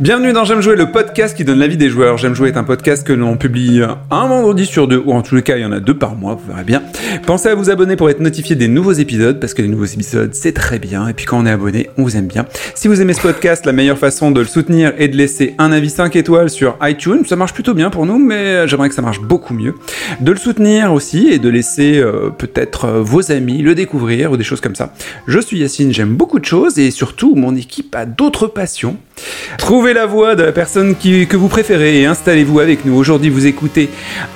Bienvenue dans J'aime jouer, le podcast qui donne l'avis des joueurs. J'aime jouer est un podcast que l'on publie un vendredi sur deux, ou en tous les cas, il y en a deux par mois, vous verrez bien. Pensez à vous abonner pour être notifié des nouveaux épisodes, parce que les nouveaux épisodes, c'est très bien. Et puis quand on est abonné, on vous aime bien. Si vous aimez ce podcast, la meilleure façon de le soutenir est de laisser un avis 5 étoiles sur iTunes. Ça marche plutôt bien pour nous, mais j'aimerais que ça marche beaucoup mieux. De le soutenir aussi et de laisser euh, peut-être euh, vos amis le découvrir ou des choses comme ça. Je suis Yacine, j'aime beaucoup de choses et surtout mon équipe a d'autres passions. Trouvez la voix de la personne qui- que vous préférez et installez-vous avec nous. Aujourd'hui, vous écoutez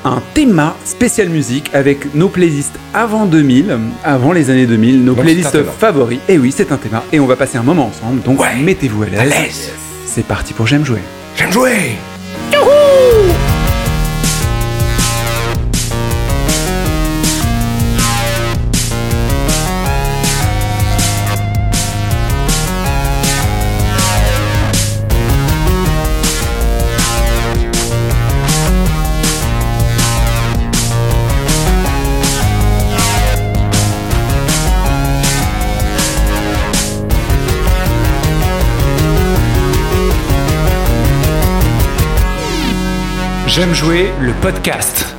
un thème spécial musique avec nos playlists avant 2000, avant les années 2000, nos playlists favoris. Et oui, c'est un thème et on va passer un moment ensemble. Donc mettez-vous à l'aise. C'est parti pour J'aime jouer. J'aime jouer J'aime jouer le podcast.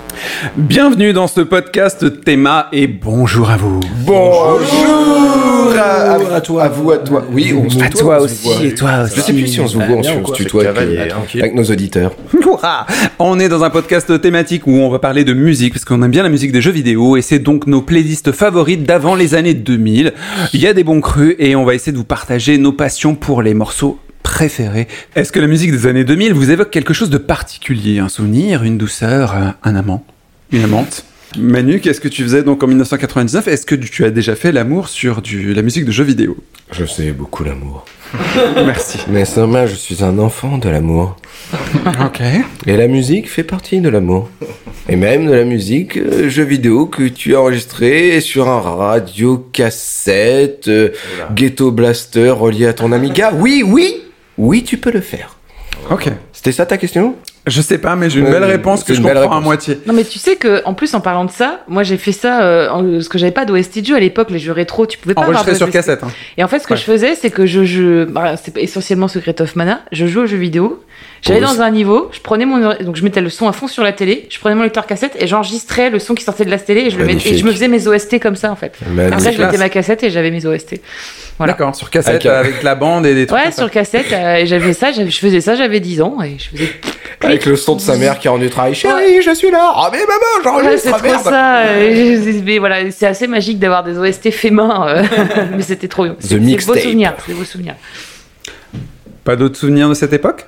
Bienvenue dans ce podcast Théma et bonjour à vous. Bonjour à, à- à toi, à vous, à toi. Oui, on se À tutoie, toi on se aussi, voit. et toi aussi. Je sais plus si on se voit, on se on se tutoie avec, tranquille. avec nos auditeurs. On est dans un podcast thématique où on va parler de musique parce qu'on aime bien la musique des jeux vidéo et c'est donc nos playlists favorites d'avant les années 2000. Il y a des bons crus et on va essayer de vous partager nos passions pour les morceaux préférés. Est-ce que la musique des années 2000 vous évoque quelque chose de particulier Un souvenir, une douceur, un- un amant, une amante? Manu, qu'est-ce que tu faisais donc en 1999 Est-ce que tu as déjà fait l'amour sur du, la musique de jeux vidéo? Je sais beaucoup l'amour. Merci. Mais seulement, je suis un enfant de l'amour. Ok. Et la musique fait partie de l'amour. Et même de la musique euh, jeu vidéo que tu as enregistré sur un radio cassette, euh, ghetto blaster relié à ton Amiga. Oui, oui, oui, tu peux le faire. Ok. C'était ça ta question? Je sais pas, mais j'ai une Euh, belle réponse que je comprends à réponse. moitié. Non mais tu sais que en plus en parlant de ça, moi j'ai fait ça euh, en- parce que j'avais pas d'OST de jeu à l'époque, les jeux rétro, tu pouvais pas avoir Enregistré sur cassette. hein. Et en fait ce que Ouais. je faisais, c'est que je, je bah, c'est essentiellement Secret of Mana, je jouais aux jeux vidéo, j'allais dans un niveau, je prenais mon donc je mettais le son à fond sur la télé, je prenais mon lecteur cassette et j'enregistrais le son qui sortait de la télé et je le mettais, et je me faisais mes OST comme ça en fait. Magnifique. Après je mettais ma cassette et j'avais mes OST. Voilà. D'accord, sur cassette Avec un- avec, la bande et des trucs. Ouais, comme ça. sur cassette, euh, j'avais ça, j'avais- je faisais ça, j'avais 10 ans et je faisais Avec le son de sa mère qui est en travail. Chérie, je suis là. Oh mais maman, Ouais, j'enregistre. c'est trop merde. ça. euh, je- mais voilà, c'est assez magique d'avoir des OST fait main, euh, mais c'était trop. C'est c'est mixtape. souvenirs. C'est de beaux souvenirs. Pas d'autres souvenirs de cette époque?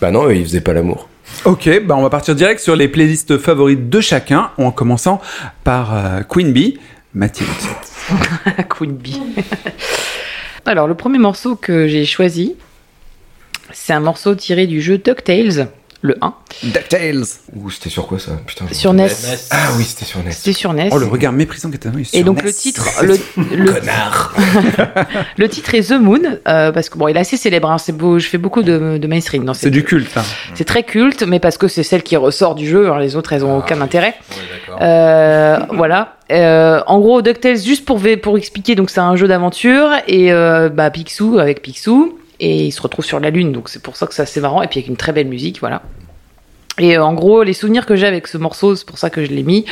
Bah non, il faisait pas l'amour. Ok, bah on va partir direct sur les playlists favorites de chacun, en commençant par euh, Queen Bee, Mathilde. Queen Bee. Alors, le premier morceau que j'ai choisi, c'est un morceau tiré du jeu DuckTales, le 1, DuckTales. Ouh, c'était sur quoi ça Putain. sur NES. Ah oui, c'était sur NES. C'était sur NES. Oh, le regard méprisant que t'as eu sur Et donc NES. le titre, le, le, Connard. le titre est The Moon, euh, parce que bon, il est assez célèbre. hein, c'est beau, je fais beaucoup de, de mainstream dans C'est du culte. hein. C'est très culte, mais parce que c'est celle qui ressort du jeu. hein, les autres, elles ont aucun intérêt. Euh, voilà. Euh, en gros, DuckTales, juste pour, pour expliquer, donc c'est un jeu d'aventure et euh, bah, Picsou avec Picsou et il se retrouve sur la lune, donc c'est pour ça que c'est assez marrant et puis avec une très belle musique, voilà. Et euh, en gros, les souvenirs que j'ai avec ce morceau, c'est pour ça que je l'ai mis,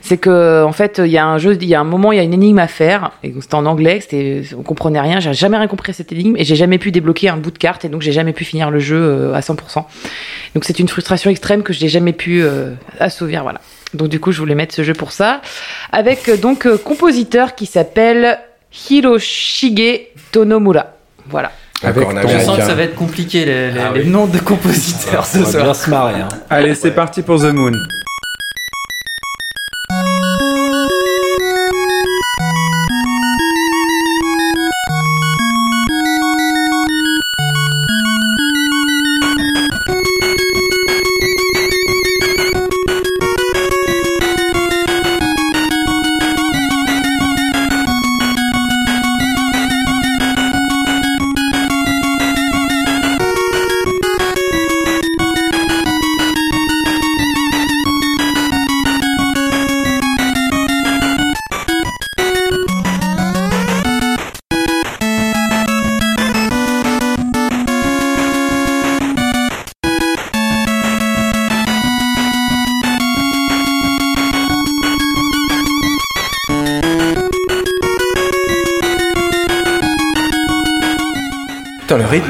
c'est que en fait, il y a un jeu, il y a un moment, il y a une énigme à faire, et c'était en anglais, c'était, on comprenait rien, j'ai jamais rien compris à cette énigme, et j'ai jamais pu débloquer un bout de carte, et donc j'ai jamais pu finir le jeu euh, à 100%. Donc c'est une frustration extrême que je n'ai jamais pu euh, assouvir, voilà. Donc du coup, je voulais mettre ce jeu pour ça, avec donc euh, compositeur qui s'appelle Hiroshige Tonomura. Voilà. Avec ton- Je sens que ça va être compliqué les, les- Ah les oui. noms de compositeurs ce On va soir. bien se marrer. Hein. Allez, c'est parti pour The Moon.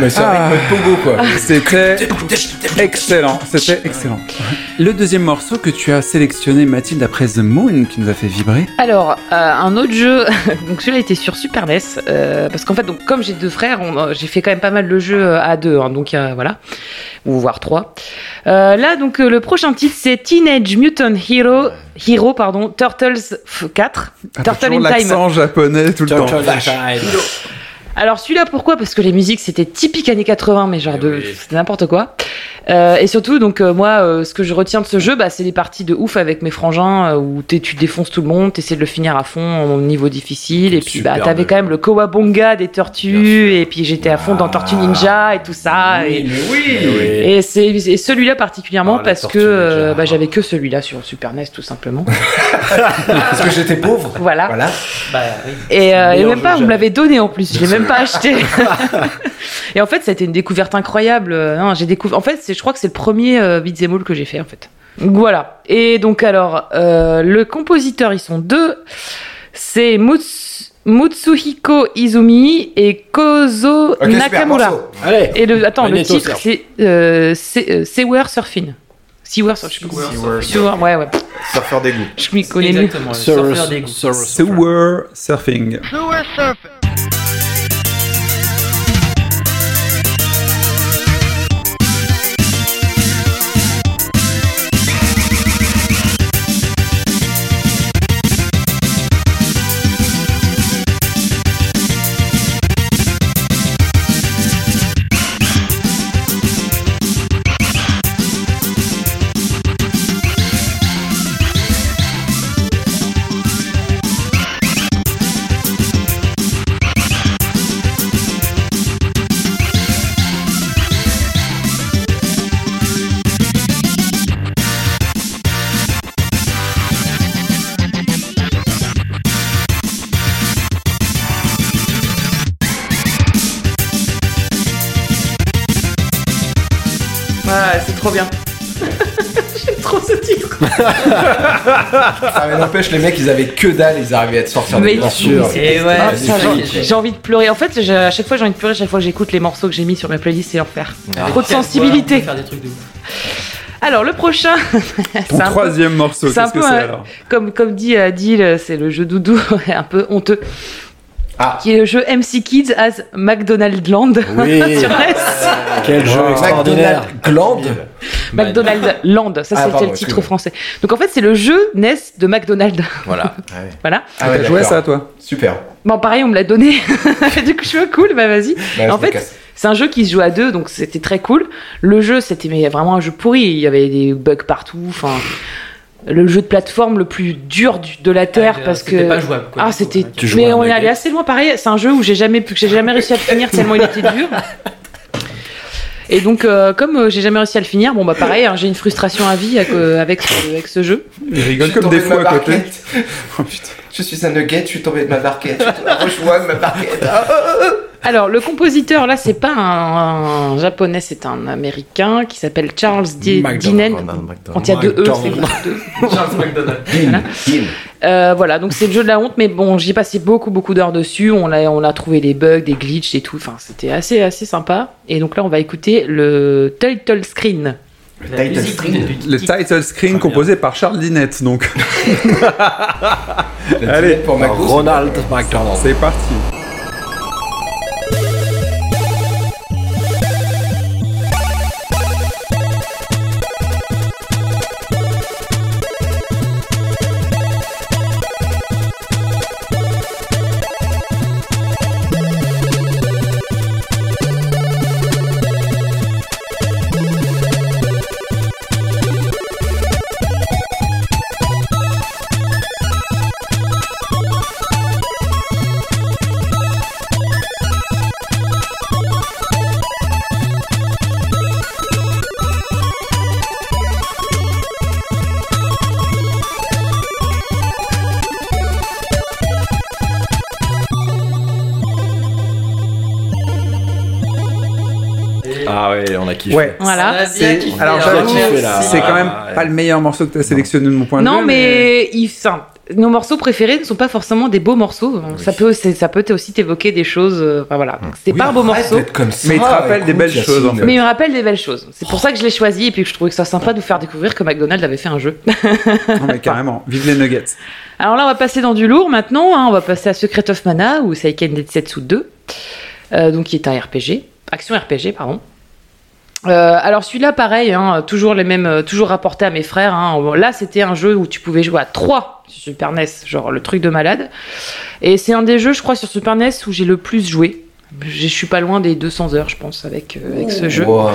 C'est Ah. un rythme de pogo, quoi. C'était excellent, c'était excellent. Le deuxième morceau que tu as sélectionné, Mathilde, après The Moon, qui nous a fait vibrer. Alors, euh, un autre jeu, donc celui-là était sur Super NES, euh, parce qu'en fait, donc, comme j'ai deux frères, on- euh, j'ai fait quand même pas mal le jeu à deux, hein, donc euh, voilà, ou voire trois. Euh, là, donc euh, le prochain titre, c'est Teenage Mutant Hero, Hero pardon, Turtles f- 4, Ah, Turtle toujours in Time. l'accent japonais tout le temps. Alors celui-là, pourquoi? Parce que les musiques c'était typique années 80, mais genre Eh de oui. c'était n'importe quoi. Euh, et surtout, donc euh, moi, euh, ce que je retiens de ce jeu, bah, c'est les parties de ouf avec mes frangins où tu défonces tout le monde, t'essaies de le finir à fond au niveau difficile, et puis bah t'avais quand même le Kowabonga des tortues, et puis j'étais à fond dans Tortue Ninja et tout ça. et... mais oui Et celui-là particulièrement Ah, parce que bah, j'avais que celui-là sur Super NES tout simplement. Parce que j'étais pauvre. voilà. Voilà. Bah oui. Et, même pas, vous me l'avez donné en plus, je l'ai même pas acheté. et en fait, ça a été une découverte incroyable. Euh, j'ai découvert. En fait, c'est, je crois que c'est le premier euh, beat'em all que j'ai fait en fait. Voilà. Et donc alors, euh, le compositeur, ils sont deux. C'est Muts- Mutsuhiko Izumi et Kozo Nakamura. Allez. Et le, attends, le titre, Serge. c'est euh, c'est, euh, Sewer Surfing. Sewer Surfing. Sewer Sewer, ouais, ouais. Surfeur d'égout. Je m'y connais mieux. Des goûts. Sewer Surfing. Ah, mais n'empêche, les mecs, ils avaient que dalle, ils arrivaient à te sortir Mais des ouais, Ah, magnifique. j'ai- envie de pleurer. En fait, j'ai- à chaque fois, j'ai envie de pleurer chaque fois que j'écoute les morceaux que j'ai mis sur ma playlist, c'est l'enfer. Trop de sensibilité. voilà, on peut Faire des trucs de ouf. Alors, le prochain, Ton peu, troisième morceau, c'est un qu'est-ce que peu c'est alors? comme, comme dit Adil, c'est le jeu doudou, un peu honteux. Ah. Qui est le jeu MC Kids as McDonald's Land Oui. sur NES. Quel jeu Wow. extraordinaire. McDonald's Glande. McDonald's Land, ça Ah, c'était le titre français. Donc en fait, c'est le jeu NES de McDonald's. Voilà. voilà. Ah ouais, T'as joué à ça, toi Super. Bon, pareil, on me l'a donné. du coup, je suis cool, bah vas-y. Bah, En fait. C'est un jeu qui se joue à deux, donc c'était très cool. Le jeu, c'était mais vraiment un jeu pourri. Il y avait des bugs partout. Enfin, le jeu de plateforme le plus dur du- de la terre Ah, parce c'était que pas jouable, quoi, ah c'était. ouais. Jouais Mais on est allé assez loin. Pareil, c'est un jeu où j'ai jamais pu- que j'ai jamais réussi à le finir tellement il était dur. Et donc, euh, comme euh, j'ai jamais réussi à le finir, bon bah pareil, hein, j'ai une frustration à vie avec, euh, avec, ce, avec ce jeu. Il rigole Je suis comme tombé des de fois ma à côté. barquette. Oh putain. Je suis un nugget, je suis tombé de ma barquette. Je rejoins ma barquette. Alors, le compositeur, là, c'est pas un, un japonais, c'est un américain qui s'appelle Charles D- Dinen. Quand il y a deux E, c'est deux. Charles McDonald. Voilà. Euh, voilà, donc c'est le jeu de la honte, mais bon, j'y ai passé beaucoup, beaucoup d'heures dessus. On a, on a trouvé des bugs, des glitches et tout. Enfin, c'était assez, assez sympa. Et donc là, on va écouter le title screen. Title Le title screen composé par Charles Dinette, donc Allez. pour Ronald McDonald. c'est parti. Kiffé. Ouais. Voilà. C'est- Alors j'avoue, c'est quand Ah, même pas le meilleur morceau que tu as sélectionné de mon point de Non, vue. mais il, enfin, nos morceaux préférés ne sont pas forcément des beaux morceaux. Ça peut, ça peut aussi t'évoquer des choses. euh, Enfin voilà, c'est Oui, pas un beau morceau. d'être comme ça, Mais il te rappelle des belles choses, en fait. Mais il me rappelle des belles choses. C'est pour ça que je l'ai choisi et puis que je trouvais que ça sympa de vous faire découvrir que McDonald's avait fait un jeu. Non, mais carrément. Vive les nuggets. Alors là, on va passer dans du lourd maintenant. hein. On va passer à Secret of Mana ou Seiken Densetsu 2, euh, donc qui est un RPG, action RPG, pardon. Euh, alors celui-là, pareil, hein, toujours les mêmes, euh, toujours rapporté à mes frères. hein. Là, c'était un jeu où tu pouvais jouer à 3 sur Super NES, genre le truc de malade. Et c'est un des jeux, je crois, sur Super NES où j'ai le plus joué. Je suis pas loin des 200 heures, je pense, avec, euh, avec ce jeu. Wow.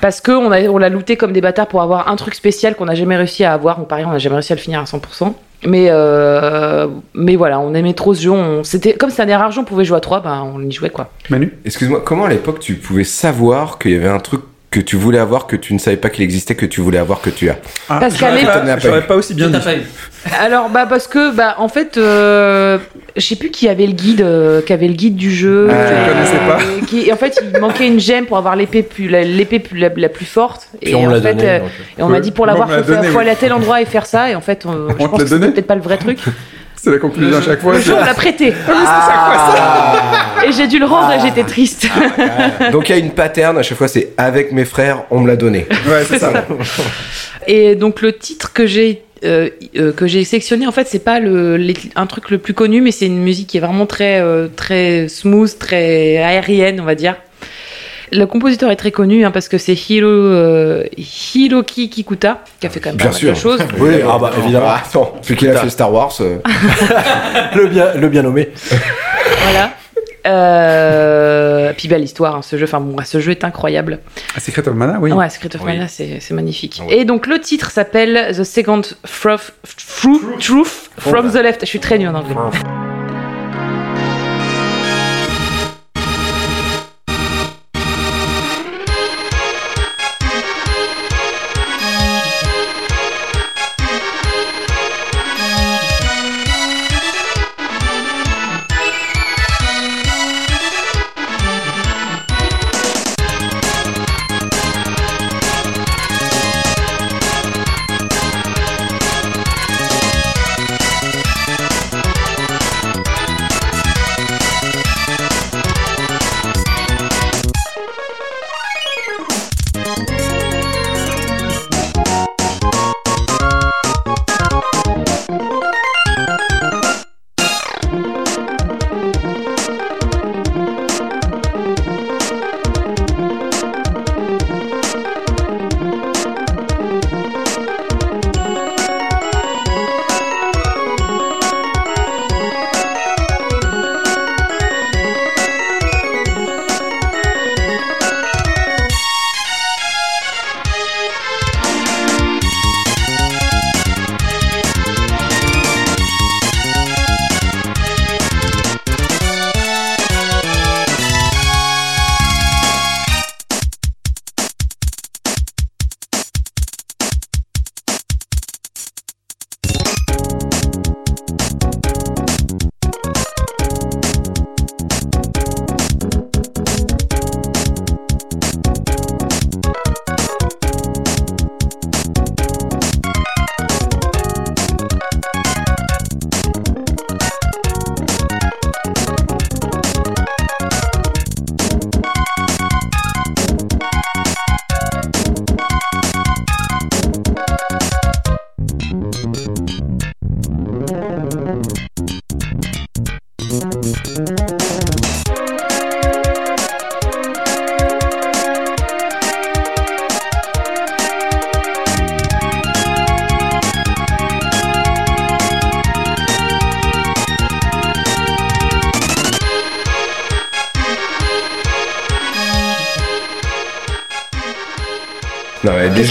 Parce que on, a, on l'a looté comme des bâtards pour avoir un truc spécial qu'on n'a jamais réussi à avoir. Donc pareil, on n'a jamais réussi à le finir à 100%. Mais, euh, mais voilà, on aimait trop ce jeu. On, c'était, comme c'était un des rares jeux, on pouvait jouer à 3, bah, on y jouait quoi. Manu? Excuse-moi, comment à l'époque tu pouvais savoir qu'il y avait un truc que tu voulais avoir, que tu ne savais pas qu'il existait, que tu voulais avoir, que tu as Ah, Parce qu'à l'époque- pas- J'aurais pas aussi bien dit. pas eu. Alors, bah, parce que, bah, en fait, euh, je sais plus qui avait le guide, euh, qui avait le guide du jeu. Ah, je euh, connaissais pas. qui- et en fait, il manquait une gemme pour avoir l'épée plus, la- l'épée plus, la, la plus forte. Puis et on me en l'a fait, donné. euh, donc. et on m'a dit pour l'avoir, faut, faut oui. aller à tel endroit et faire ça. Et en fait, on- je te pense l'a que c'était peut-être pas le vrai truc. C'est la conclusion à chaque fois. Le jeu, on l'a prêté. Et j'ai dû le rendre et j'étais triste. Donc il y a une pattern, à chaque fois c'est avec mes frères, on me l'a donné. Ouais, c'est ça. Et donc le titre que j'ai euh, euh, que j'ai sélectionné en fait c'est pas le les- un truc le plus connu mais c'est une musique qui est vraiment très euh, très smooth très aérienne on va dire le compositeur est très connu hein, parce que c'est Hiro euh, Hiroki Kikuta qui a fait quand même Bien pas mal sûr. de choses Oui, ah bah évidemment. Ah, attends, celui qui a fait Star Wars. euh, Le bien, le bien nommé. voilà euh, puis belle histoire hein, ce jeu enfin bon ce jeu est incroyable Ah, Secret of Mana, oui. Ouais, Secret of Oui. Mana, c'est c'est magnifique. Ah. Et donc le titre s'appelle The Second Truth from the Left. Je suis très nulle en anglais.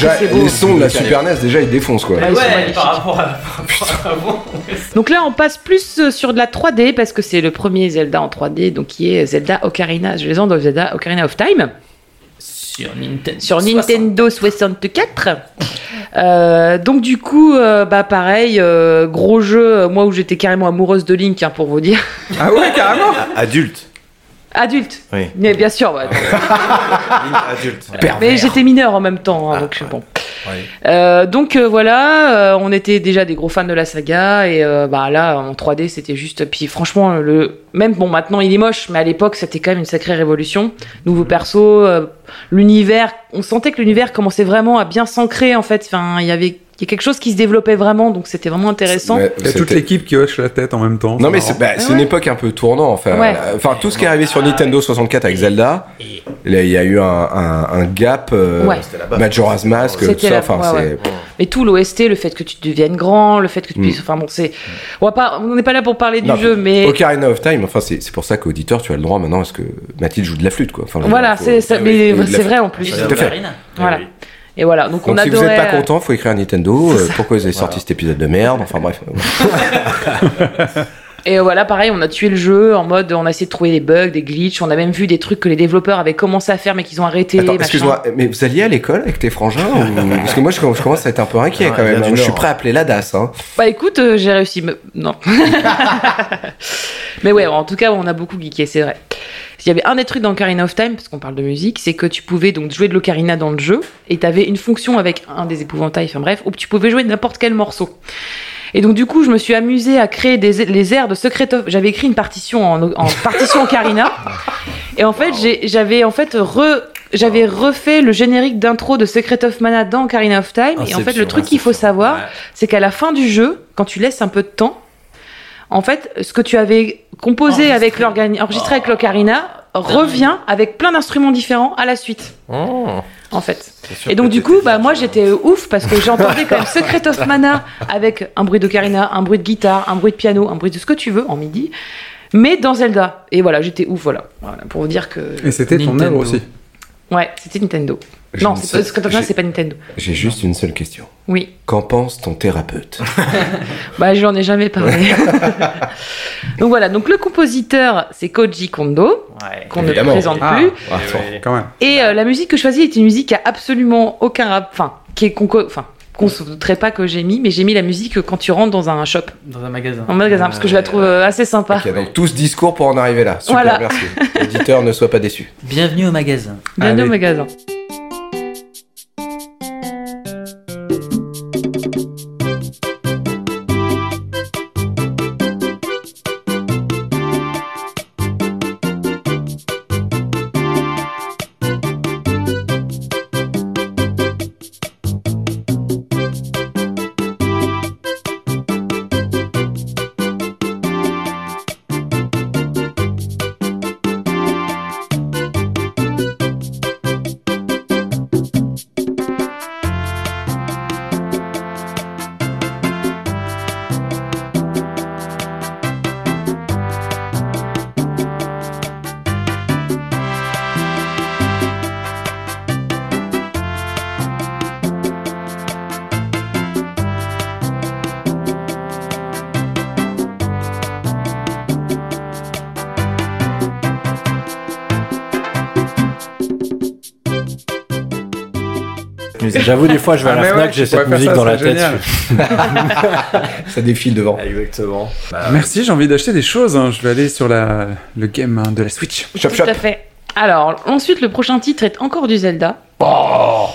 Déjà, beau. les sons de la Super NES, déjà, ils défoncent quoi. Ouais, ils Ouais, par rapport à, avant. Donc là, on passe plus euh, sur de la 3D parce que c'est le premier Zelda en 3D, donc qui est Zelda Ocarina, je les de Zelda Ocarina of Time Sur Nintendo. sur 60. Nintendo 64. Euh, donc du coup, euh, bah pareil, euh, gros jeu, moi où j'étais carrément amoureuse de Link, hein, pour vous dire. Ah ouais, carrément Adulte. Adulte. Oui. Mais bien sûr, ouais. Adulte. mais j'étais mineure en même temps, hein, donc bon. Euh, donc euh, voilà, euh, on était déjà des gros fans de la saga et euh, bah là en 3D c'était juste. Puis franchement le même bon maintenant il est moche, mais à l'époque c'était quand même une sacrée révolution. Nouveau perso, euh, l'univers, on sentait que l'univers commençait vraiment à bien s'ancrer en fait. Enfin il y avait il y a quelque chose qui se développait vraiment, donc c'était vraiment intéressant. Il y a toute l'équipe qui hoche la tête en même temps. Non mais c'est c'est bah, Ouais. une époque un peu tournant enfin Ouais. enfin tout ce qui est arrivé sur Nintendo 64 avec Zelda il y a eu un, un, un gap euh, Ouais. Majora's Mask tout ça la- enfin ouais, c'est ouais. Mais tout l'OST, le fait que tu deviennes grand, le fait que tu puisses, enfin bon c'est, on n'est pas là pour parler du Non, jeu, mais Ocarina of Time enfin c'est c'est pour ça qu'auditeur tu as le droit maintenant parce que Mathilde joue de la flûte quoi Enfin, voilà, c'est, ça, Ah vrai en plus. Tout à fait. Voilà. Et voilà, donc, on Donc si vous n'êtes pas content, faut écrire à Nintendo. euh, pourquoi ils avaient sorti cet épisode de merde Enfin bref. Et voilà, pareil, on a tué le jeu en mode, on a essayé de trouver des bugs, des glitches, on a même vu des trucs que les développeurs avaient commencé à faire mais qu'ils ont arrêté. Excuse-moi, mais vous alliez à l'école avec tes frangins ou- Parce que moi, je, je commence à être un peu inquiet quand il même. du Je suis prêt à appeler la DAS. Hein. Bah écoute, euh, j'ai réussi. Non. mais ouais, en tout cas, on a beaucoup geeké, c'est vrai. Il y avait un des trucs dans Ocarina of Time, parce qu'on parle de musique, c'est que tu pouvais donc jouer de l'ocarina dans le jeu, et tu avais une fonction avec un des épouvantails, enfin bref, où tu pouvais jouer n'importe quel morceau. Et donc du coup, je me suis amusée à créer des, les airs de Secret of... J'avais écrit une partition en, en partition Ocarina, et en fait, j'avais en fait re... J'avais refait le générique d'intro de Secret of Mana dans Ocarina of Time, et en fait, le truc qu'il faut savoir, c'est qu'à la fin du jeu, quand tu laisses un peu de temps, en fait, ce que tu avais composé Enregistré. avec l'organi- enregistré avec l'ocarina revient avec plein d'instruments différents à la suite, en fait. Et donc du coup, bah moi j'étais ouf parce que j'entendais quand même Secret of Mana avec un bruit d'ocarina, un bruit de guitare, un bruit de piano, un bruit de ce que tu veux en midi, mais dans Zelda. Et voilà, j'étais ouf, voilà. Voilà, pour vous dire que Et c'était ton œuvre aussi. ouais, c'était Nintendo. Je non, ne c'est pas, Secret of Mana, j'ai- c'est pas Nintendo. J'ai juste une seule question. Oui, Qu'en pense ton thérapeute? Bah j'en ai jamais parlé. donc voilà, donc le compositeur c'est Koji Kondo Ouais. qu'on ne présente Ah. plus. Ah, attends. Quand même. Et euh, la musique que je choisis est une musique qui a absolument aucun rap, enfin, qui est enfin, qu'on se douterait pas que j'ai mis, mais j'ai mis la musique quand tu rentres dans un shop, Dans un magasin. en magasin, parce que je la trouve euh, assez sympa. Ok, donc tout ce discours pour en arriver là. Super, Voilà. merci. Auditeur, ne sois pas déçu. Bienvenue au magasin. Bienvenue au magasin. J'avoue, des fois, je vais à Ah, la mais Fnac, ouais, j'ai cette musique ça, dans la tête. Ça défile devant. Exactement. Merci, j'ai envie d'acheter des choses. hein. Je vais aller sur la... le game hein, de la Switch. Chop, Tout à fait. Alors, ensuite, le prochain titre est encore du Zelda. Oh.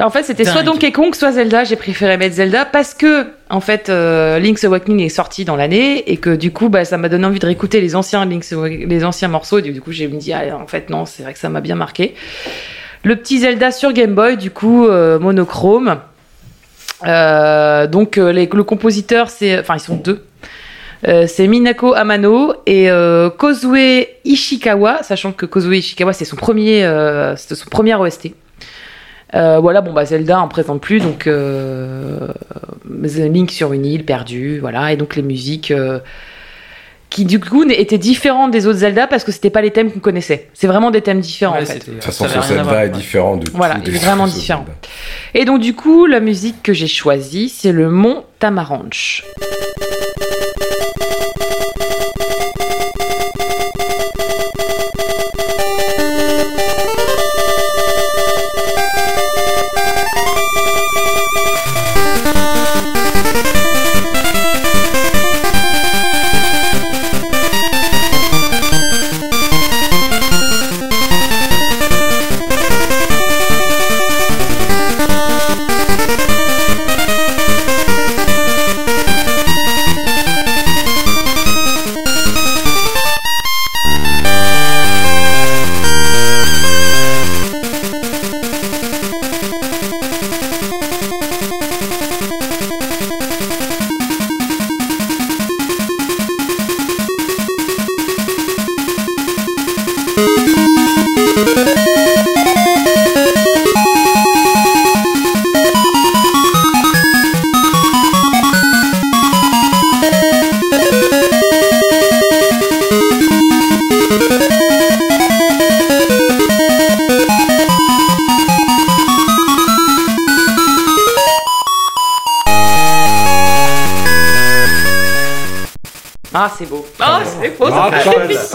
En fait, c'était soit. Donkey Kong, soit Zelda. J'ai préféré mettre Zelda parce que, en fait, euh, Link's Awakening est sorti dans l'année et que du coup, bah, ça m'a donné envie de réécouter les anciens Link's les anciens morceaux. Et du coup, j'ai me dit, ah, en fait, non, c'est vrai que ça m'a bien marqué. Le petit Zelda sur Game Boy, du coup, euh, monochrome. Euh, donc, euh, le compositeur, c'est, enfin, ils sont deux. C'est Minako Amano et euh, Ishikawa, sachant que Kozue Ishikawa c'est son premier, son premier OST. Voilà, bon bah Zelda on présente plus, donc Link sur une île perdue, voilà, et donc les musiques qui du coup étaient différentes des autres Zelda parce que c'était pas les thèmes qu'on connaissait. C'est vraiment des thèmes différents en fait. De toute façon, ce Zelda est différent de Voilà, il est vraiment différent. Zelda. Et donc du coup la musique que j'ai choisie c'est le Mont Tamaranch.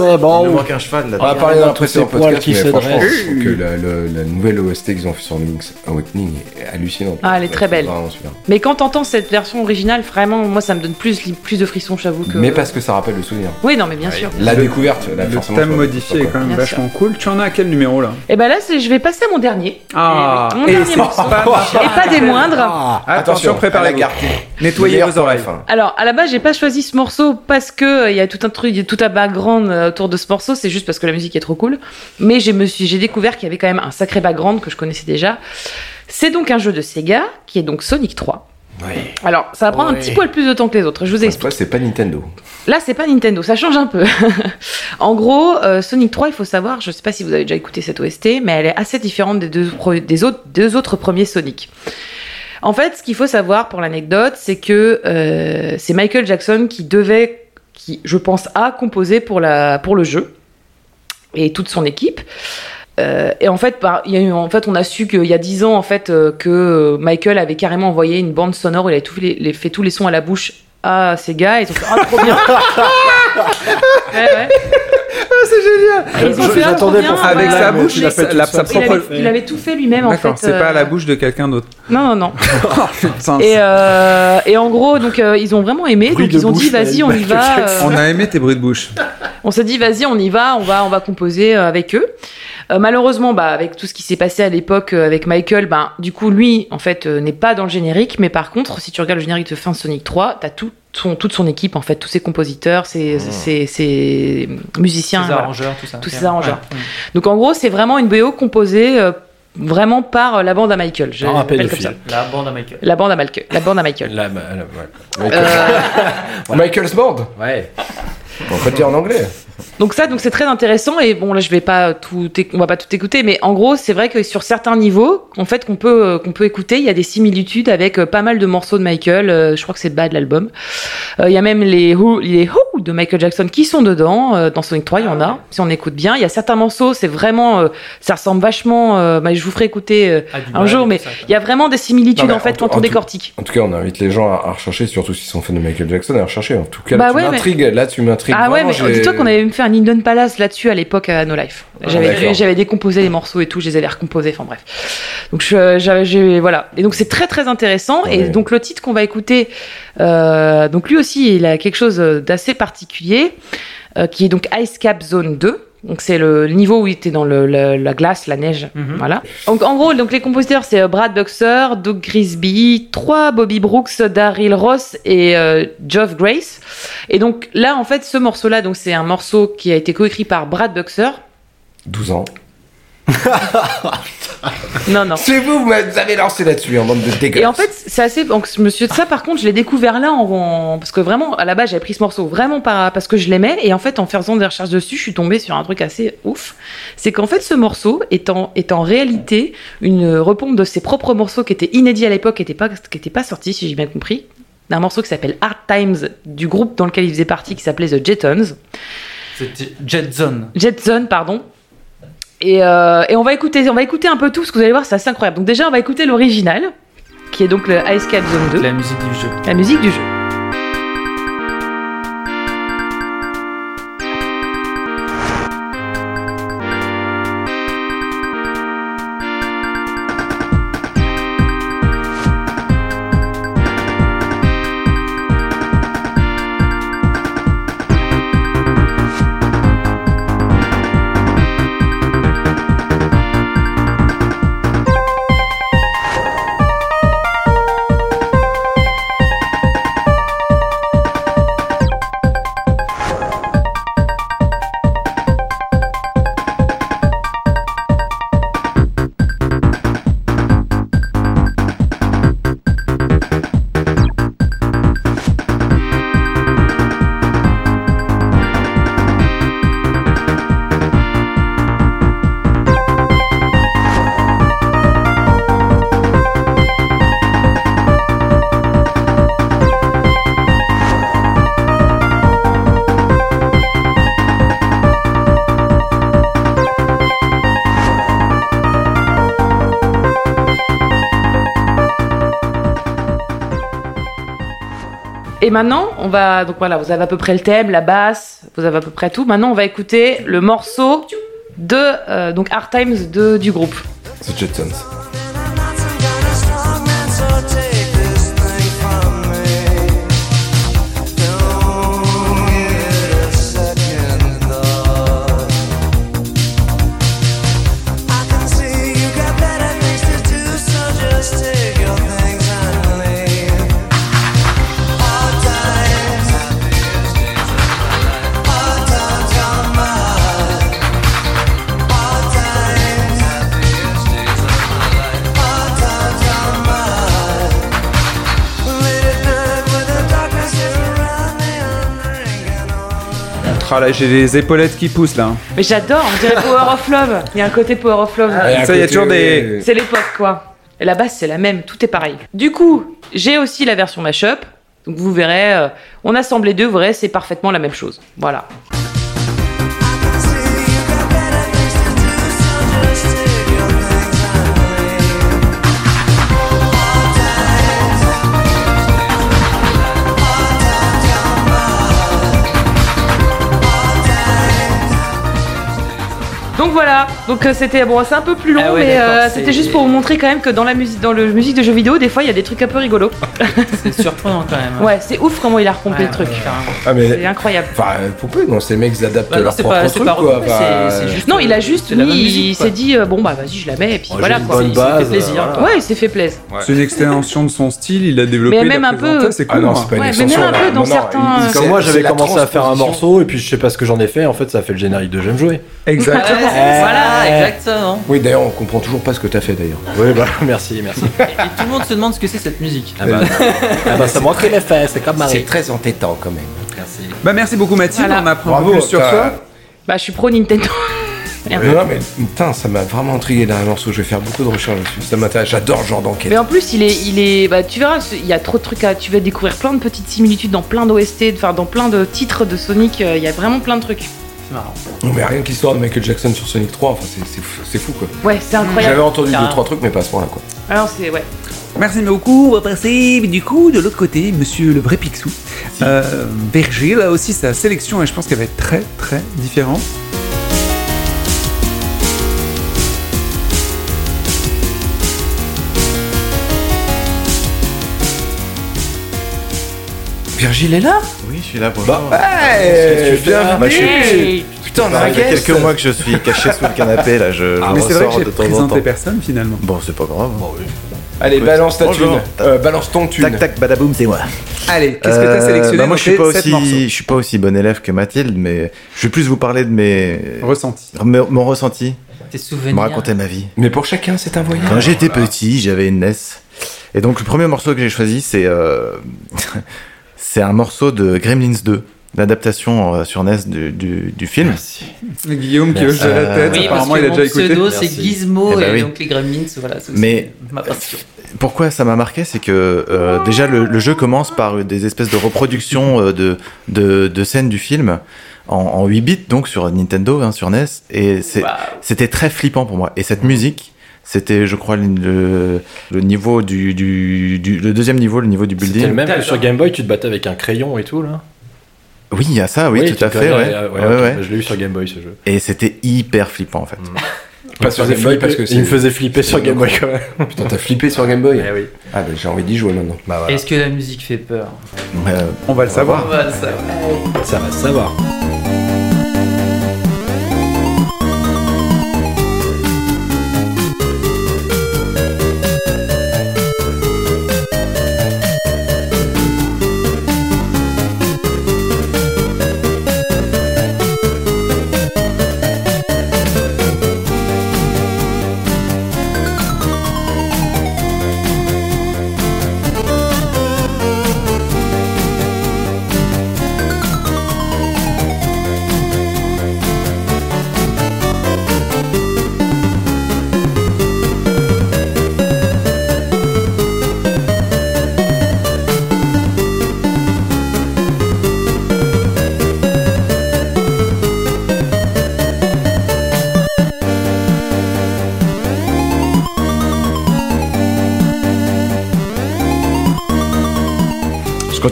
C'est Il bon. nous manque un cheval là. On On a a parlé parlé dans dans le un précédent poils podcast, qui mais se franchement, dressent. je trouve que la, le- la nouvelle OST qu'ils ont fait sur Link's Awakening est hallucinante. Ah, elle est très belle. Vraiment. Mais quand t'entends cette version originale, vraiment, moi, ça me donne plus, plus de frissons, j'avoue que. Mais parce que ça rappelle le souvenir. Oui, non, mais bien sûr. La Le- découverte, là, Le thème modifié est quand même Bien vachement cool. Tu en as à quel numéro là? Et ben là, c'est- je vais passer à mon dernier. Ah, Eh oui, mon et dernier morceau. pas- Et pas des moindres. Ah, Attention, à la. Nettoyez vos la oreilles. Alors, à la base, j'ai pas choisi ce morceau parce que euh, il y a tout un truc, il y a tout un background euh, autour de ce morceau. C'est juste parce que la musique est trop cool. Mais j'ai me suis, j'ai découvert qu'il y avait quand même un sacré background que je connaissais déjà. C'est donc un jeu de Sega qui est donc Sonic 3. Ouais. Alors, ça va prendre un petit poil plus de temps que les autres. Je vous explique. fois, c'est pas Nintendo. Là, c'est pas Nintendo, ça change un peu. en gros, euh, Sonic 3, il faut savoir, je sais pas si vous avez déjà écouté cette OST, mais elle est assez différente des deux, pro- des autres, deux autres premiers Sonic. En fait, ce qu'il faut savoir pour l'anecdote, c'est que euh, c'est Michael Jackson qui devait, qui, je pense, a composé pour, la, pour le jeu et toute son équipe. Euh, et en fait, par- il y a eu, en fait, on a su qu'il y a 10 ans, en fait, euh, que Michael avait carrément envoyé une bande sonore où il avait tout les, les- fait tous les sons à la bouche à ces gars. Et ils ont fait Ah, trop bien Ouais, ouais. C'est génial ils Ah, j'attendais pour. Avec sa bouche. Il propre- avait, il avait tout fait lui-même, en fait. D'accord, c'est pas à la euh, bouche de quelqu'un d'autre. Non, non, non. Oh, putain, Et, euh, et en gros, donc euh, ils ont vraiment aimé, Bruit donc ils ont dit vas-y, on y Michael va. Euh, On a aimé tes bruits de bouche. on s'est dit vas-y, on y va, on va, on va composer avec eux. Euh, malheureusement, bah, avec tout ce qui s'est passé à l'époque avec Michael, ben, du coup, lui, en fait, euh, n'est pas dans le générique. Mais par contre, si tu regardes le générique de fin Sonic 3, t'as tout son, toute son équipe, en fait, tous ses compositeurs, ses, ses, ses musiciens. Voilà. arrangeurs, tout ça. Tous ces arrangeurs. Ouais. Donc en gros, c'est vraiment une BO composée euh, vraiment par euh, la bande à Michael. Je l'appelle comme ça. La bande à Michael. La bande à Michael. La bande à Michael. Ouais. Euh, Michael's Band Ouais. On peut dire en anglais. Donc ça, donc c'est très intéressant et bon là je vais pas tout, on va pas tout écouter, mais en gros c'est vrai que sur certains niveaux, en fait qu'on peut euh, qu'on peut écouter, il y a des similitudes avec euh, pas mal de morceaux de Michael. euh, je crois que c'est Bad l'album. Euh, Il y a même les Who, les Who de Michael Jackson qui sont dedans euh, dans Sonic 3. Il y en a. Si on écoute bien, il y a certains morceaux, c'est vraiment, euh, ça ressemble vachement. euh, bah, je vous ferai écouter euh, Ah, un jour, mais il y a vraiment des similitudes Non, en fait en quand on décortique. En tout cas, on invite les gens à, à rechercher, surtout s'ils sont fans de Michael Jackson, à rechercher. En tout cas, Bah là, tu ouais, mais- m'intrigues. Là, tu m'intrigues. Ah ouais, mais dis-toi qu'on avait même fait un Linden Palace là-dessus à l'époque à No Life. J'avais, d'accord. j'avais décomposé les morceaux et tout, je les avais recomposés, enfin bref. Donc je, j'avais, voilà. Et donc c'est très très intéressant. Et donc le titre qu'on va écouter, euh, donc lui aussi il a quelque chose d'assez particulier, euh, qui est donc Ice Cap Zone 2. Donc c'est le niveau où il était dans le, le- la glace, la neige, Mhm. voilà. Donc en gros, donc les compositeurs c'est euh, Brad Buxer, Doug Grisby, trois Bobby Brooks, Daryl Ross et euh, Geoff Grace. Et donc là, en fait, ce morceau-là, donc c'est un morceau qui a été coécrit par Brad Buxer. 12 ans. Non, non. C'est vous, vous m'avez lancé là-dessus, en bande de dégueulasses. Et en fait, c'est assez. Donc, monsieur, ça, par contre, je l'ai découvert là, en, parce que vraiment, à la base, j'avais pris ce morceau vraiment par, parce que je l'aimais, et en fait, en faisant des recherches dessus, je suis tombée sur un truc assez ouf. C'est qu'en fait, ce morceau est en, est en réalité une repompe de ses propres morceaux qui étaient inédits à l'époque, qui n'étaient pas, qui étaient pas sortis, si j'ai bien compris, d'un morceau qui s'appelle Hard Times du groupe dans lequel il faisait partie, qui s'appelait The Jetons. C'était Jet Zone. Jetson, pardon. Et, euh, et on va écouter, on va écouter un peu tout, parce que vous allez voir, c'est assez incroyable. Donc déjà, on va écouter l'original, qui est donc le Ice Cap Zone 2, La musique du jeu. la musique du jeu. Et maintenant, on va donc voilà, vous avez à peu près le thème, la basse, vous avez à peu près tout. Maintenant, on va écouter le morceau de euh, Hard Times du groupe. The. Ah là, j'ai les épaulettes qui poussent là. Mais j'adore, on dirait Power of Love. Il y a un côté Power of Love. Et à Ça, il y a côté, toujours des- C'est l'époque, quoi. Et la basse, c'est la même, tout est pareil. Du coup, j'ai aussi la version mashup. Donc vous verrez, euh, on assemble les deux, vous verrez, c'est parfaitement la même chose. Voilà. Donc voilà, donc euh, c'était bon, c'est un peu plus long, Ah ouais, mais euh, c'était juste pour vous montrer quand même que dans la musique, dans le musique de jeux vidéo, des fois il y a des trucs un peu rigolos. C'est surprenant quand même. Ouais, c'est ouf comment il a repompé Ouais, le truc. Ah, mais. C'est incroyable. Enfin, pourquoi Non, ces mecs ils adaptent Bah non, leur c'est propre pas, truc, pas quoi. juste. Non, il a juste la mis, musique, il s'est dit euh, bon bah vas-y, je la mets et puis Oh, voilà quoi. bonne Il s'est fait plaisir, voilà. Ouais, il s'est fait plaisir. C'est une extension de son style, il a développé. Mais même un peu- C'est Ah cool. non, moi. c'est pas une Ouais, mais extension. même un peu dans certains- Comme moi, j'avais la commencé à faire un morceau et puis je sais pas ce que j'en ai fait. En fait, ça fait le générique de J'aime jouer. Exactement. Ouais, c'est- voilà, exactement. Oui, d'ailleurs, on comprend toujours pas ce que t'as fait d'ailleurs. Oui, bah merci, merci. Et tout le monde se demande ce que c'est cette musique. Ah bah, ah bah, ça manquerait les fesses, c'est comme C'est Marie. très entêtant quand même. Merci. Bah merci beaucoup Mathilde, Voilà. on apprend un peu plus sur toi. Bah je suis pro Nintendo. Merde. Non, non, mais putain, ça m'a vraiment intrigué dans un morceau. Je vais faire beaucoup de recherches dessus. Ça m'intéresse. J'adore ce genre d'enquête. Mais en plus, il est, il est, bah tu verras, il y a trop de trucs à, tu vas découvrir plein de petites similitudes dans plein d'OST, enfin dans plein de titres de Sonic. euh, Il y a vraiment plein de trucs. C'est marrant. Non, mais rien que l'histoire de Michael Jackson sur Sonic 3, enfin, c'est- c'est fou, c'est fou quoi. Ouais, c'est incroyable. J'avais entendu deux, Carrément. trois trucs, mais pas à ce point-là quoi. Alors c'est ouais. Merci beaucoup. On va passer du coup de l'autre côté, monsieur le vrai Picsou. Euh, Berger, là aussi sa sélection et je pense qu'elle va être très très différente. Virgile est là? Je suis là, bonjour. Ouais, tu fais là bienvenue Bah, je suis- Hey Putain, on a quelques mois que je suis caché sous le canapé, là, je, Ah, je Mais c'est vrai que j'ai présenté personne finalement. Bon, c'est pas grave. Allez, Écoute, balance ta bonjour. thune. Euh, balance ton thune. Tac, tac, badaboum, c'est moi. Allez, qu'est-ce que t'as Euh, sélectionné bah, dans Moi, je suis pas aussi, je suis pas aussi bon élève que Mathilde, mais je vais plus vous parler de mes, Ressenti. me- mon ressenti, Tes me souvenirs. raconter ma vie. Mais pour chacun, c'est un voyage. Quand j'étais petit, j'avais une NES. Et donc, le premier morceau que j'ai choisi, c'est, euh, c'est un morceau de Gremlins 2, l'adaptation euh, sur NES du, du, du film. Guillaume qui hoche de la Euh, tête, Oui, parce apparemment que il a mon déjà écouté. pseudo c'est Merci. Gizmo Eh ben et oui. donc les Gremlins, voilà. c'est Mais- ma passion. Pourquoi ça m'a marqué, c'est que euh, déjà le, le jeu commence par des espèces de reproductions euh, de, de, de scènes du film en, en 8 bits, donc sur Nintendo, hein, sur NES, et c'était très flippant pour moi. Et cette musique, c'était, je crois, le, le niveau du, du, du- le deuxième niveau, le niveau du C'était le building. même que sur Game Boy, tu te battais avec un crayon et tout là. Oui, il y a ça, oui, tout tu à te fait, connais, ouais. Ouais, ok, ouais. bah, Je l'ai eu sur Game Boy ce jeu. Et c'était hyper flippant en fait. Pas sur Il me Game Boy faisait parce que flipper- Il me faisait flipper sur Game Boy quand même. Putain, t'as flippé sur Game Boy Eh oui. Ah, bah j'ai envie d'y jouer maintenant. Bah voilà. Est-ce que la musique fait peur? Euh, On va le savoir. On va le savoir. Ça va se savoir.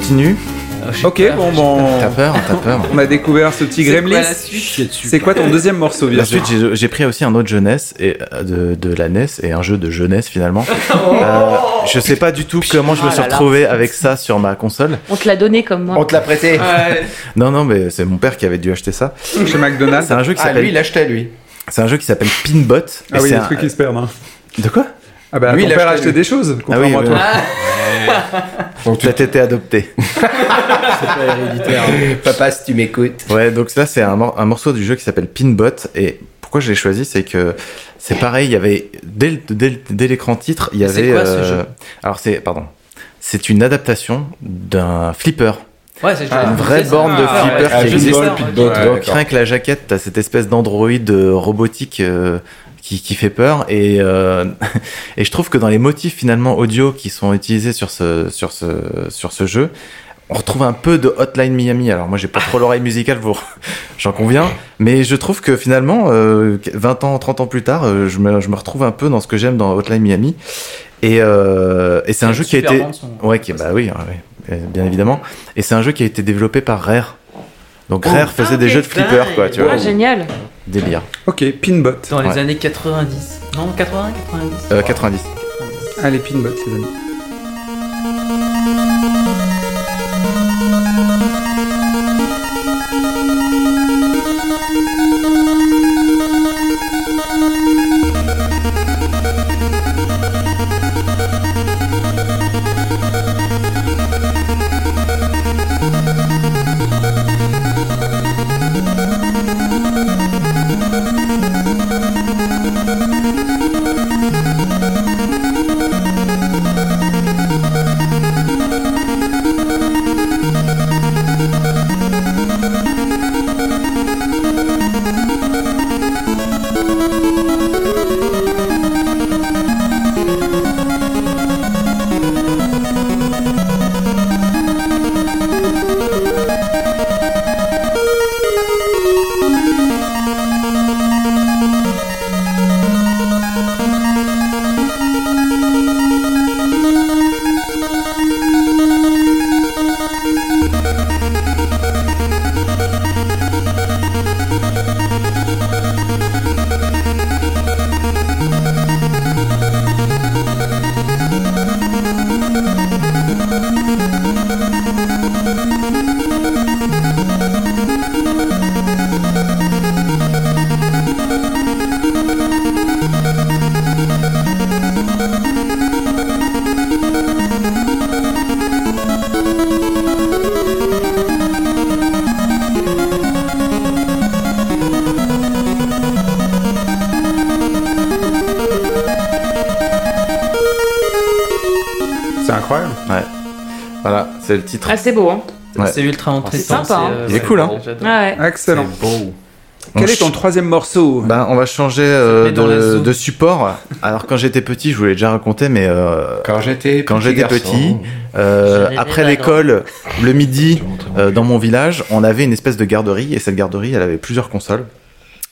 Continue. Ok, bon, bon. T'as peur, t'as peur. On a découvert ce petit C'est quoi Gremlins. la suite C'est quoi ton deuxième morceau, La Virgile suite, j'ai- pris aussi un autre jeunesse et euh, de, de la NES et un jeu de jeunesse finalement. Euh, je sais pas du tout comment je me Oh suis là. retrouvé avec ça sur ma console. On te l'a donné comme moi. On te l'a prêté. Non, non, mais c'est mon père qui avait dû acheter ça. Chez McDonald's C'est un jeu qui Ah, lui, s'appelle. il l'achetait, lui. C'est un jeu qui s'appelle Pinbot. et Ah oui, c'est des un- trucs qui se perdent. hein. De quoi? Ah bah, Lui, ton il père achetait, des choses, contrairement oui, à toi. Donc, tu T'as été adopté. C'est pas héréditaire. Papa, si tu m'écoutes. Ouais, donc là, c'est un, mor- un morceau du jeu qui s'appelle Pinbot. Et pourquoi je l'ai choisi, c'est que c'est pareil, il y avait, dès, l'écran titre, il y C'est avait. quoi, ce jeu alors, c'est, pardon. C'est une adaptation d'un flipper. Ouais, c'est Ah, Une vraie borne de Ah, flipper Ah, qui existe. Ouais, ouais, Donc, rien que la jaquette, t'as cette espèce d'androïde euh, robotique euh, qui, qui fait peur. Et, euh, et je trouve que dans les motifs finalement audio qui sont utilisés sur ce, sur ce, sur ce jeu, on retrouve un peu de Hotline Miami. Alors moi, j'ai pas trop l'oreille musicale pour, j'en conviens, mais je trouve que finalement, euh, 20 ans, 30 ans plus tard, euh, je me, je me retrouve un peu dans ce que j'aime dans Hotline Miami. Et, euh, et c'est un jeu qui a été, ouais, qui, bah oui, ouais, ouais, bien évidemment. Et c'est un jeu qui a été développé par Rare. Donc Rare faisait Ah, des jeux de flipper, quoi, tu vois. Ah, génial. Délire. Ok, Pinbot. Dans les Ouais. années 90. Non, 80, 90 Euh, 90. 90. Allez, Pinbot, les amis. Le titre. Ah, c'est beau, hein. Ouais. C'est ultra intéressant. sympa, hein. Il est cool, hein. Ah ouais. Excellent. Quel est ton troisième morceau? Ben, on va changer euh, de, support. Alors quand j'étais petit, je vous l'ai déjà raconté, mais euh, Quand j'étais Quand petit j'étais euh, après l'école, le midi, euh, dans mon village, on avait une espèce de garderie et cette garderie, elle avait plusieurs consoles,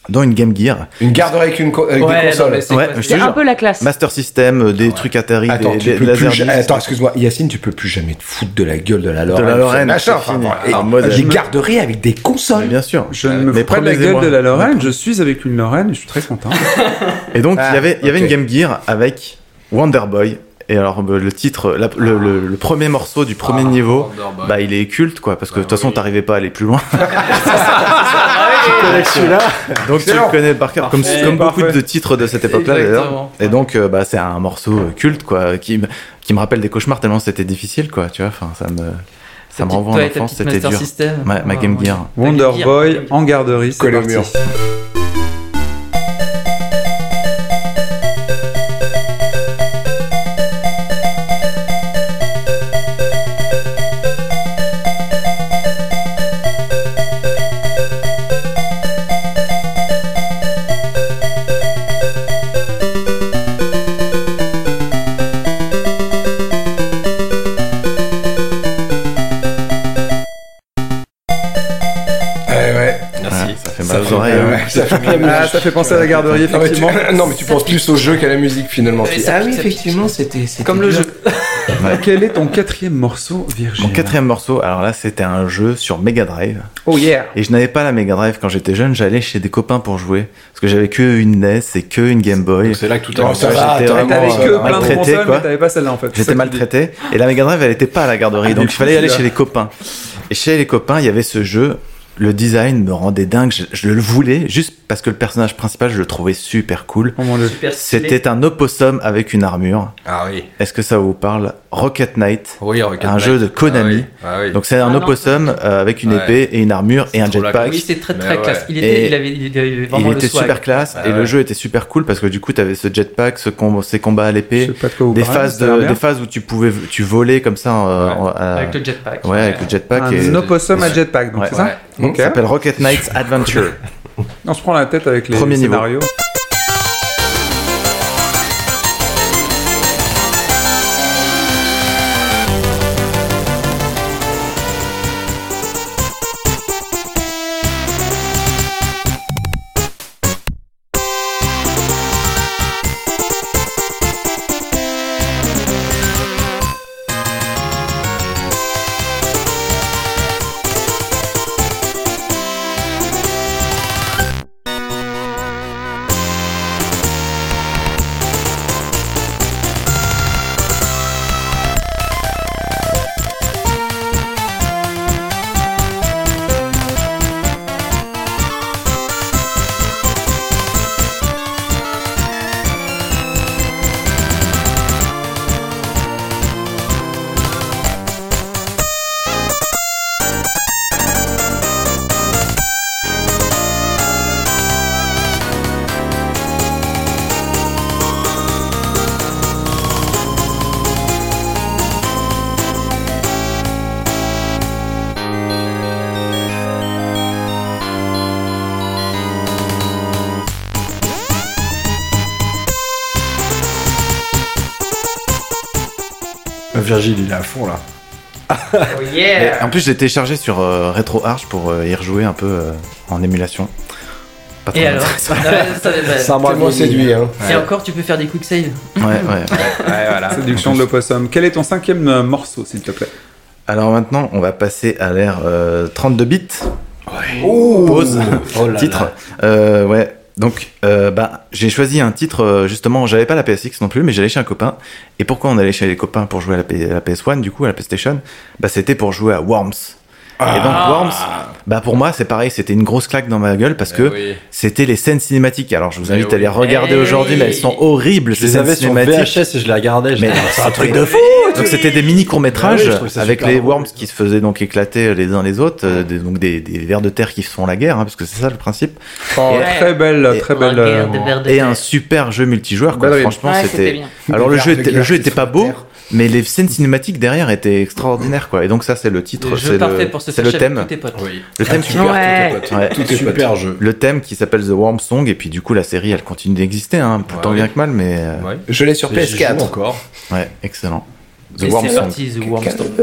dont une Game Gear, Une garderie avec, une co- avec Ouais, des consoles. c'est Ouais, un peu la classe. Master System, euh, des trucs Atari, Attends, des, des ja- Attends, excuse-moi, Yacine, tu peux plus jamais te foutre de la gueule de la Lorraine. la Lorraine, machin, enfin, des garderies avec des Mais consoles. bien sûr. Je ne me fous pas de la gueule de la Lorraine, je suis avec une Lorraine et je suis très content. Et donc, il Ah, y avait, il y avait une Game Gear avec Wonder Boy. Et alors, euh, le titre, la- le, le- le premier morceau du premier niveau, bah, il est culte, quoi, parce que de toute façon, t'arrivais pas à aller plus loin. celui-là. Donc, tu le connais par cœur, comme, beaucoup de titres de cette époque-là, d'ailleurs. Et donc, euh, bah, c'est un morceau euh, culte, quoi, qui, me- qui me rappelle des cauchemars tellement c'était difficile, quoi, tu vois, enfin, ça me, ça me renvoie en enfance, c'était dur. System. Ma, ma Ouais, Game. Gear. Wonder Boy en garderie, c'est parti. Fait penser à la garderie, Non mais, tu, effectivement. non, mais tu penses plus au jeu qu'à la musique finalement. Ça ah oui, ça pique. effectivement, c'était. Comme le jeu. Quel est ton quatrième morceau, Virgile Mon quatrième morceau, alors là, c'était un jeu sur Mega Drive. Oh yeah Et je n'avais pas la Mega Drive quand j'étais jeune, j'allais chez des copains pour jouer. Parce que j'avais que une NES et que une Game Boy. C'est là que tout a commencé. J'étais vraiment, T'avais que euh, plein de maltraité, consoles, quoi. mais t'avais pas celle-là en fait. J'étais maltraité. Et la Mega Drive, elle était pas à la garderie. Ah, donc il fallait aller chez les copains. Et chez les copains, il y avait ce jeu. Le design me rendait dingue. Je, je le voulais juste parce que le personnage principal, je le trouvais super cool. Oh. C'était un opossum avec une armure. Ah oui. Est-ce que ça vous parle? Rocket Knight. Oui, Rocket Un Knight. jeu de Konami. Ah oui. Ah oui. Donc c'est un Ah non, opossum euh, avec une Ouais. épée et une armure et un jetpack. Oui, c'était très très ouais. classe. Il, Et était, il, avait, il avait vraiment Il le était swag. super classe Ah et le jeu était super cool parce que du coup tu avais ce jetpack, ce com- ces combats à Je l'épée, sais pas de quoi vous des phases de, des phases où tu pouvais tu volais comme ça euh, Avec le jetpack. ouais avec le jetpack Un opossum à jetpack, donc c'est ça? Ouais. Ok. ça s'appelle Rocket Knight Adventure. On se prend la tête avec les Premier niveau. Virgile, il est à fond là. Oh Et yeah en plus je l'ai téléchargé sur euh, RetroArch pour euh, y rejouer un peu euh, en émulation. Pas trop Et alors intéressant. Ça- bah, Ça m'a Tellement séduit, hein. Et encore, tu peux faire des quick save. Ouais ouais. Ouais, voilà. Séduction de l'opossum. Quel est ton cinquième euh, morceau, s'il te plaît? Alors maintenant on va passer à l'ère euh, 32 bits. Pause. Oh là titre. là. Euh, ouais. Donc, euh, bah, j'ai choisi un titre, euh, justement, j'avais pas la PSX non plus, mais j'allais chez un copain. Et pourquoi on allait chez les copains pour jouer à la, la PS1, du coup, à la PlayStation? Bah, c'était pour jouer à Worms. Et donc, Worms, bah, pour moi, c'est pareil, c'était une grosse claque dans ma gueule parce que Eh oui. c'était les scènes cinématiques. Alors, je vous Eh invite à les regarder Eh aujourd'hui, mais elles sont horribles, Je ces les scènes avais sur. VHS et je les regardais. Mais c'est un truc de fou! Donc c'était des mini courts métrages ça avec les worms qui se faisaient donc éclater les uns les autres, euh, des, donc des, des vers de terre qui se font la guerre, hein, parce que c'est ça le principe. Oh, Et- Très belle, et- très belle. La euh, guerre des vers de Et terre. un super jeu multijoueur, quoi. Belle Franchement, Ouais, c'était. Alors le jeu, était, le jeu était pas beau. Mais les scènes cinématiques derrière étaient extraordinaires, quoi. Et donc ça, c'est le titre, c'est le, pour se le avec thème, tous tes potes. Oui. le thème, Super, Ouais. tout est pote. Ouais. Tout est pote. Super jeu. le thème qui s'appelle The Worm Song, et puis du coup la série, elle continue d'exister, hein, plus Ouais, tant ouais. bien que mal, mais euh, Ouais. Je l'ai sur Et j'y joue PS4. encore. ouais, excellent. The c'est Song. The Worm Song.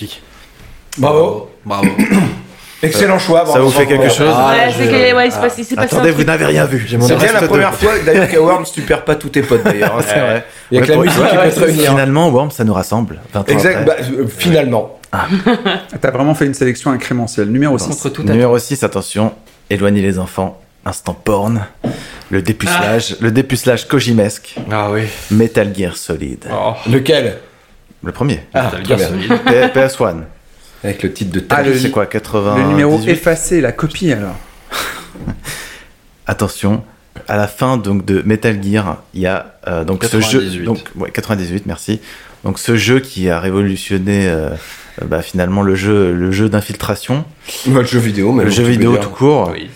Magnifique. Bravo. Bravo. Excellent choix. Ça vous fait quelque chose Ah, Ouais, je- c'est que, ouais, il s'est passé, il s'est passé un Attendez, vous n'avez rien vu. C'est bien la première fois d'ailleurs qu'à Worms tu perds pas tous tes potes d'ailleurs. hein. C'est vrai. Il y a que la pour- musique qui ouais, peut te réunir. Finalement, Worm, ça nous rassemble. 20 ans Exact. Bah, euh, finalement. T'as vraiment fait une sélection incrémentielle. Numéro 6. Contre tout à Numéro 6, attention, éloignez les enfants. instant porn, le dépucelage, le dépucelage Kojimesque, Ah oui. Metal Gear Solid. Oh, Lequel? Le premier. Ah, Metal Gear. Solid. P- PS1. Avec le titre de Ah, le- C'est quoi 80 Le numéro effacé, la copie alors. Attention, à la fin donc de Metal Gear, il y a euh, donc ce 98. jeu, donc ouais, 98, merci. Donc ce jeu qui a révolutionné euh, euh, bah, finalement le jeu, le jeu d'infiltration, le jeu vidéo, mais le jeu vidéo tout court. Oui.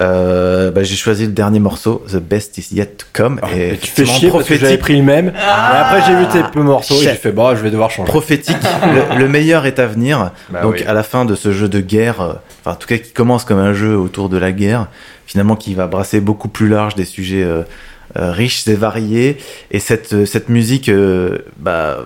Euh, bah, j'ai choisi le dernier morceau, The Best Is Yet to Come, Ah, et tu fais chier parce que j'avais prophétique, pris le même. Et après, j'ai vu tes peu morceaux et j'ai Chef. fait, bah, je vais devoir changer. prophétique. le, le meilleur est à venir. Bah donc oui. à la fin de ce jeu de guerre, euh, enfin en tout cas qui commence comme un jeu autour de la guerre, finalement qui va brasser beaucoup plus large des sujets euh, euh, riches et variés. Et cette euh, cette musique, euh, bah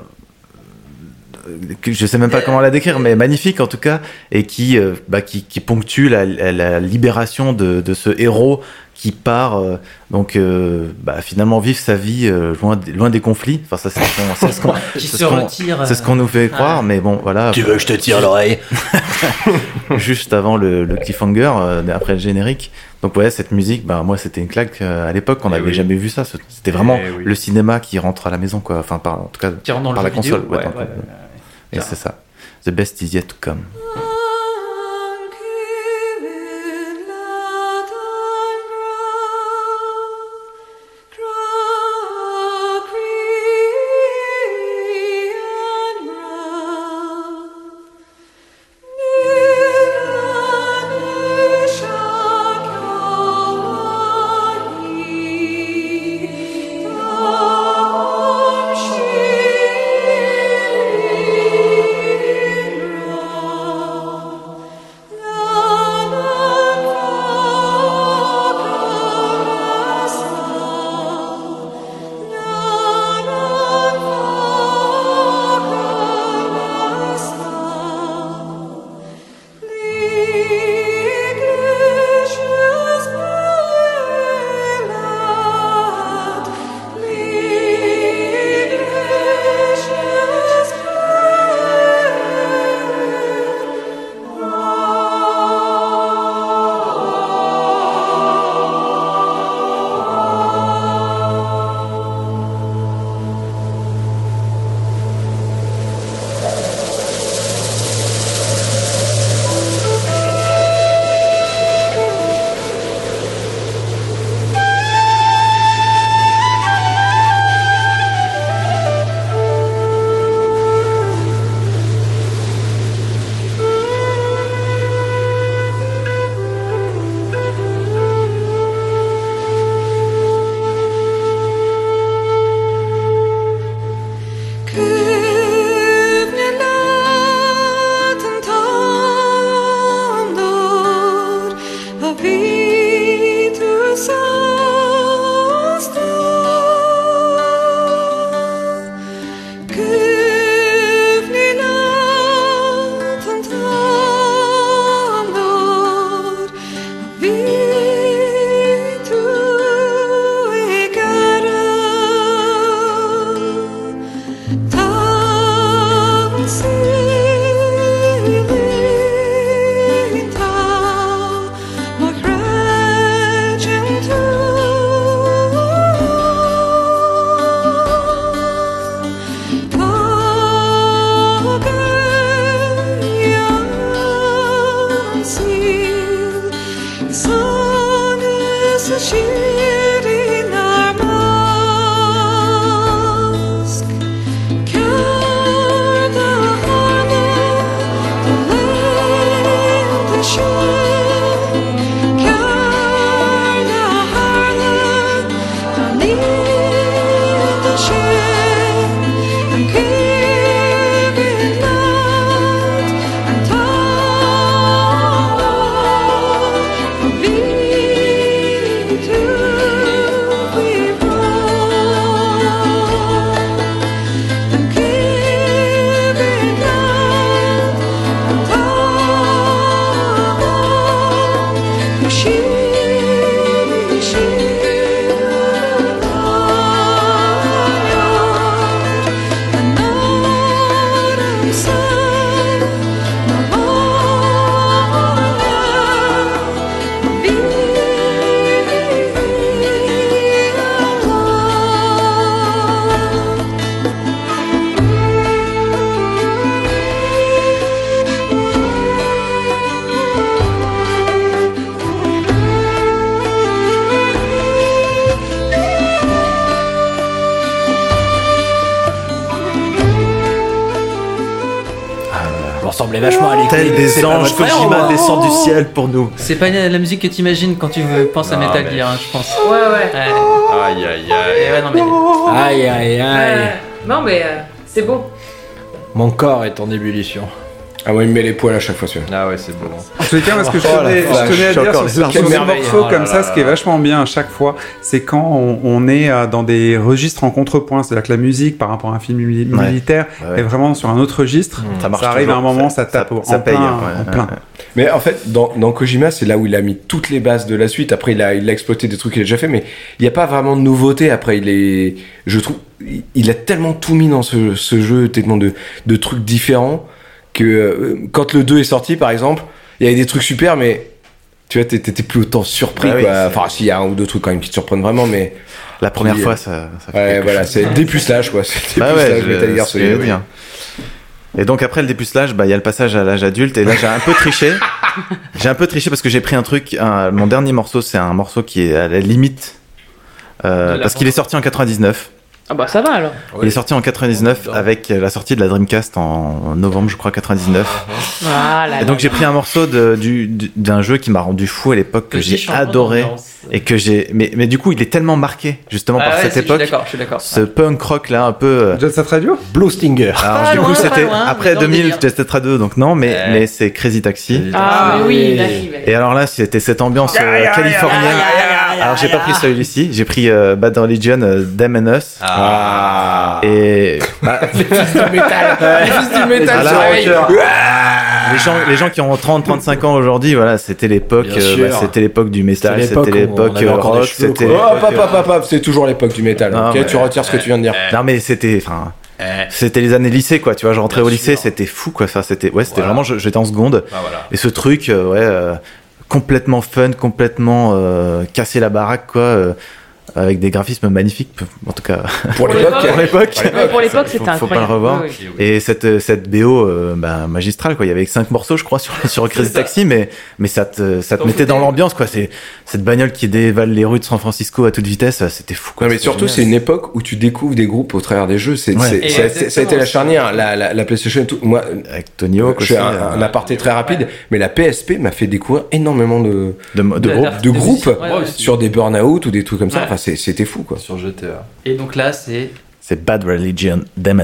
que je sais même pas comment la décrire, mais magnifique en tout cas, et qui, euh, bah, qui, qui ponctue la, la- la libération de, de ce héros qui part, euh, donc euh, bah, finalement vivre sa vie euh, loin, des- loin des conflits. Enfin, ça c'est ce qu'on- c'est ce qu'on ce qu'on- retire. c'est ce qu'on nous fait croire, mais bon, voilà. Tu veux que je te tire l'oreille Juste avant le, le cliffhanger, euh, après le générique. Donc ouais, cette musique, bah moi c'était une claque euh, à l'époque, on Eh n'avait oui. jamais vu ça. C'était vraiment Eh oui. le cinéma qui rentre à la maison, quoi. Enfin, par, en tout cas, Qui rentre dans le par la console. vidéo. ouais, Ouais, dans le- ouais, Et c'est ça. The best is yet to come. Des anges, Kojima descend du ciel pour nous. C'est pas la musique que t'imagines quand tu penses à Metal mais- Gear, hein, je pense. Ouais, ouais. Ouais. Aïe aïe ouais, non, mais- Aïe aïe aïe. Ouais. Non, mais euh, c'est beau. Mon corps est en ébullition. Ah, moi, il me met les poils à chaque fois, celui-là. Ah ouais, c'est beau. Tous les cas, moi, ce que je Oh, tenais, je vache, tenais à dire sur, sur ces morceaux comme Oh ça, ce qui est vachement bien à chaque fois, c'est quand on, on est euh, dans des registres en contrepoint. C'est-à-dire que la musique, par rapport à un film militaire, Ouais, ouais. est vraiment sur un autre registre. Ça marche Ça arrive à un toujours. moment, ça tape ça en paye, plein, ouais, en plein. Mais en fait, dans, dans Kojima, c'est là où il a mis toutes les bases de la suite. Après, il a, il a exploité des trucs qu'il a déjà fait, mais il n'y a pas vraiment de nouveauté. Après, il est, je trouve, il- il a tellement tout mis dans ce, ce jeu, tellement de, de trucs différents que euh, quand le 2 est sorti, par exemple, il y avait des trucs super, mais tu vois, t'é- t'étais plus autant surpris. Bah oui, quoi. enfin, s'il y a un ou deux trucs quand même qui te surprennent vraiment, mais La première Puis, fois, euh, ça, ça fait ouais, voilà, c'est dépucelage, quoi. C'est Bah ouais, dépucelage, veux Solid. dire. Et donc après le dépucelage, bah il y a le passage à l'âge adulte et là j'ai un peu triché. j'ai un peu triché parce que j'ai pris un truc. un- mon dernier morceau, c'est un morceau qui est à la limite euh, parce qu'il est sorti en 99. Ah bah ça va alors. Il est sorti en 99 avec la sortie de la Dreamcast en novembre, je crois 99. Voilà. Et donc j'ai pris un morceau de- du- du- d'un jeu qui m'a rendu fou à l'époque que j'ai adoré et que j'ai. Mais mais du coup il est tellement marqué justement Ah par ouais, cette si, époque. Je suis d'accord, je suis d'accord. Ce punk rock là un peu. euh, Jet Set Radio Blue Stinger. Alors, Pas du coup, loin, c'était après dans le 2000, délire. Jet Set Radio, donc non, mais, mais c'est Crazy Taxi. Ah, mais oui, là, vais. Et alors là, c'était cette ambiance euh, californienne. Alors, j'ai pas pris celui-ci, j'ai pris euh, Bad Religion, euh, Them and Us. Ah. Et bah, du métal. Les fils du métal Ah, réveillent. les gens, les gens qui ont 30-35 ans aujourd'hui, voilà, c'était l'époque, Bien euh, sûr. bah, c'était l'époque du métal, C'était l'époque avait euh, encore des rock, cheveux, c'était. Oh, l'époque, hop, hop, hop, hop, c'est toujours l'époque du métal. Non, ok, mais- tu retires ce que tu viens de dire. Non mais c'était, enfin, c'était les années lycée quoi. Tu vois, je rentrais Bien au lycée, sûr. c'était fou quoi. Enfin, c'était, ouais, c'était Voilà. vraiment, je- j'étais en seconde. Bah voilà. Et ce truc, euh, ouais, euh, complètement fun, complètement euh, cassé la baraque, quoi, euh, avec des graphismes magnifiques, en tout cas Pour l'époque. pour l'époque. Pour l'époque, Faut- c'était faut pas incroyable. le revoir. Oui, oui. Et cette cette BO euh, bah, magistrale, quoi. Il y avait cinq morceaux, je crois, sur sur Crazy. Taxi, mais mais ça te ça te mettait dans l'ambiance, quoi. C'est cette bagnole qui dévale les rues de San Francisco à toute vitesse, c'était fou. Quoi. Non, mais surtout, c'est une époque où tu découvres des groupes au travers des jeux. C'est, Ouais. ça, a- été la charnière, la, la, la PlayStation. et Tout. Moi, avec Tony Hawk je un, euh, un aparté très rapide, mais la PSP m'a fait découvrir énormément de, de, de groupes. Ouais, sur des burn-out ou des trucs comme ça. Enfin, c'était fou, quoi. Sur GTA. Et donc là, c'est. C'est Bad Religion, Them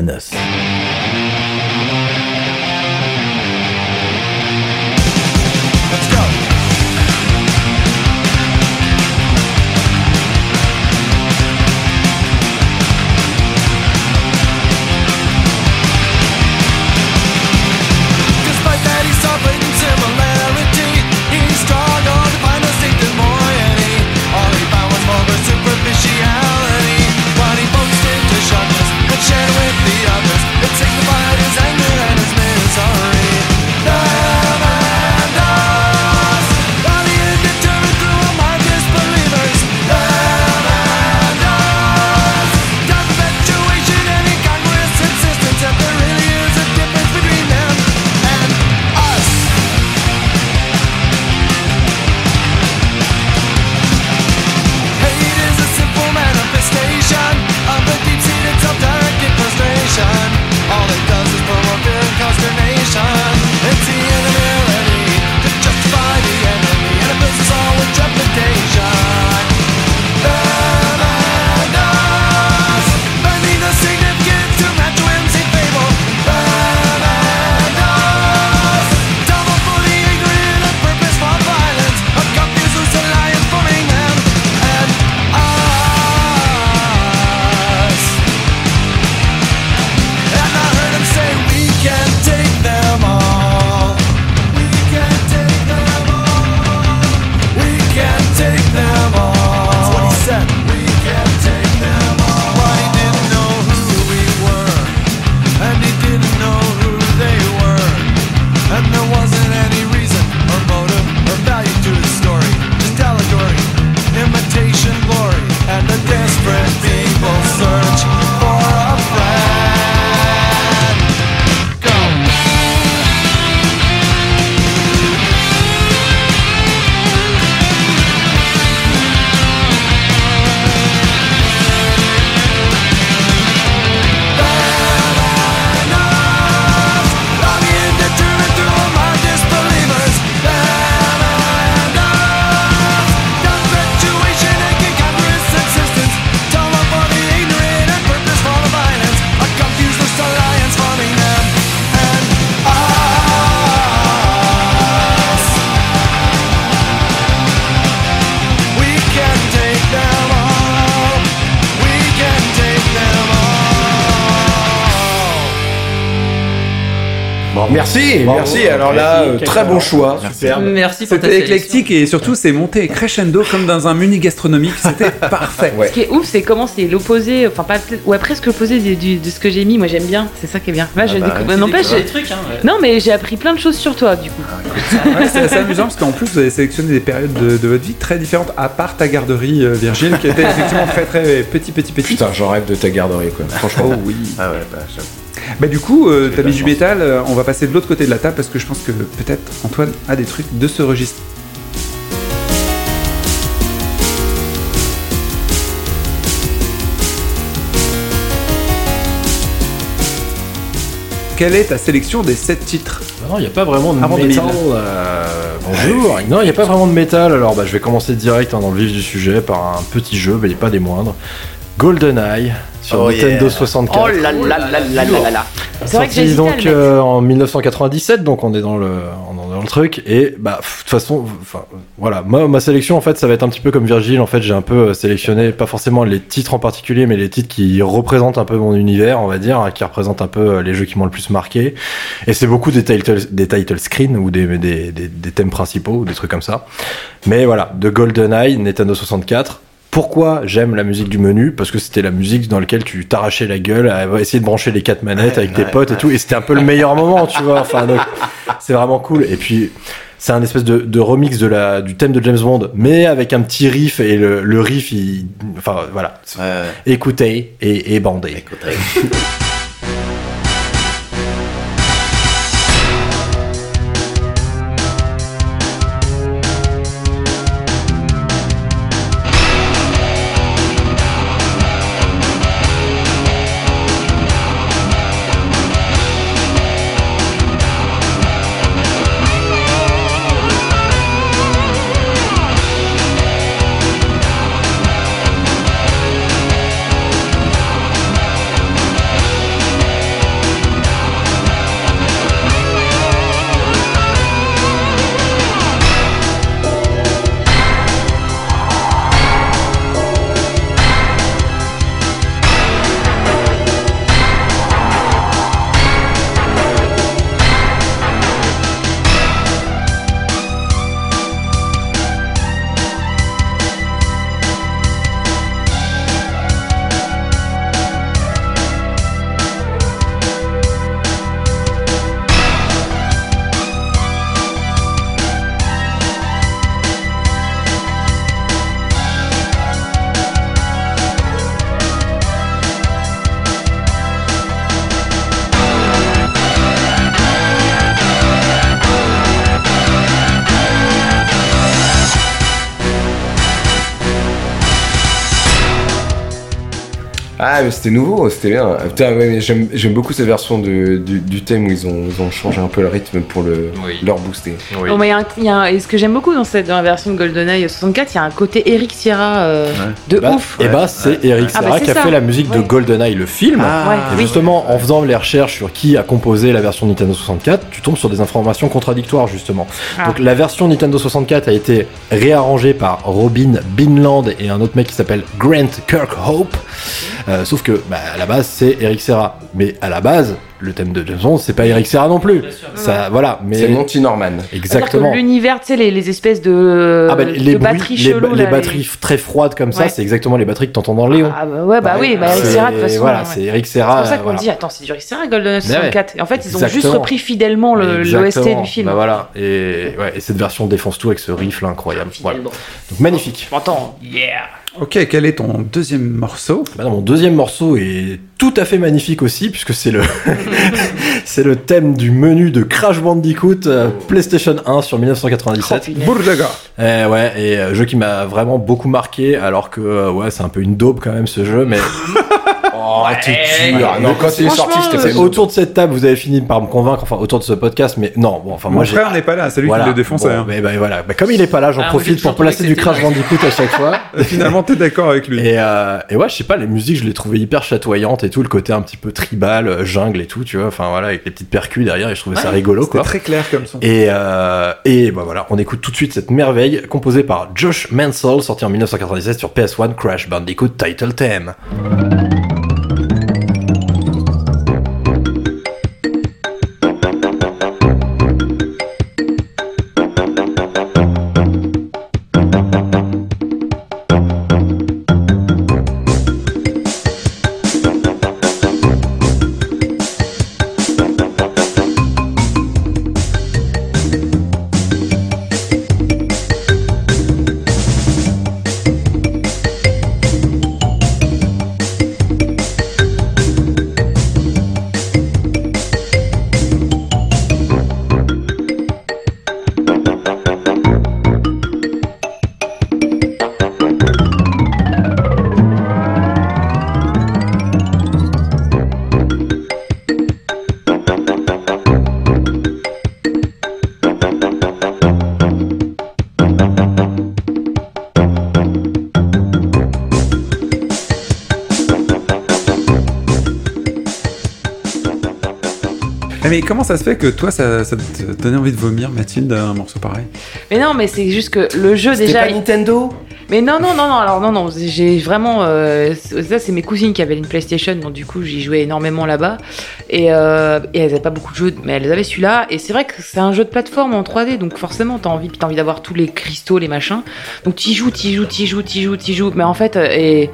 Merci, merci. Alors là, euh, très bon choix. Superbe. Merci pour ta C'était sélection. éclectique et surtout c'est monté crescendo comme dans un menu gastronomique. C'était parfait. Ouais. Ce qui est ouf, c'est comment c'est l'opposé, enfin pas ouais presque l'opposé du- du- de ce que j'ai mis. Moi j'aime bien, c'est ça qui est bien. Là, je bah, découvre- n'empêche, j'ai- des trucs, hein. ouais. non mais j'ai appris plein de choses sur toi du coup. Ouais, c'est assez amusant parce qu'en plus vous avez sélectionné des périodes de, de votre vie très différentes à part ta garderie euh, Virgile qui était effectivement très très petit petit petit. Putain, j'en rêve de ta garderie, quoi. Franchement. Oh oui. Ah ouais, bah, j'avoue. Bah du coup, euh, t'as mis du métal, euh, on va passer de l'autre côté de la table parce que je pense que peut-être Antoine a des trucs de ce registre. Quelle est ta sélection des 7 titres? Non, il n'y a pas vraiment de Avant métal. 2000. euh, bonjour. Non, il n'y a pas vraiment de métal. Alors, bah, je vais commencer direct hein, dans le vif du sujet par un petit jeu, mais pas des moindres. GoldenEye sur Oh Nintendo yeah. 64. Oh là là là là là là là. C'est vrai que Sorti donc euh, en 1997, donc on est dans le, on est dans le truc. Et bah, de toute façon, enfin, voilà, moi, ma sélection en fait, ça va être un petit peu comme Virgile. En fait, j'ai un peu euh, sélectionné, pas forcément les titres en particulier, mais les titres qui représentent un peu mon univers, on va dire, hein, qui représentent un peu euh, les jeux qui m'ont le plus marqué. Et c'est beaucoup des title, des title screens ou des, des, des, des thèmes principaux ou des trucs comme ça. Mais voilà, de GoldenEye, Nintendo 64. Pourquoi j'aime la musique du menu Parce que c'était la musique dans laquelle tu t'arrachais la gueule à essayer de brancher les quatre manettes Ouais, avec tes ouais, potes et tout, et c'était un peu le meilleur moment, tu vois. Enfin, c'est vraiment cool. Et puis, c'est un espèce de, de remix de la, du thème de James Bond, mais avec un petit riff, et le, le riff, il, enfin, voilà. Écoutez et, et bandez. Écoute, Ah, mais c'était nouveau, c'était bien. Putain, ouais, mais j'aime j'aime beaucoup cette version de, du, du thème où ils ont, ils ont changé un peu le rythme pour le, Oui. leur booster. Oui. Mais il y a un- il y a un- et ce que j'aime beaucoup dans, cette, dans la version de GoldenEye 64, il y a un côté Eric Sierra euh, de Bah, ouf. Et bah, c'est Eric Ah, bah, Serra c'est qui a ça. fait la musique de. GoldenEye, le film. Ouais, Et oui. justement, en faisant les recherches sur qui a composé la version Nintendo 64, tu tombes sur des informations contradictoires, justement. Ah. Donc, la version Nintendo 64 a été réarrangée par Robin Binland et un autre mec qui s'appelle Grant Kirkhope. Euh, sauf que, bah, à la base, c'est Eric Serra. Mais à la base, le thème de James Bond, c'est pas Eric Serra non plus. Ça, voilà. Mais C'est Monty Norman. exactement. L'univers, tu sais, les, les espèces de, Ah bah, les, de bruits, batteries les, cheloues. les batteries très froides comme ça, c'est exactement les batteries que t'entends dans Léon. Ah bah ouais, bah oui, bah Eric C'est- Serra de toute façon. Voilà, ouais. c'est Eric C'est Serra. pour ça qu'on voilà. dit, attends, c'est du Eric Serra, ouais. 64. Et en fait, ils ont juste repris fidèlement le- l'OST du film. Bah voilà, et, ouais, et cette version défonce tout avec ce riff là incroyable. Donc magnifique. Attends, yeah Ok, quel est ton deuxième morceau? Bah non, mon deuxième morceau est tout à fait magnifique aussi, puisque c'est le, c'est le thème du menu de Crash Bandicoot euh, PlayStation 1 sur 1997. Oh. Bourdaga. Eh ouais, et euh, jeu qui m'a vraiment beaucoup marqué, alors que euh, ouais, c'est un peu une daube quand même ce jeu, mais Oh, t'es dur. Non, quand il est sorti, c'était euh, c'est autour de cette table, vous avez fini par me convaincre, enfin autour de ce podcast, mais non, bon, enfin Mon moi j'ai. frère n'est pas là, c'est lui Voilà. qui le défonçait. Bon, hein. mais, bah, voilà. Bah, comme il est pas là, j'en Ah, profite pour placer du Crash Bandicoot à chaque fois. Finalement, t'es d'accord avec lui. Et, euh, et ouais, je sais pas, les musiques, je les trouvais hyper chatoyantes et tout, le côté un petit peu tribal, euh, jungle et tout, tu vois, enfin voilà, avec les petites percus derrière, et je trouvais ça rigolo, quoi. très clair comme son. Et, euh, et bah voilà, on écoute tout de suite cette merveille composée par Josh Mansell, sortie en 1997 sur PS1, Crash Bandicoot Title Theme. Ça se fait que toi, ça, ça te donnait envie de vomir, Mathilde, un morceau pareil? Mais non, mais c'est juste que le jeu déjà. pas Nintendo? Mais non, non, non, non, alors non, non, j'ai vraiment. euh, ça, c'est mes cousines qui avaient une PlayStation, donc du coup, j'y jouais énormément là-bas. Et, euh, et elles avaient pas beaucoup de jeux, mais elles avaient celui-là. Et c'est vrai que c'est un jeu de plateforme en 3D, donc forcément, t'as envie, puis t'as envie d'avoir tous les cristaux, les machins. Donc t'y joues, t'y joues, t'y joues, t'y joues, t'y joues. Mais en fait, euh, et.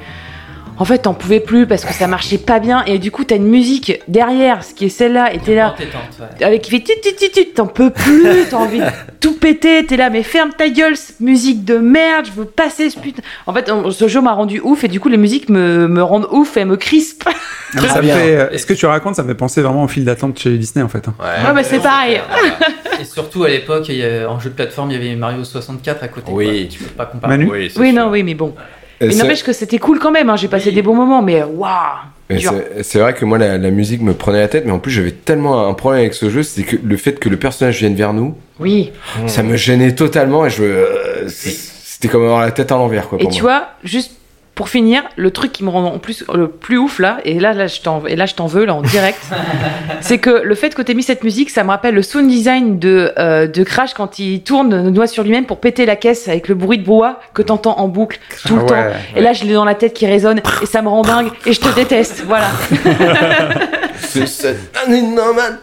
En fait, t'en pouvais plus parce que ça marchait pas bien et du coup t'as une musique derrière, ce qui est celle-là, et t'es là, ouais. avec qui fait tit tit tit tit, t'en peux plus, t'as envie de tout péter, t'es là, mais ferme ta gueule, cette musique de merde, je veux passer ce putain. En fait, ce jeu m'a rendu ouf et du coup les musiques me, me rendent ouf et me crispent. Ça fait, euh, Ce que tu racontes, ça me fait penser vraiment au fil d'attente chez Disney en fait. hein. Ouais, mais c'est pareil. Et surtout à l'époque, en jeu de plateforme, il y avait Mario 64 à côté. Oui. quoi. Tu peux pas comparer. Manu Oui, Oui, non, oui, mais bon. Il c'est- n'empêche que c'était cool quand même, hein, j'ai passé des bons moments, mais waouh Et dur. c'est- vrai que moi, la, la musique me prenait la tête, mais en plus, j'avais tellement un problème avec ce jeu, c'est que le fait que le personnage vienne vers nous, Oui. ça me gênait totalement et je, euh, c'était comme avoir la tête à l'envers, quoi. Et pour tu moi. vois, juste pour finir, le truc qui me rend en plus le plus ouf là, et là, là je t'en, et là je t'en veux là en direct, c'est que le fait que t'aies mis cette musique, ça me rappelle le sound design de, euh, de Crash quand il tourne le doigt sur lui-même pour péter la caisse avec le bruit de bois que t'entends en boucle tout le Ah temps. ouais. Et là, je l'ai dans la tête qui résonne et ça me rend dingue et je te déteste. Voilà. C'est cette année nomade.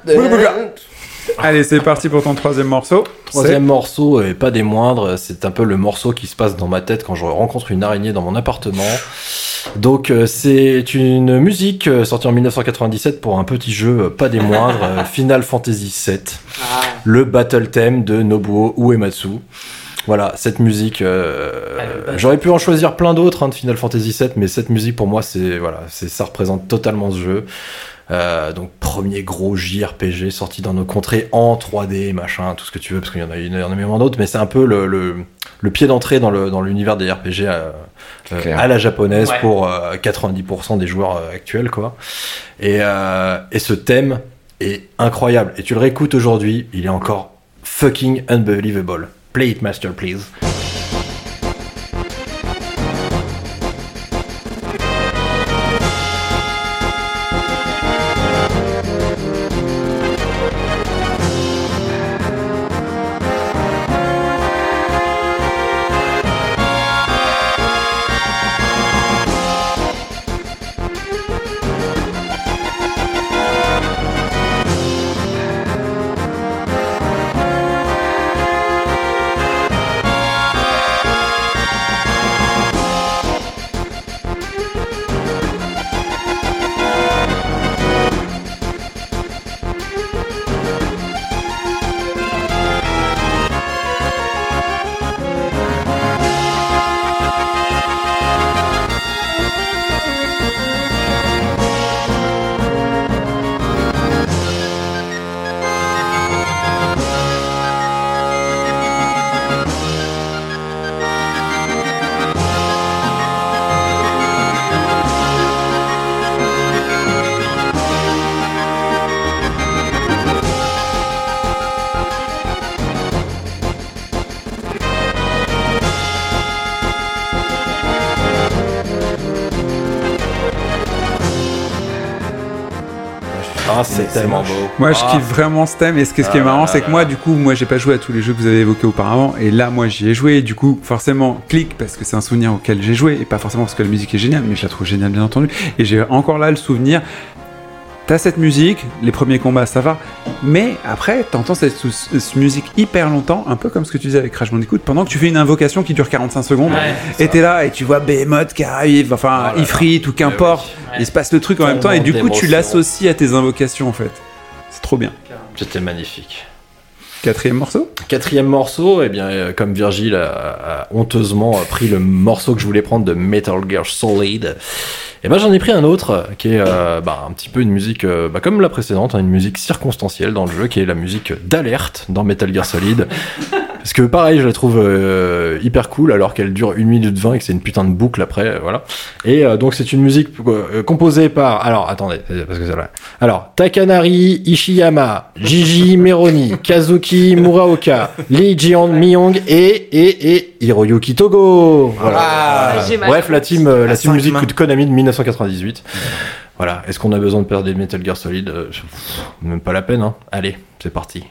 Allez, c'est parti pour ton troisième morceau. Troisième morceau, et pas des moindres, c'est un peu le morceau qui se passe dans ma tête quand je rencontre une araignée dans mon appartement. Donc euh, c'est une musique euh, sortie en 1997 pour un petit jeu, euh, pas des moindres, Final Fantasy VII, le battle theme de Nobuo Uematsu. Voilà, cette musique, euh, Ah, j'aurais pu en choisir plein d'autres hein, de Final Fantasy VII, mais cette musique pour moi, c'est voilà, c'est ça représente totalement ce jeu. Euh, donc premier gros JRPG sorti dans nos contrées en 3D, machin, tout ce que tu veux, parce qu'il y en a une énormément d'autres, mais c'est un peu le, le, le pied d'entrée dans le dans l'univers des RPG euh, euh, à la japonaise Ouais. pour euh, 90% des joueurs euh, actuels, quoi. Et, euh, et ce thème est incroyable. Et tu le réécoutes aujourd'hui, il est encore fucking unbelievable. Play it, master, please. Tellement beau. Moi, je Ah. kiffe vraiment ce thème. Et ce, que- ce qui est Ah marrant, c'est que moi, du coup, moi, j'ai pas joué à tous les jeux que vous avez évoqués auparavant. Et là, moi, j'y ai joué. Et du coup, forcément, clic parce que c'est un souvenir auquel j'ai joué. Et pas forcément parce que la musique est géniale, mais je la trouve géniale, bien entendu. Et j'ai encore là le souvenir. T'as cette musique, les premiers combats, ça va. Mais après, t'entends cette, musique hyper longtemps, un peu comme ce que tu disais avec Crash Bandicoot, pendant que tu fais une invocation qui dure 45 secondes. Ouais, et t'es là, et tu vois Behemoth qui arrive, enfin, Oh Ifrit ou qu'importe. Il se passe le truc en même temps, et du coup, tu l'associes à tes invocations, en fait. C'est trop bien. C'était magnifique. Quatrième morceau? Quatrième morceau, eh bien, euh, comme Virgile a, a honteusement pris le morceau que je voulais prendre de Metal Gear Solid, et ben j'en ai pris un autre euh, qui est euh, bah, un petit peu une musique, euh, bah, comme la précédente, hein, une musique circonstancielle dans le jeu, qui est la musique d'alerte dans Metal Gear Solid. Parce que pareil, je la trouve euh, hyper cool alors qu'elle dure 1 minute 20 et que c'est une putain de boucle après, euh, voilà. Et euh, donc c'est une musique euh, composée par... Alors, attendez, parce que c'est vrai. Alors, Takanari Ishiyama, Gigi Meroni, Kazuki Muraoka, Lee Jian Myong et, et, et Hiroyuki Togo. Voilà. Ah. Bref, la team, euh, la team musique de Konami de 1998. Voilà. Est-ce qu'on a besoin de perdre des Metal Gear Solid? Même pas la peine, hein. Allez, c'est parti.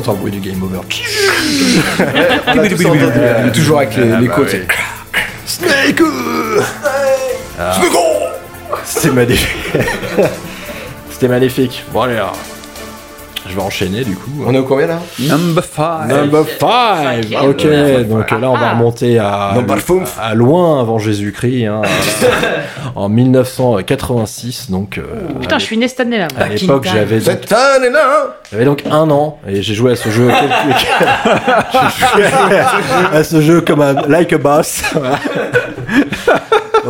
T'entends le bruit du game over. Tous entendu, euh, toujours avec les, Ah, les bah côtes. oui. Snake Ah. C'était magnifique. C'était magnifique. Bon, allez, alors. Je vais enchaîner du coup. On est au combien là? Number 5. Number 5 Cinquième. Ok, donc là on va Ah. remonter à, loin avant Jésus-Christ, hein, en 1986. Donc, euh, Putain, je suis né cette année-là. moi. à l'époque j'avais donc, Cette année-là j'avais donc un an et j'ai joué à ce jeu quelques... j'ai joué à ce jeu comme un like a boss.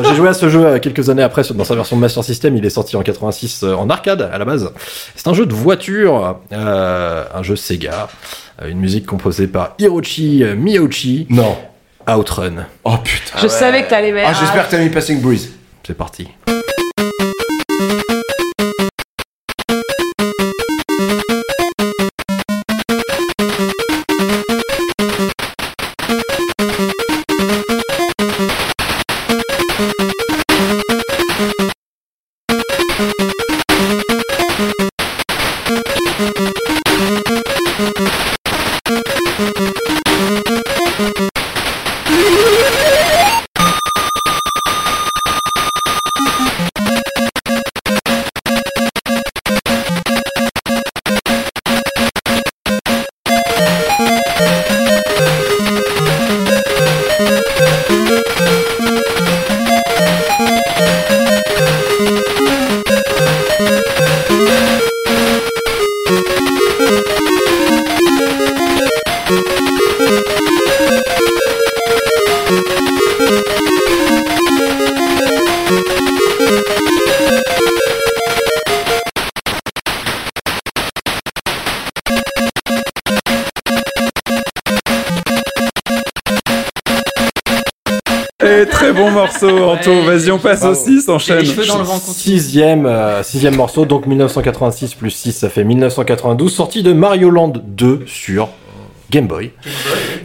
J'ai joué à ce jeu euh, quelques années après dans sa version Master System. Il est sorti en 86 euh, en arcade à la base. C'est un jeu de voiture, euh, un jeu Sega, une musique composée par Hiroshi euh, Miyoshi. Non. Outrun. Oh putain. Je savais que t'allais mettre. Ah, j'espère que t'as mis Passing Breeze. C'est parti. Morceau, Anto. Ouais. Vas-y, on passe au Bravo. 6, J'ai enchaîne. dans le vent. Sixième, euh, sixième morceau, donc 1986 plus 6, ça fait 1992, sortie de Mario Land 2 sur Game Boy.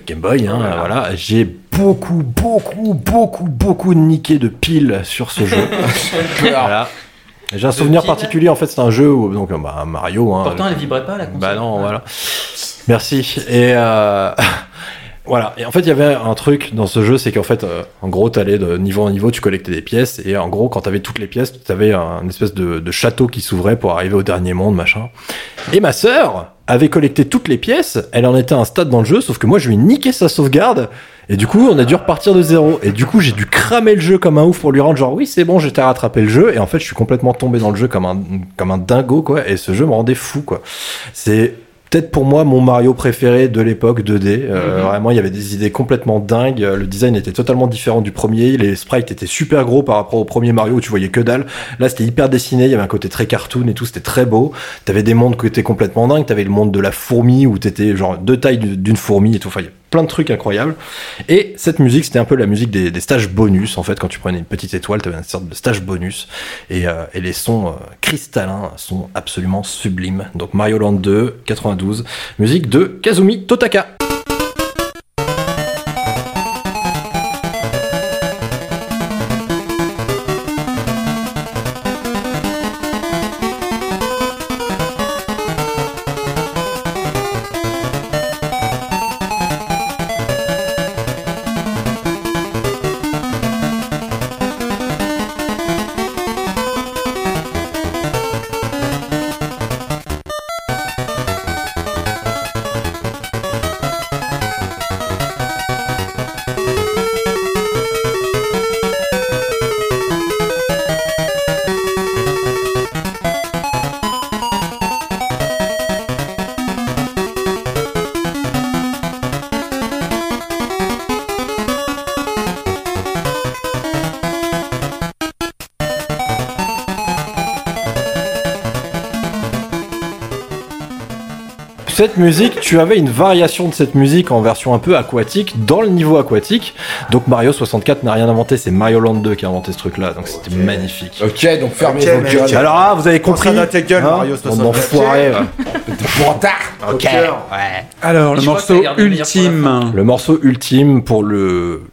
Game Boy, hein, voilà. J'ai beaucoup, beaucoup, beaucoup, beaucoup niqué de piles sur ce jeu. voilà. J'ai un souvenir particulier, en fait, c'est un jeu où, donc, bah, Mario, hein, Pourtant, elle vibrait pas la console. bah non, voilà. Merci. Et euh, voilà. Et en fait, il y avait un truc dans ce jeu, c'est qu'en fait, euh, en gros, t'allais de niveau en niveau, tu collectais des pièces, et en gros, quand t'avais toutes les pièces, t'avais un espèce de, château qui s'ouvrait pour arriver au dernier monde, machin. Et ma sœur avait collecté toutes les pièces, elle en était à un stade dans le jeu, sauf que moi, je lui ai niqué sa sauvegarde. Et du coup, on a dû repartir de zéro. Et du coup, j'ai dû cramer le jeu comme un ouf pour lui rendre genre, oui, c'est bon, j'ai rattrapé le jeu. Et en fait, je suis complètement tombé dans le jeu comme un, comme un dingo, quoi. Et ce jeu me rendait fou, quoi. C'est peut-être pour moi mon Mario préféré de l'époque 2D. Euh, Vraiment, il y avait des idées complètement dingues. Le design était totalement différent du premier. Les sprites étaient super gros par rapport au premier Mario où tu voyais que dalle. Là, c'était hyper dessiné. Il y avait un côté très cartoon et tout. C'était très beau. T'avais des mondes qui étaient complètement dingues. T'avais le monde de la fourmi où t'étais genre deux tailles d'une fourmi et tout. Enfin, plein de trucs incroyables. Et cette musique, c'était un peu la musique des, stages bonus. En fait, quand tu prenais une petite étoile, tu avais une sorte de stage bonus. Et, euh, les sons euh, cristallins sont absolument sublimes. Donc Mario Land 2, 92, musique de Kazumi Totaka. Musique, tu avais une variation de cette musique en version un peu aquatique, dans le niveau aquatique. Donc Mario 64 n'a rien inventé, c'est Mario Land 2 qui a inventé ce truc-là. Donc c'était magnifique. Ok, donc fermez Ok, vos gueules. Alors là, vous avez compris Concentre ta gueule, hein Mario On 64. enfoiré. ouais. Ok. Alors, le morceau ultime. Le morceau ultime pour le.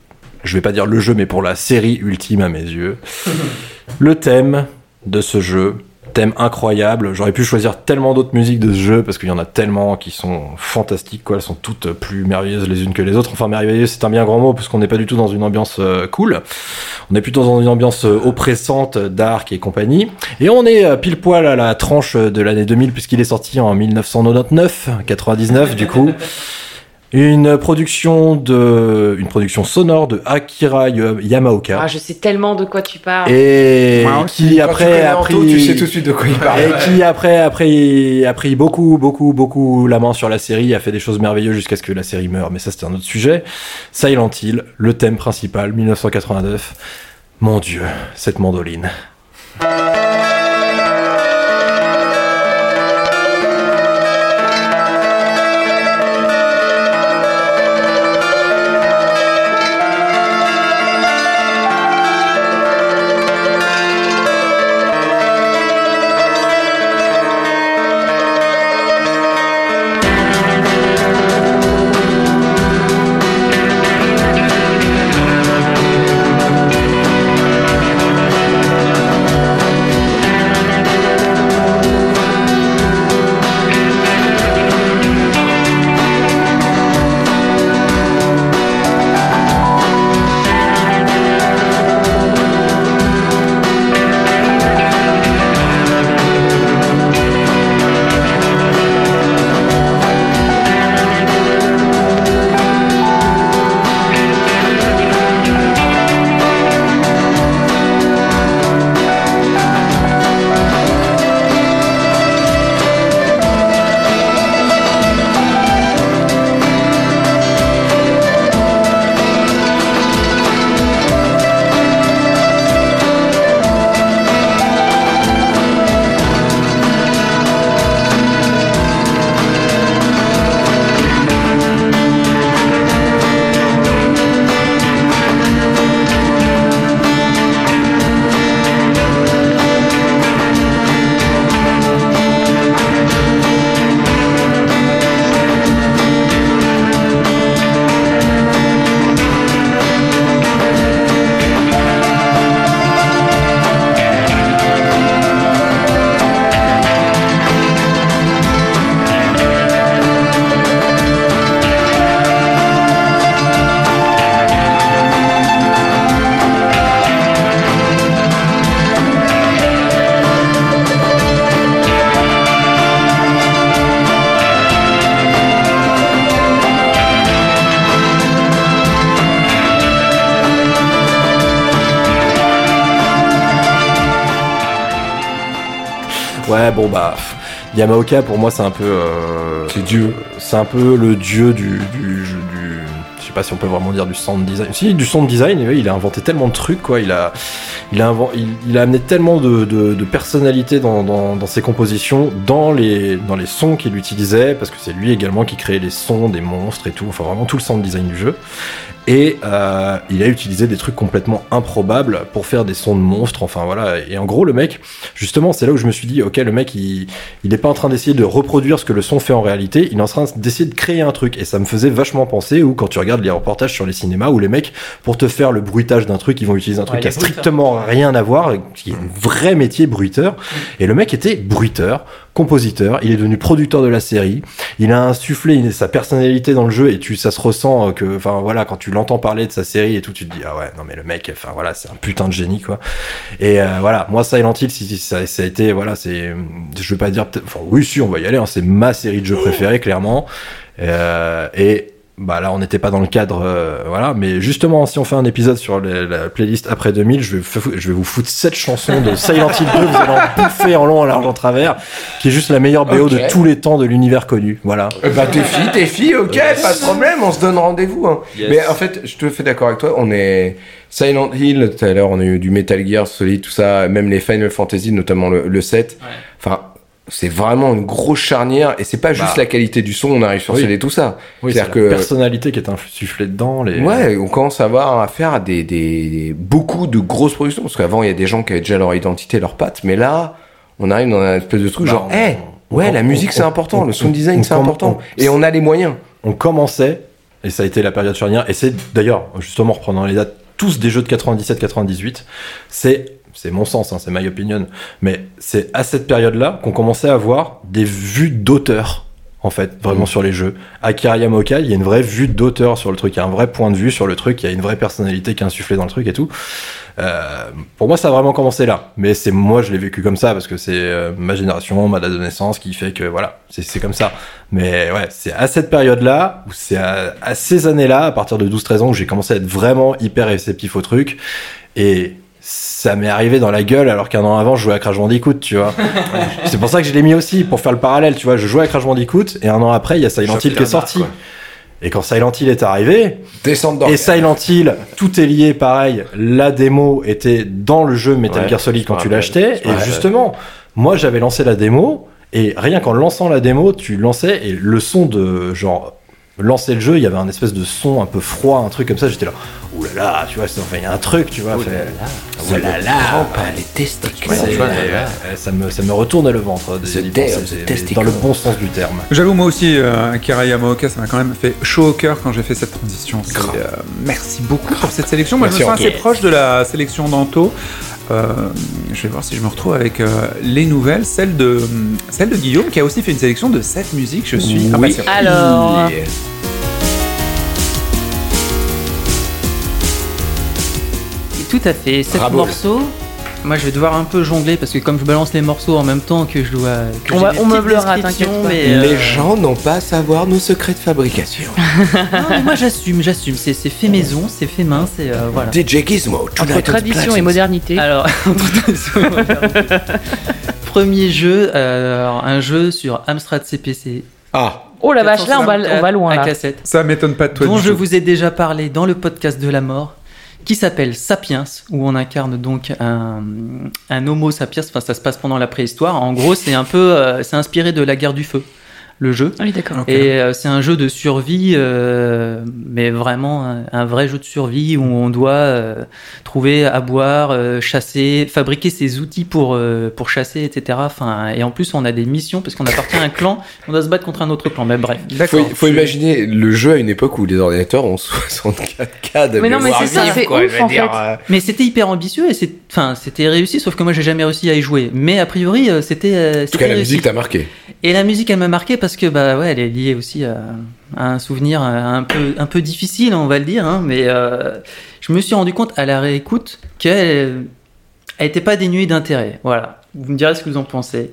Je vais pas dire le jeu, mais pour la série ultime à mes yeux. le thème de ce jeu. Thème incroyable. J'aurais pu choisir tellement d'autres musiques de ce jeu parce qu'il y en a tellement qui sont fantastiques, quoi. Elles sont toutes plus merveilleuses les unes que les autres. Enfin, merveilleuses, c'est un bien grand mot parce qu'on n'est pas du tout dans une ambiance euh, cool. On est plutôt dans une ambiance euh, oppressante, dark et compagnie. Et on est euh, pile poil à la tranche de l'année 2000 puisqu'il est sorti en 1999, 99 du coup. Une production de, une production sonore de Akira Yamaoka. Ah, je sais tellement de quoi tu parles. Et qui après a pris, tu sais tout de suite de quoi il parle. et qui après a pris, a pris beaucoup, beaucoup, beaucoup la main sur la série, a fait des choses merveilleuses jusqu'à ce que la série meure. Mais ça, c'était un autre sujet. Silent Hill, le thème principal, 1989. Mon Dieu, cette mandoline. Bon bah Yamaoka pour moi c'est un peu. euh, C'est Dieu. C'est un peu le dieu du, du, du- je sais pas si on peut vraiment dire du sound design. Si, du sound design, oui, il a inventé tellement de trucs, quoi. Il a, il a, il, il a amené tellement de, de, de personnalité dans, dans, dans ses compositions, dans les, dans les sons qu'il utilisait, parce que c'est lui également qui créait les sons des monstres et tout, enfin vraiment tout le sound design du jeu. Et euh, il a utilisé des trucs complètement improbables pour faire des sons de monstres. Enfin voilà. Et en gros, le mec, justement, c'est là où je me suis dit, ok, le mec, il, il est pas en train d'essayer de reproduire ce que le son fait en réalité. Il est en train d'essayer de créer un truc. Et ça me faisait vachement penser où quand tu regardes les reportages sur les cinémas où les mecs, pour te faire le bruitage d'un truc, ils vont utiliser un truc Ouais, qui a strictement rien à voir, qui est un vrai métier bruiteur. Et le mec était bruiteur, compositeur. Il est devenu producteur de la série. Il a insufflé sa personnalité dans le jeu et tu, ça se ressent euh, que, enfin voilà, quand tu l'entends parler de sa série et tout, tu te dis ah ouais, non mais le mec, enfin voilà, c'est un putain de génie quoi. Et euh, voilà, moi Silent Hill, si, si, ça, ça a été, voilà, c'est, je veux pas dire, enfin oui, si, on va y aller, hein, c'est ma série de jeux préférée clairement. Euh, et bah là, on n'était pas dans le cadre, euh, voilà. Mais justement, si on fait un épisode sur la playlist après 2000, je vais, je vais vous foutre cette chanson de Silent Hill 2, vous allez en bouffer en long, en large, en travers, qui est juste la meilleure BO de tous les temps de l'univers connu. Voilà. Euh, Bah t'es fille, t'es fille, ok, pas de problème, on se donne rendez-vous. Hein. Mais en fait, je te fais d'accord avec toi, on est Silent Hill, tout à l'heure on a eu du Metal Gear Solid, tout ça, même les Final Fantasy, notamment le, le 7. Ouais. Enfin, c'est vraiment une grosse charnière et c'est pas juste Bah. la qualité du son, on arrive sur Oui. CD et tout ça. Oui, c'est la que personnalité qui est insufflée dedans. Les... Ouais, on commence à avoir à des, des, des- beaucoup de grosses productions. Parce qu'avant, il y a des gens qui avaient déjà leur identité, leur patte. Mais là, on arrive dans un espèce de truc Bah, genre, on- eh, on- ouais, on- la musique c'est important, on- le sound design c'est important. Et on a les moyens. on commençait, et ça a été la période charnière, et c'est d'ailleurs, justement, en reprenant les dates, tous des jeux de 97-98, c'est, c'est mon sens, hein, c'est my opinion, mais c'est à cette période-là qu'on commençait à avoir des vues d'auteur, en fait, vraiment sur les jeux. Akira Yamaoka, il y a une vraie vue d'auteur sur le truc, il y a un vrai point de vue sur le truc, il y a une vraie personnalité qui est insufflée dans le truc et tout. Euh, pour moi, ça a vraiment commencé là. Mais c'est moi, je l'ai vécu comme ça parce que c'est euh, ma génération, ma date de naissance qui fait que voilà, c'est c'est comme ça. Mais ouais, c'est à cette période-là, ou c'est à, à ces années-là, à partir de 12-13 ans, où j'ai commencé à être vraiment hyper réceptif au truc. Et ça m'est arrivé dans la gueule alors qu'un an avant, je jouais à Crash Bandicoot, tu vois. c'est pour ça que je l'ai mis aussi, pour faire le parallèle, tu vois. Je jouais à Crash Bandicoot et un an après, il y a Silent Hill qui est sorti. Et quand Silent Hill est arrivé, Descendre et Silent Hill, tout est lié pareil. La démo était dans le jeu Metal Ouais, Gear Solid quand tu l'achetais. Et justement, moi j'avais lancé la démo. Et rien qu'en lançant la démo, tu lançais et le son de genre lancer le jeu, il y avait un espèce de son un peu froid, un truc comme ça. J'étais là, là, tu vois, c'est- enfin, il y a un truc, tu vois. là là, les testicules. ça me ça me retourne le ventre. The testicle. dans le bon sens du terme. J'avoue, moi aussi, euh, Akira Yamaoka, ça m'a quand même fait chaud au cœur quand j'ai fait cette transition. Euh, merci beaucoup pour cette sélection. Moi, Merci, je me sens assez proche de la sélection d'Anto. Je vais voir si je me retrouve avec euh, les nouvelles. Celle de, celle de Guillaume, qui a aussi fait une sélection de 7 musiques. Je suis Oui. impatient. Alors, Tout à fait. Sept Bravo. morceaux. Moi, je vais devoir un peu jongler parce que comme je balance les morceaux en même temps que je dois. que On va- on meublera, t'inquiète pas. mais, euh, Les gens n'ont pas à savoir nos secrets de fabrication. non, mais moi, j'assume, j'assume. C'est c'est fait maison, c'est fait main, c'est euh, voilà. DJ Gizmo, entre tradition et modernité. Alors, entre tradition et modernité. premier jeu, euh, alors, un jeu sur Amstrad CPC. Ah, Oh la vache, là on va, on va loin à là. cassette. Ça m'étonne pas de toi dont du je tout. vous ai déjà parlé dans le podcast de la mort, qui s'appelle Sapiens, où on incarne donc un, Homo sapiens. Enfin, ça se passe pendant la préhistoire. En gros, c'est un peu, euh, c'est inspiré de la guerre du feu, le jeu. Ah Oui, d'accord. Et euh, c'est un jeu de survie, euh, mais vraiment un, un vrai jeu de survie où on doit euh, trouver à boire, euh, chasser, fabriquer ses outils pour, euh, pour chasser, etc. Enfin, et en plus, on a des missions parce qu'on appartient à un clan, on doit se battre contre un autre clan. Mais bref. D'accord. faut, faut imaginer le jeu à une époque où les ordinateurs ont 64K de Mais non, mais c'est ça, c'est ouf, je veux en dire, fait. euh, Mais c'était hyper ambitieux et c'est, enfin, c'était réussi, sauf que moi j'ai jamais réussi à y jouer. Mais a priori, c'était. euh, En tout cas, la réussi. musique t'a marqué. Et la musique, elle m'a marqué parce que bah ouais, elle est liée aussi à, un souvenir un peu un peu difficile, on va le dire. Hein, mais euh, je me suis rendu compte à la réécoute qu'elle elle était pas dénuée d'intérêt. Voilà. Vous me direz ce que vous en pensez.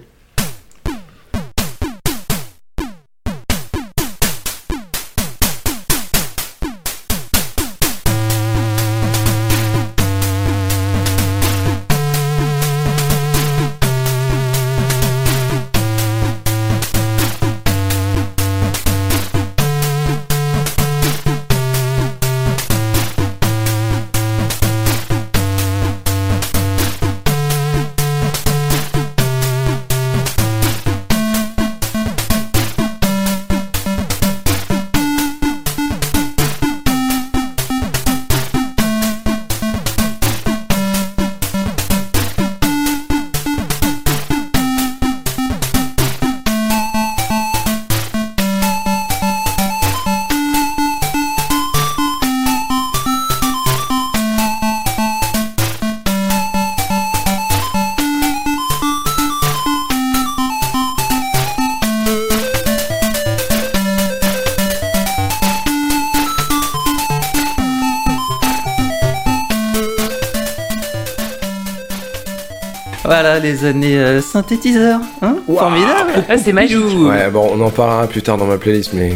Années euh, synthétiseurs. Hein Formidable. Ah, c'est magique. Ouais, bon, on en parlera plus tard dans ma playlist, mais.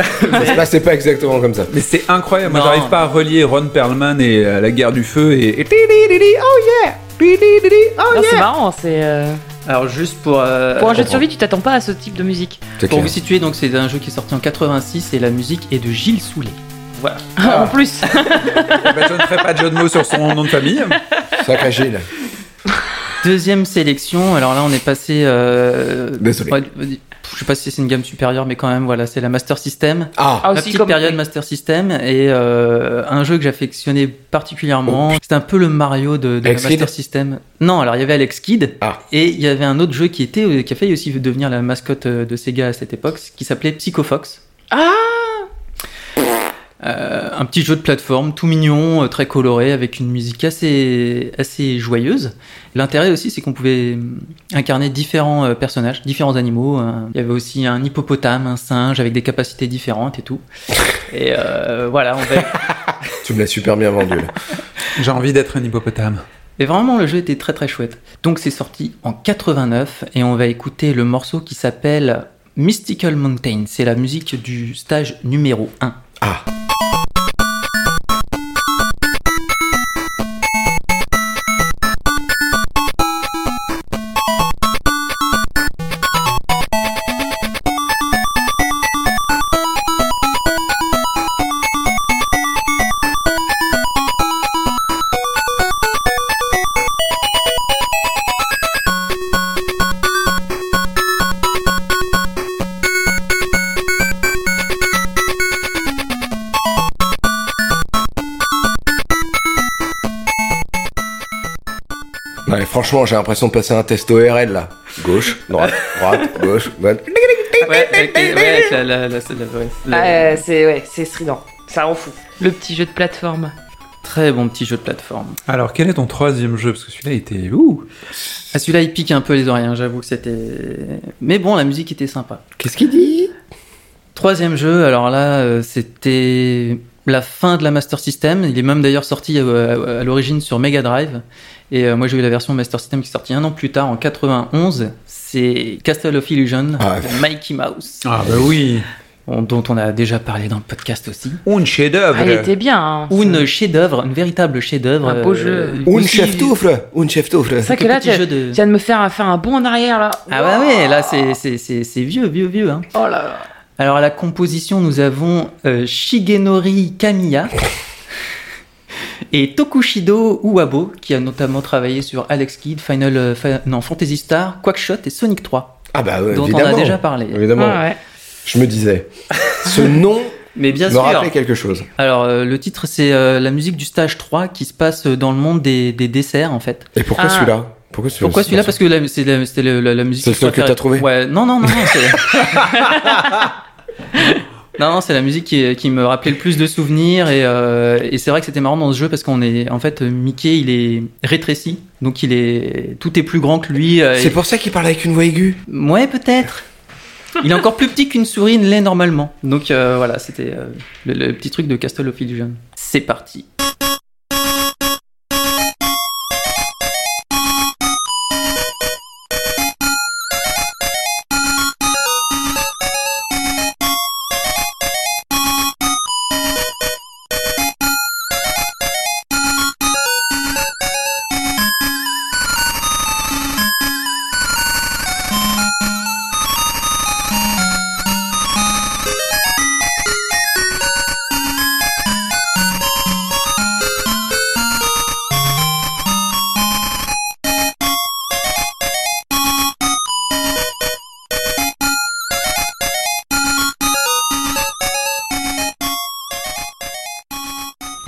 ça se passait pas exactement comme ça. Mais c'est incroyable, moi j'arrive pas à relier Ron Perlman et euh, la guerre du feu et. Oh yeah Oh Non, c'est yeah marrant, c'est. euh, Alors juste pour... euh, Pour un jeu de survie, tu t'attends pas à ce type de musique. Pour clair. vous situer, donc c'est un jeu qui est sorti en 86 et la musique est de Gilles Soulet. Voilà. en plus. Bah, je ne ferai pas de jeu de mots sur son nom de famille. Sacré Gilles. Deuxième sélection, alors là on est passé... Euh... Désolé. ouais, je sais pas si c'est une gamme supérieure, mais quand même, voilà, c'est la Master System. Ah, Ah, aussi petite comme. période Master System et euh, un jeu que j'affectionnais particulièrement. C'était un peu le Mario de, de la Alex Master System. Non, alors il y avait Alex Kidd Ah. et il y avait un autre jeu qui était euh, qui a failli aussi devenir la mascotte euh, de Sega à cette époque, qui s'appelait Psycho Fox. Ah Euh, un petit jeu de plateforme tout mignon, euh, très coloré, avec une musique assez, assez joyeuse. L'intérêt aussi, c'est qu'on pouvait euh, incarner différents euh, personnages, différents animaux. Il y avait aussi un hippopotame, un singe, avec des capacités différentes et tout. Et euh, voilà, on va... tu me l'as super bien vendu là. J'ai envie d'être un hippopotame. Et vraiment, le jeu était très très chouette. Donc c'est sorti en 89 et on va écouter le morceau qui s'appelle Mystical Mountain. C'est la musique du stage numéro 1. Ah, franchement, j'ai l'impression de passer un test ORL là. Gauche, droite, droite, gauche, droite. Ouais, avec, ouais, avec la, la- la- la- ouais, la- Euh, c'est ouais, c'est strident. Ça rend fou. Le petit jeu de plateforme. Très bon petit jeu de plateforme. Alors, quel est ton troisième jeu? Parce que celui-là était. Ouh Ah, celui-là, il pique un peu les oreilles, hein, j'avoue que c'était. Mais bon, la musique était sympa. Qu'est-ce qu'il dit? Troisième jeu, alors là, euh, c'était la fin de la Master System. Il est même d'ailleurs sorti euh, à, à l'origine sur Mega Drive. Et euh, moi, j'ai eu la version Master System qui est sortie un an plus tard, en 91. C'est Castle of Illusion Ah, Mikey Mouse, Ah, bah oui on- dont on a déjà parlé dans le podcast aussi. Un chef-d'œuvre il était bien. hein. Ou une chef-d'œuvre, une véritable chef-d'œuvre. Un beau euh, jeu. Un aussi- chef d'oeuvre Un chef d'oeuvre C'est vrai que là, tu de- viens de me faire, faire un bond en arrière là. Ah bah ouais, là, c'est- c'est c'est- c'est vieux, vieux, vieux. Hein. Oh là là. Alors à la composition, nous avons euh, Shigenori Kamiya et Tokushido Uwabo, qui a notamment travaillé sur Alex Kidd, Final, euh, non, Fantasy Star, Quackshot et Sonic 3, Ah bah ouais, dont évidemment. on a déjà parlé. Évidemment. Ouais. Je me disais. Ce nom Mais bien me sûr. rappelait quelque chose. Alors euh, le titre, c'est euh, la musique du stage 3 qui se passe dans le monde des, des desserts en fait. Et pourquoi Ah. celui-là? Pourquoi celui-là Pourquoi celui-là? Parce que la- c'est la, c'était le- la, la musique. C'est le que t'as trouvé? Ouais, non, non, non, non. c'est- Non, non, c'est la musique qui, qui me rappelait le plus de souvenirs et, euh, et c'est vrai que c'était marrant dans ce jeu parce qu'on est en fait Mickey il est rétréci donc il est tout est plus grand que lui. euh, C'est et- pour ça qu'il parle avec une voix aiguë. Ouais peut-être. Il est encore plus petit qu'une souris ne l'est normalement. Donc euh, voilà c'était le, le petit truc de Castle of Illusion. C'est parti.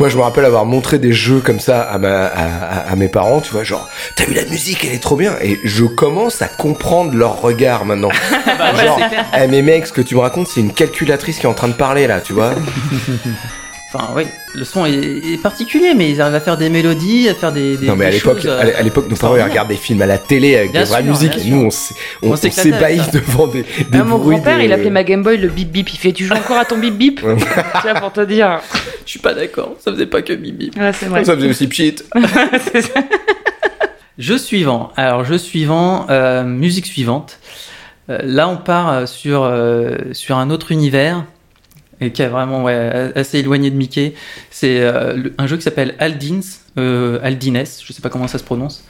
Moi, je me rappelle avoir montré des jeux comme ça à, ma, à, à- à mes parents, tu vois, genre, t'as vu la musique, elle est trop bien. Et je commence à comprendre leur regard maintenant. genre, eh, mais mec, ce que tu me racontes, c'est une calculatrice qui est en train de parler là, tu vois. Enfin oui le son est, est particulier mais ils arrivent à faire des mélodies à faire des, des non, mais à l'époque, choses, à à l'époque, nos parents, regardaient des films à la télé avec Bien des vraies sûr, musiques. bien Et nous, on, s'ébahit devant des, des Ah, mon grand-père, de- il appelait ma Game Boy le bip bip. Il fait Tu joues encore à ton bip bip? Vois, pour te dire. Je suis pas d'accord, ça faisait pas que. Ouais, c'est vrai. Ça faisait aussi pchit. C'est ça. Jeu suivant. Alors, jeu suivant, euh, musique suivante. Euh, là, on part euh, sur, euh, sur un autre univers et qui est vraiment assez éloigné de Mickey. C'est euh, un jeu qui s'appelle Aldins, euh, Aldines, je sais pas comment ça se prononce.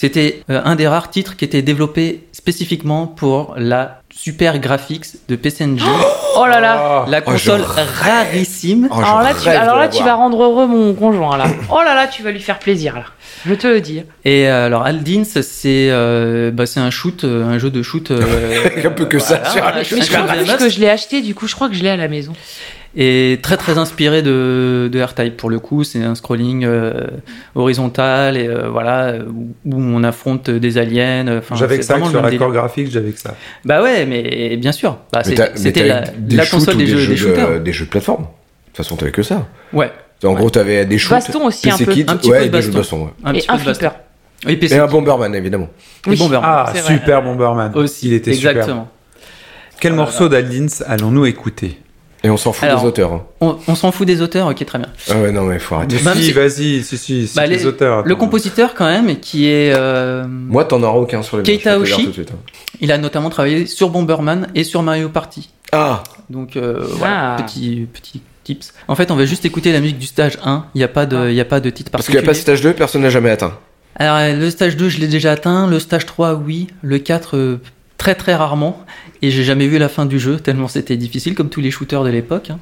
C'était euh, un des rares titres qui était développé spécifiquement pour la Super Graphics de PC Engine, Oh là là. la Oh, console rarissime. Oh, alors là, tu, alors là, tu vas rendre heureux mon conjoint là. Oh là là, tu vas lui faire plaisir là. Je te le dis. Et euh, alors Aldins, c'est euh, bah, c'est un shoot, euh, un jeu de shoot. euh, Un peu que ça, sur un shoot que je l'ai acheté, du coup, je crois que je l'ai à la maison. Et très très inspiré de, de R-Type pour le coup. C'est un scrolling euh, horizontal et euh, voilà où où on affronte des aliens. Enfin, J'avais que ça sur délire. graphique, j'avais que ça. Bah ouais, mais bien sûr. Bah, C'était la, des la console ou des jeux, des de- shooters. des jeux de plateforme. De toute façon, t'avais que ça. Ouais. En gros, t'avais des shoots. Baston aussi, un peu. Kids, Un petit ouais, peu de des jeux de baston. baston. ouais. Un Et petit un peu de baston. Oui, PC. Et un Bomberman, évidemment. Et Bomberman. Ah, super Bomberman. aussi. Il était super. exactement. Quel morceau d'Aldins allons-nous écouter? Et on s'en fout Alors, des auteurs. hein. On, on s'en fout des auteurs, ok, très bien. Ah ouais, non, mais faut arrêter. Si, vas-y, si, si, si, Bah, les, les- auteurs. Le compositeur quand même, qui est, euh, Moi, t'en auras aucun sur les Keita mains, je peux te le dire Oshi. tout de suite, hein. il a notamment travaillé sur Bomberman et sur Mario Party. Ah Donc euh, voilà, Ah. petit petit tips. En fait, on va juste écouter la musique du stage 1. Il n'y a pas de, il y a pas de titre Parce qu'il n'y a particulier. pas stage 2, personne n'a jamais atteint. Alors euh, le stage 2, je l'ai déjà atteint. Le stage 3, oui. Le 4, euh, très très rarement. Et j'ai jamais vu la fin du jeu tellement c'était difficile, comme tous les shooters de l'époque. hein.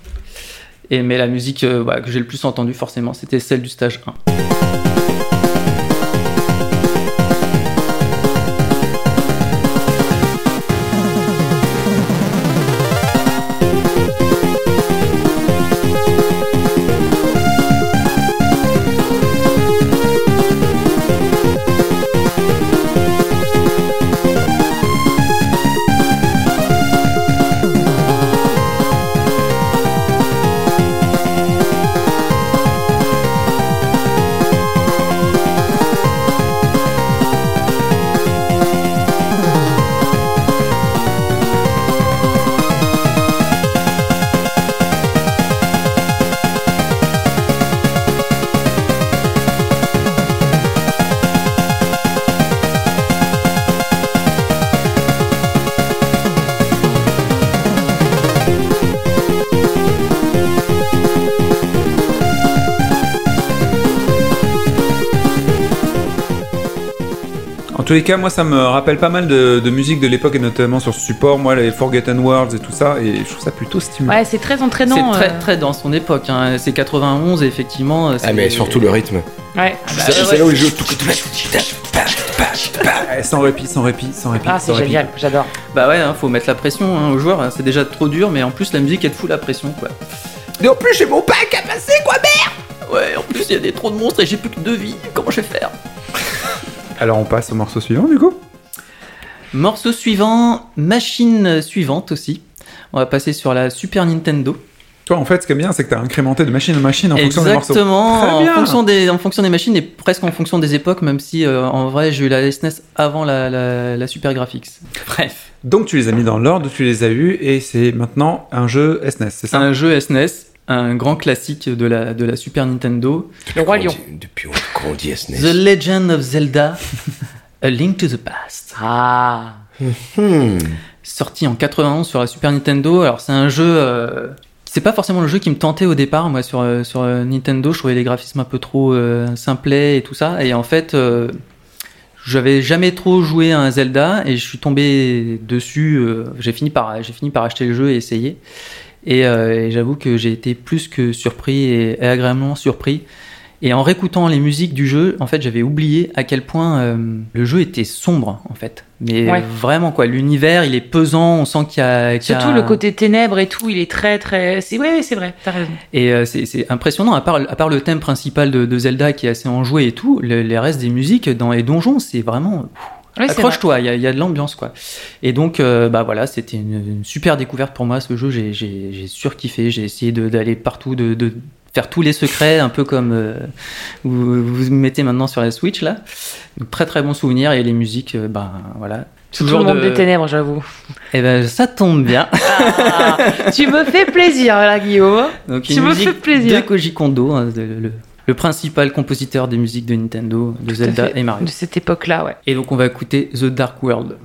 Et mais la musique euh, voilà, que j'ai le plus entendue forcément, c'était celle du stage 1. Tous les cas, moi, ça me rappelle pas mal de, de musique de l'époque et notamment sur ce support. Moi, les Forgotten Worlds et tout ça, et je trouve ça plutôt stimulant. Ouais, c'est très entraînant. C'est très euh. très dans son époque. hein. C'est 91 et effectivement. Ah, mais surtout le rythme. Ouais. C'est c'est là où jeux. Eh, sans répit, sans répit, sans répit. Ah, c'est génial, j'adore. Bah ouais, hein, faut mettre la pression hein, aux joueurs. hein. C'est déjà trop dur, mais en plus la musique elle te fout la pression quoi. Et en plus, j'ai mon pack à passer, quoi, merde Ouais, en plus il y a des trop de monstres et j'ai plus que deux vies. Comment je vais faire Alors, on passe au morceau suivant, du coup Morceau suivant, machine suivante aussi. On va passer sur la Super Nintendo. Toi, en fait, ce qui est bien, c'est que t'as incrémenté de machine en machine en fonction des morceaux. Exactement, en fonction, des, en fonction des machines et presque en fonction des époques, même si euh, en vrai j'ai eu la SNES avant la, la, la Super Graphics. Bref, Donc, tu les as mis dans l'ordre tu les as eus, et c'est maintenant un jeu SNES, c'est ça? Un jeu SNES, un grand classique de la, de la Super Nintendo. Le Roi Lion. Depuis qu'on dit SNES. The Legend of Zelda, A Link to the Past. Ah. Hmm. sorti en 91 sur la Super Nintendo. Alors c'est un jeu, euh, c'est pas forcément le jeu qui me tentait au départ. Moi sur euh, sur euh, Nintendo, je trouvais les graphismes un peu trop euh, simplets et tout ça. Et en fait, euh, j'avais jamais trop joué à un Zelda et je suis tombé dessus. euh, j'ai fini par j'ai fini par acheter le jeu et essayer. Et, euh, et j'avoue que j'ai été plus que surpris et, et agréablement surpris. Et en réécoutant les musiques du jeu, en fait, j'avais oublié à quel point euh, le jeu était sombre, en fait. Mais Ouais. vraiment, quoi. L'univers, il est pesant, on sent qu'il y a. qu'il y a- Surtout le côté ténèbres et tout, il est très très. C'est ouais, c'est vrai. T'as raison. Et euh, c'est c'est impressionnant, à part, à part le thème principal de, de Zelda qui est assez enjoué et tout, le- les restes des musiques dans les donjons, c'est vraiment. Vrai. Accroche-toi, il y, a- il y a de l'ambiance, quoi. Et donc, euh, bah voilà, c'était une, une super découverte pour moi, ce jeu. J'ai- J'ai j'ai surkiffé, j'ai essayé d'aller partout, de, de faire tous les secrets, un peu comme euh, vous, vous mettez maintenant sur la Switch, là. Donc, très très bon souvenir, et les musiques, euh, bah voilà. Tout le monde de- des ténèbres, j'avoue. Eh ben, ça tombe bien. Ah, tu me fais plaisir là, Guillaume. Donc, Tu me fais plaisir. de Koji Kondo, hein, de- le principal compositeur des musiques de Nintendo, de Tout Zelda et Mario. De cette époque-là, ouais. Et donc on va écouter The Dark World.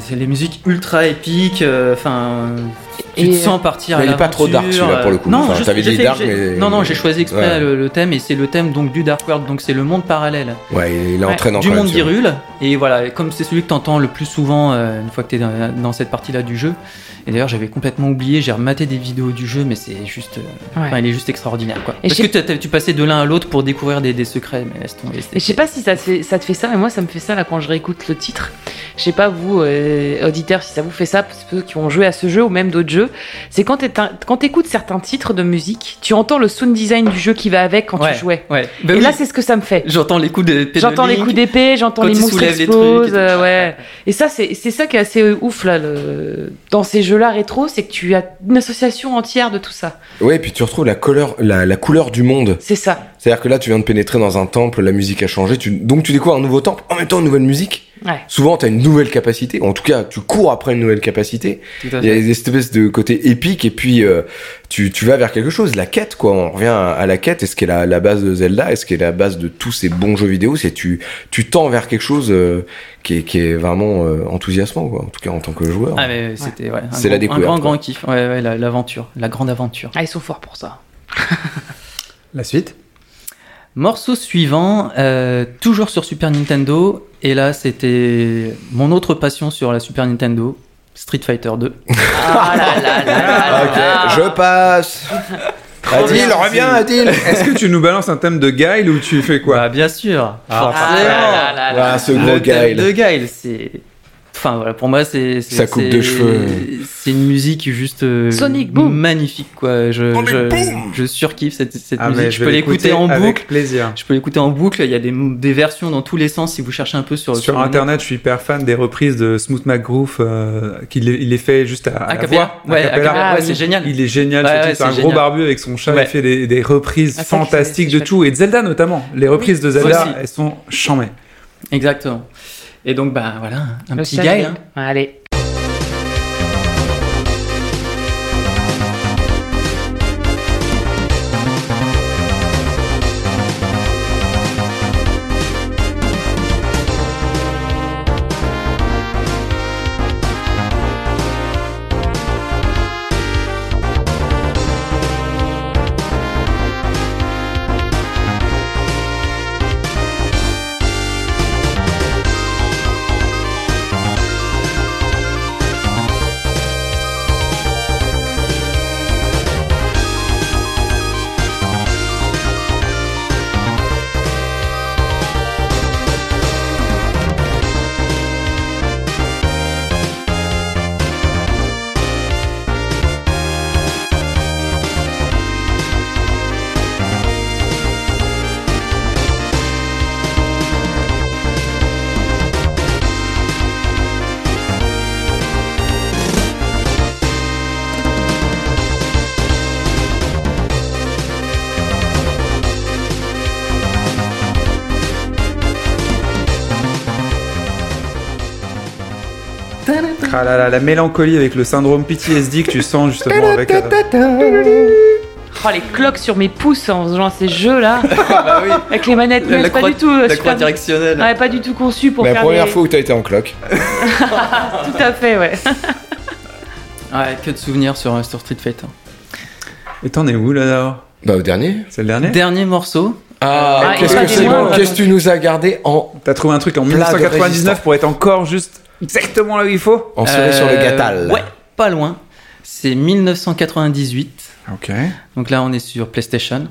C'est les musiques ultra épiques. euh, Enfin, tu te sens partir. Il est pas trop dark, celui-là, pour le coup. euh, Non, Enfin, t'avais j'ai dit dark, mais- non, non, j'ai choisi exprès Ouais. le, le thème et c'est le thème donc du Dark World, donc c'est le monde parallèle Ouais, il est Ouais. entraînant du monde d'Hyrule. Et voilà, comme c'est celui que t'entends le plus souvent euh, une fois que t'es dans, dans cette partie-là du jeu. Et d'ailleurs, j'avais complètement oublié. J'ai rematé des vidéos du jeu, mais c'est juste, euh, Ouais. enfin, il est juste extraordinaire, quoi. Et Parce que tu passais de l'un à l'autre pour découvrir des, des secrets, mais laisse tomber. Et je sais pas si ça te, fait, ça te fait ça, mais moi ça me fait ça là quand je réécoute le titre. Je sais pas vous, euh, auditeurs, si ça vous fait ça, parce que ceux qui ont joué à ce jeu ou même d'autres jeux. C'est quand t'écoutes certains titres de musique, tu entends le sound design du jeu qui va avec quand Ouais, tu jouais. Ouais. Bah et oui, là c'est ce que ça me fait. j'entends les coups d'épée. de J'entends les coups d'épée, j'entends les monstres explosent, euh, ouais. Et ça c'est c'est ça qui est assez ouf là le... dans ces jeux-là rétro, c'est que tu as une association entière de tout ça. Ouais, et puis tu retrouves la couleur, la, la couleur du monde. C'est ça. C'est-à-dire que là, tu viens de pénétrer dans un temple, la musique a changé, tu... donc tu découvres un nouveau temple, en même temps une nouvelle musique. Ouais. Souvent, tu as une nouvelle capacité, ou en tout cas, tu cours après une nouvelle capacité. Il y a des espèces de côté épique, et puis euh, tu, tu vas vers quelque chose, la quête, quoi. On revient à, à la quête, et ce qui est la, la base de Zelda, et ce qui est la base de tous ces bons jeux vidéo, c'est tu, tu tends vers quelque chose euh, qui, est, qui est vraiment euh, enthousiasmant, quoi. En tout cas, en tant que joueur. Ah, mais c'était ouais, un C'est la découverte, Un grand, quoi. grand kiff. Ouais, ouais, la- l'aventure, la grande aventure. Ah, ils sont forts pour ça. La suite? Morceau suivant, euh, toujours sur Super Nintendo. Et là, c'était mon autre passion sur la Super Nintendo, Street Fighter 2. Ah là là là là ok, là. je passe. Adil, reviens, Adil. Est-ce que tu nous balances un thème de Guile ou tu fais quoi? Bah, bien sûr. Ah, Ah là là là là. Ah, ce Le gros thème Guile. de Guile, c'est. Enfin voilà, pour moi c'est Sa coupe de cheveux. C'est une musique juste euh, Sonic Boom. magnifique quoi. Je surkiffe cette, cette Ah, musique. je peux l'écouter en avec boucle. plaisir. Je peux l'écouter en boucle. Il y a des, des versions dans tous les sens si vous cherchez un peu sur Sur net. internet, je suis hyper fan des reprises de Smooth McGroove euh, qu'il il les fait juste à, à la voix, Ouais, Ah, ouais, c'est génial. Il est génial, Ouais, ouais, c'est un gros barbu avec son chat, il fait des, des reprises Ah, ça, fantastiques de tout, et de Zelda notamment. Les reprises de Zelda, Aussi. elles sont chambées. Exactement. Et donc bah voilà, un petit. Guile. hein. Allez. Ah là là, la mélancolie avec le syndrome PTSD que tu sens justement avec. euh, Oh, les cloques sur mes pouces en faisant ces jeux-là. bah oui. Avec les manettes, La, mais la c'est pas croix, du tout. euh, la super- croix directionnelle. Ouais, pas du tout conçu pour La faire première des- fois où t'as été en cloque. Tout à fait, ouais. Ouais, que de souvenirs sur, sur Street Fighter. Et t'en es où là alors Bah, au dernier. C'est le dernier Dernier morceau. Ah, Ah, qu'est-ce que des c'est moindres, bon Qu'est-ce que tu nous as gardé en. T'as trouvé un truc en Plat de 1999 résistance. pour être encore juste exactement là où il faut En cerise sur le Euh, gâtal. Ouais, pas loin. C'est 1998. Ok. Donc là, on est sur PlayStation.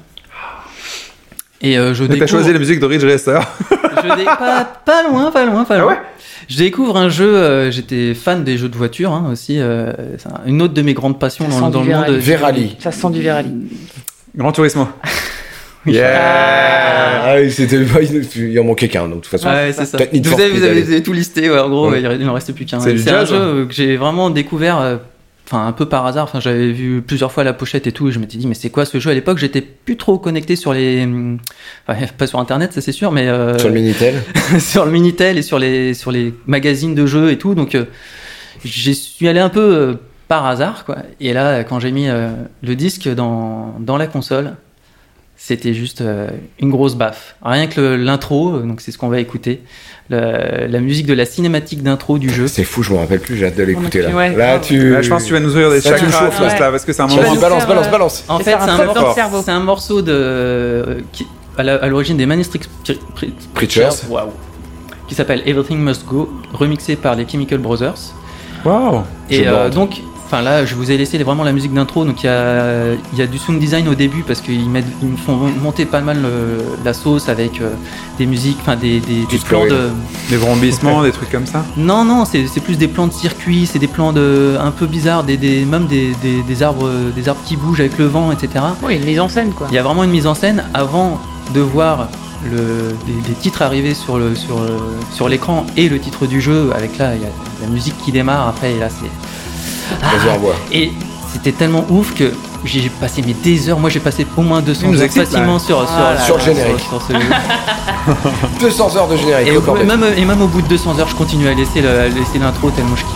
Et euh, je Donc t'as découvre... choisi la musique de Ridge Racer. je dé- pas, pas loin, pas loin, pas Ah loin. ouais je découvre un jeu, euh, j'étais fan des jeux de voiture hein, aussi. euh, une autre de mes grandes passions Ça dans, le monde. Verali. Ça sent du Verali. Grand Turismo. Yeah Ah oui, c'était. Il en manquait qu'un, donc de toute façon. Ouais, c'est ça. Peut-être Need Vous avez, Speed, vous, avez, allez. vous avez tout listé, ouais, en gros, Ouais. ouais, il n'en reste plus qu'un. C'est un jeu hein. que j'ai vraiment découvert, euh, enfin un peu par hasard. Enfin, j'avais vu plusieurs fois la pochette et tout, et je m'étais dit, mais c'est quoi ce jeu? À l'époque, j'étais plus trop connecté sur les, hum, enfin, pas sur Internet, ça c'est sûr, mais euh, Sur le Minitel. sur le Minitel et sur les sur les magazines de jeux et tout. Donc, euh, j'y suis allé un peu euh, par hasard, quoi. Et là, quand j'ai mis euh, le disque dans dans la console. C'était juste euh, une grosse baffe. Rien que l'intro, euh, donc c'est ce qu'on va écouter, le- la musique de la cinématique d'intro du jeu. C'est fou, je me rappelle plus, j'ai hâte de l'écouter là. Ouais, Là, grave. tu. Là, je pense que tu vas nous ouvrir des chakras, là. parce que c'est un moment. balance, faire, balance, balance. En fait, c'est un, morceau- un de euh, qui, à l'origine des Manistrix Preachers. Waouh. qui s'appelle Everything Must Go, remixé par les Chemical Brothers. Waouh Je Et euh, donc, enfin là, je vous ai laissé vraiment la musique d'intro. Donc il y a, il y a du sound design au début parce qu'ils mettent, ils me font monter pas mal euh, la sauce avec euh, des musiques, enfin des, des, des plans de. Des vrombissements, des trucs comme ça Non, non, c'est plus des plans de circuit, c'est des plans de un peu bizarres, des, des même des, des, des arbres, des arbres qui bougent avec le vent, etc. Oui, une mise en scène, quoi. Il y a vraiment une mise en scène avant de voir le, les, les titres arriver sur le sur, sur l'écran et le titre du jeu. Avec là, il y a la musique qui démarre après et là c'est Revoir. et c'était tellement ouf que j'ai passé mes des heures. Moi, j'ai passé au moins 200 Il nous heures facilement là. sur sur, Ah Sur le générique. sur ce jeu. 200 heures de générique. et, au même et même au bout de 200 heures, je continue à laisser le- à laisser l'intro tellement je kiffais.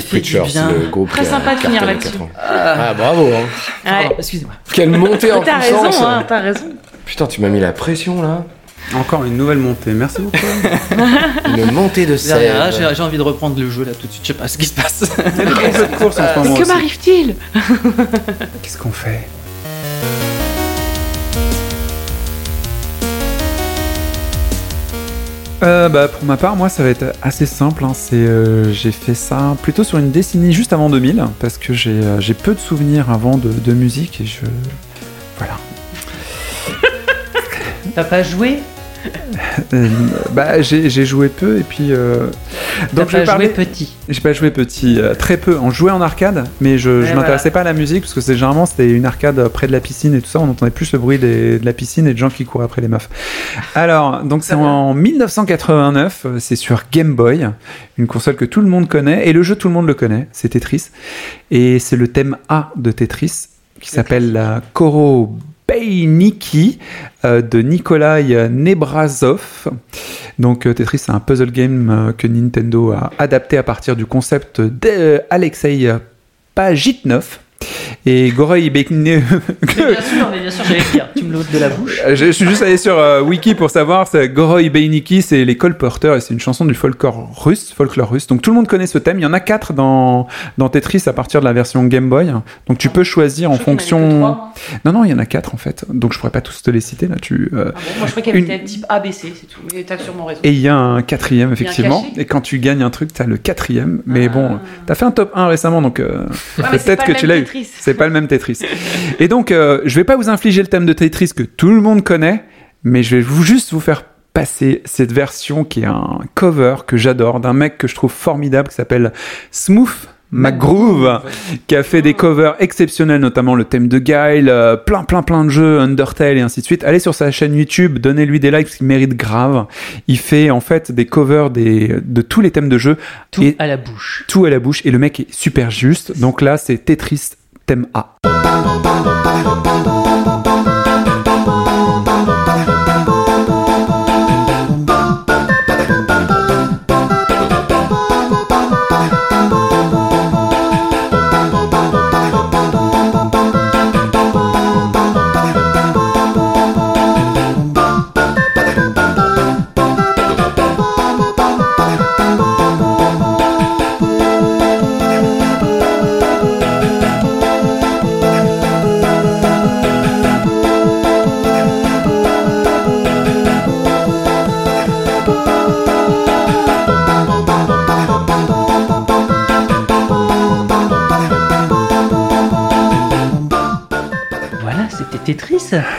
Street fait du Preachers, bien. le groupe Très qui sympa de finir là-dessus. 80. Ah, bravo, hein. Ouais. excusez-moi. Quelle montée en T'as puissance. raison, hein, t'as raison. Putain, tu m'as mis la pression là. Encore une nouvelle montée. Merci beaucoup. Une montée de C'est sève. J'ai envie de reprendre le jeu là tout de suite. Je sais pas ce qui se passe. Il y a des gros jeux de course en ce moment Que m'arrive-t-il? Qu'est-ce qu'on fait? Euh, bah, pour ma part, moi, ça va être assez simple. hein. C'est, euh, j'ai fait ça plutôt sur une décennie juste avant 2000, parce que j'ai, euh, j'ai peu de souvenirs avant de, de musique et je, voilà. T'as pas joué? Bah, j'ai joué peu et puis. euh, Donc je vais joué petit. J'ai pas joué petit, euh, très peu. On jouait en arcade, mais je, je m'intéressais pas à la musique parce que c'est généralement c'était une arcade euh, près de la piscine et tout ça. On entendait plus le bruit des- de la piscine et de gens qui couraient après les meufs. Alors, donc c'est en 1989, euh, c'est sur Game Boy, une console que tout le monde connaît et le jeu tout le monde le connaît, c'est Tetris. Et c'est le thème A de Tetris qui s'appelle la Koro Beiniki euh, de Nikolai Nebrazov. Donc euh, Tetris, c'est un puzzle game euh, que Nintendo a adapté à partir du concept d'Alexei Pajitnov. Et Goroy Bekne... Bien sûr, mais bien sûr, j'allais le dire. Tu me l'ôtes de la bouche. Je, je suis juste allé sur euh, Wiki pour savoir, c'est Goroy Beiniki, c'est les colporteurs et c'est une chanson du folklore russe, folklore russe. Donc tout le monde connaît ce thème. Il y en a quatre dans, dans Tetris à partir de la version Game Boy. Donc tu peux choisir en Je fonction. trois, moi. Non non, il y en a quatre en fait. Donc je pourrais pas tous te les citer là. Tu. euh, Ah bon, moi, je crois qu'il y avait Une- peut-être type ABC, c'est tout. Mais t'as sûrement raison. Et il y a un quatrième effectivement. Et quand tu gagnes un truc, t'as le quatrième. Mais Ah. bon, t'as fait un top 1 récemment, donc euh, Ouais, peut-être que tu l'as eu. Tetris. C'est pas le même Tetris. Et donc, euh, je vais pas vous infliger le thème de Tetris que tout le monde connaît, mais je vais vous juste vous faire passer cette version qui est un cover que j'adore d'un mec que je trouve formidable qui s'appelle Smooth McGroove qui a fait des covers exceptionnels, notamment le thème de Guile, euh, plein plein plein de jeux, Undertale et ainsi de suite. Allez sur sa chaîne YouTube, donnez-lui des likes, parce qu'il mérite grave. Il fait en fait des covers des, de tous les thèmes de jeux, Tout Et- à la bouche. tout à la bouche, et le mec est super juste. Donc là, c'est Tetris thème A.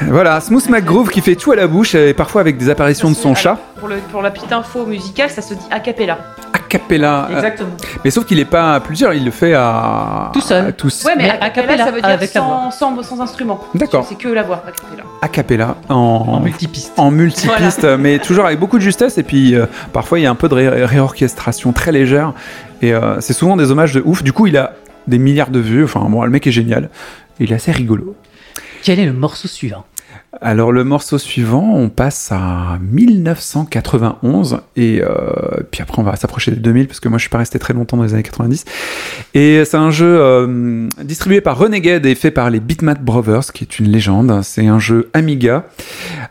Voilà, Smooth McGroove qui fait tout à la bouche, et parfois avec des apparitions de son chat. Pour, le, pour la petite info musicale, ça se dit a cappella. A cappella. euh, Exactement. Mais sauf qu'il est pas à plusieurs, il le fait à. Tout seul. à tous. Ouais, mais, Mais a cappella, ça veut dire avec sans, sans, sans instrument. D'accord. C'est que la voix, a cappella. A cappella. En, En multipiste. en multipiste, mais toujours avec beaucoup de justesse. Et puis euh, parfois, il y a un peu de ré- réorchestration très légère. Et euh, c'est souvent des hommages de ouf. Du coup, il a des milliards de vues. Enfin, bon, le mec est génial. Il est assez rigolo. Quel est le morceau suivant? Alors le morceau suivant, on passe à 1991 et euh, puis après on va s'approcher des 2000 parce que moi je suis pas resté très longtemps dans les années 90. Et c'est un jeu euh, distribué par Renegade et fait par les Bitmap Brothers qui est une légende. C'est un jeu Amiga,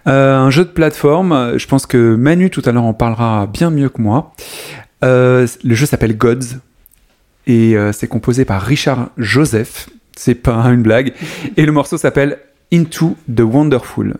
Euh, un jeu de plateforme. Je pense que Manu tout à l'heure en parlera bien mieux que moi. Le jeu s'appelle Gods et c'est composé par Richard Joseph. C'est pas une blague. Et le morceau s'appelle Into the Wonderful.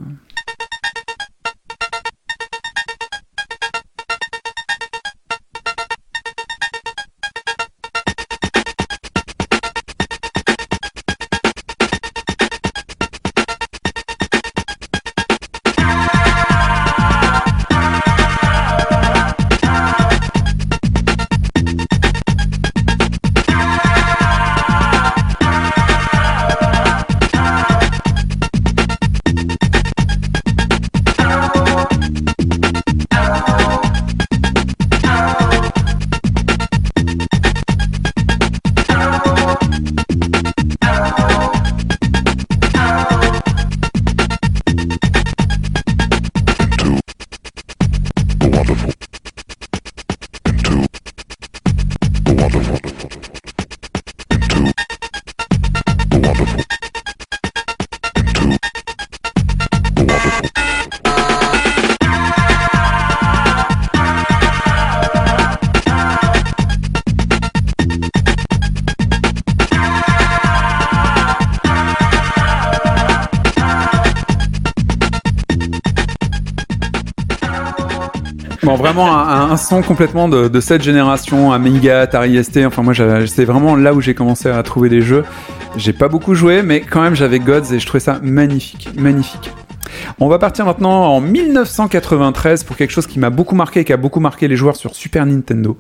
Vraiment un, son complètement de, cette génération, Amiga, Atari ST. Enfin, moi, c'est vraiment là où j'ai commencé à trouver des jeux. J'ai pas beaucoup joué, mais quand même, j'avais Gods et je trouvais ça magnifique, magnifique. On va partir maintenant en 1993 pour quelque chose qui m'a beaucoup marqué et qui a beaucoup marqué les joueurs sur Super Nintendo.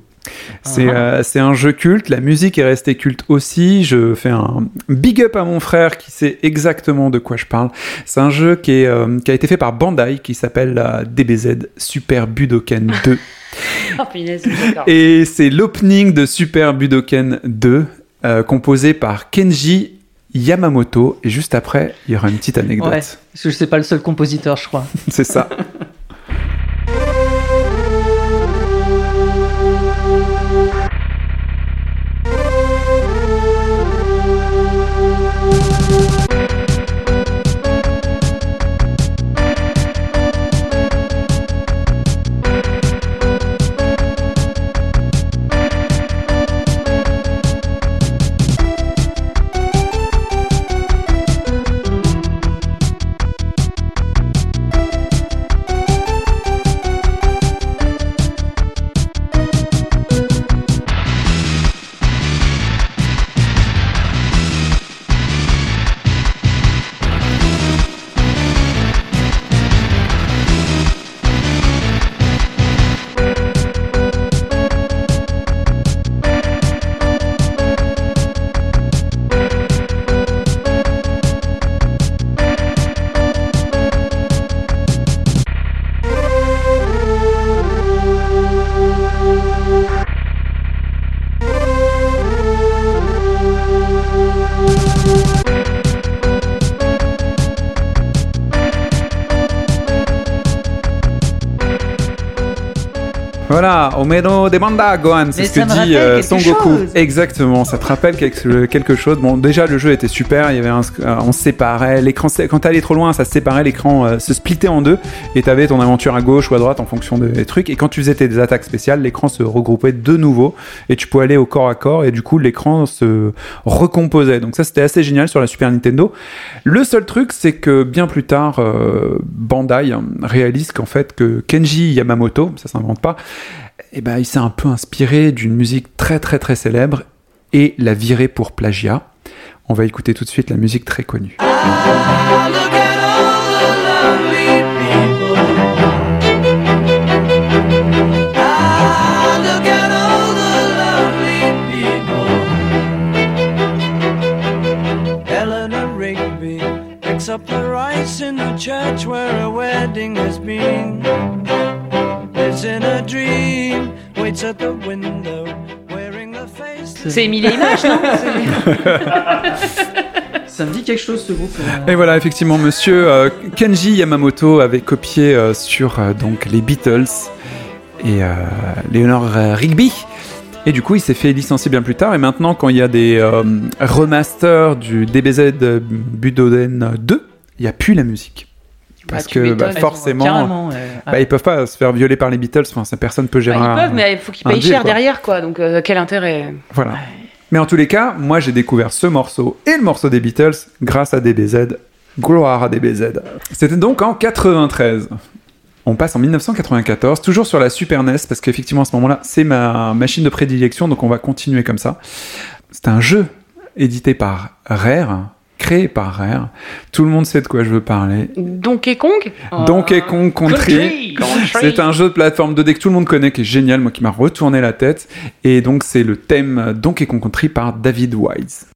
C'est euh, c'est un jeu culte, la musique est restée culte aussi. Je fais un big up à mon frère qui sait exactement de quoi je parle. C'est un jeu qui, est, euh, qui a été fait par Bandai qui s'appelle la DBZ Super Budoken 2. Oh, punaise. Et c'est l'opening de Super Budoken 2, euh, composé par Kenji Yamamoto. Et juste après, il y aura une petite anecdote. Ouais, parce que c'est pas le seul compositeur, je crois. C'est ça. Voilà, Omero de Banda, Gohan, c'est ce que dit euh, Son Goku. Exactement, ça te rappelle quelque, quelque chose. Bon, déjà le jeu était super, il y avait un, euh, on se séparait, l'écran, quand t'allais trop loin, ça se séparait, l'écran euh, se splittait en deux, et t'avais ton aventure à gauche ou à droite en fonction des, trucs. Et quand tu faisais tes attaques spéciales, l'écran se regroupait de nouveau, et tu pouvais aller au corps à corps, et du coup l'écran se recomposait. Donc ça c'était assez génial sur la Super Nintendo. Le seul truc, c'est que bien plus tard, euh, Bandai réalise qu'en fait que Kenji Yamamoto, ça s'invente pas, eh ben, il s'est un peu inspiré d'une musique très très très célèbre et l'a viré pour plagiat. On va écouter tout de suite la musique très connue. Ah, up the rice in the church where a wedding has been. Lives in a dream, waits at the window, wearing the face. C'est Emilie Image, non Ça me dit quelque chose ce groupe. euh. Et voilà, effectivement, monsieur euh, Kenji Yamamoto avait copié euh, sur euh, donc les Beatles et euh, Leonard euh, Rigby. Et du coup, il s'est fait licencier bien plus tard. Et maintenant, quand il y a des euh, remasters du DBZ Budoden 2, il n'y a plus la musique. Parce Bah, tu que bah, m'étonnes. forcément, ouais. bah, ils peuvent pas se faire violer par les Beatles. Enfin, ça, personne peut Bah, gérer. Ils un- peuvent, mais il faut qu'ils payent cher quoi. derrière, quoi. Donc, euh, quel intérêt? Voilà. Mais en tous les cas, moi j'ai découvert ce morceau et le morceau des Beatles grâce à DBZ. Gloire à DBZ. C'était donc en 93. On passe en 1994, toujours sur la Super NES, parce qu'effectivement à ce moment-là, c'est ma machine de prédilection, donc on va continuer comme ça. C'est un jeu édité par Rare, créé par Rare. Tout le monde sait de quoi je veux parler. Donkey Kong? Donkey Kong Country. C'est un jeu de plateforme 2D que tout le monde connaît, qui est génial, moi qui m'a retourné la tête. Et donc c'est le thème Donkey Kong Country par David Wise.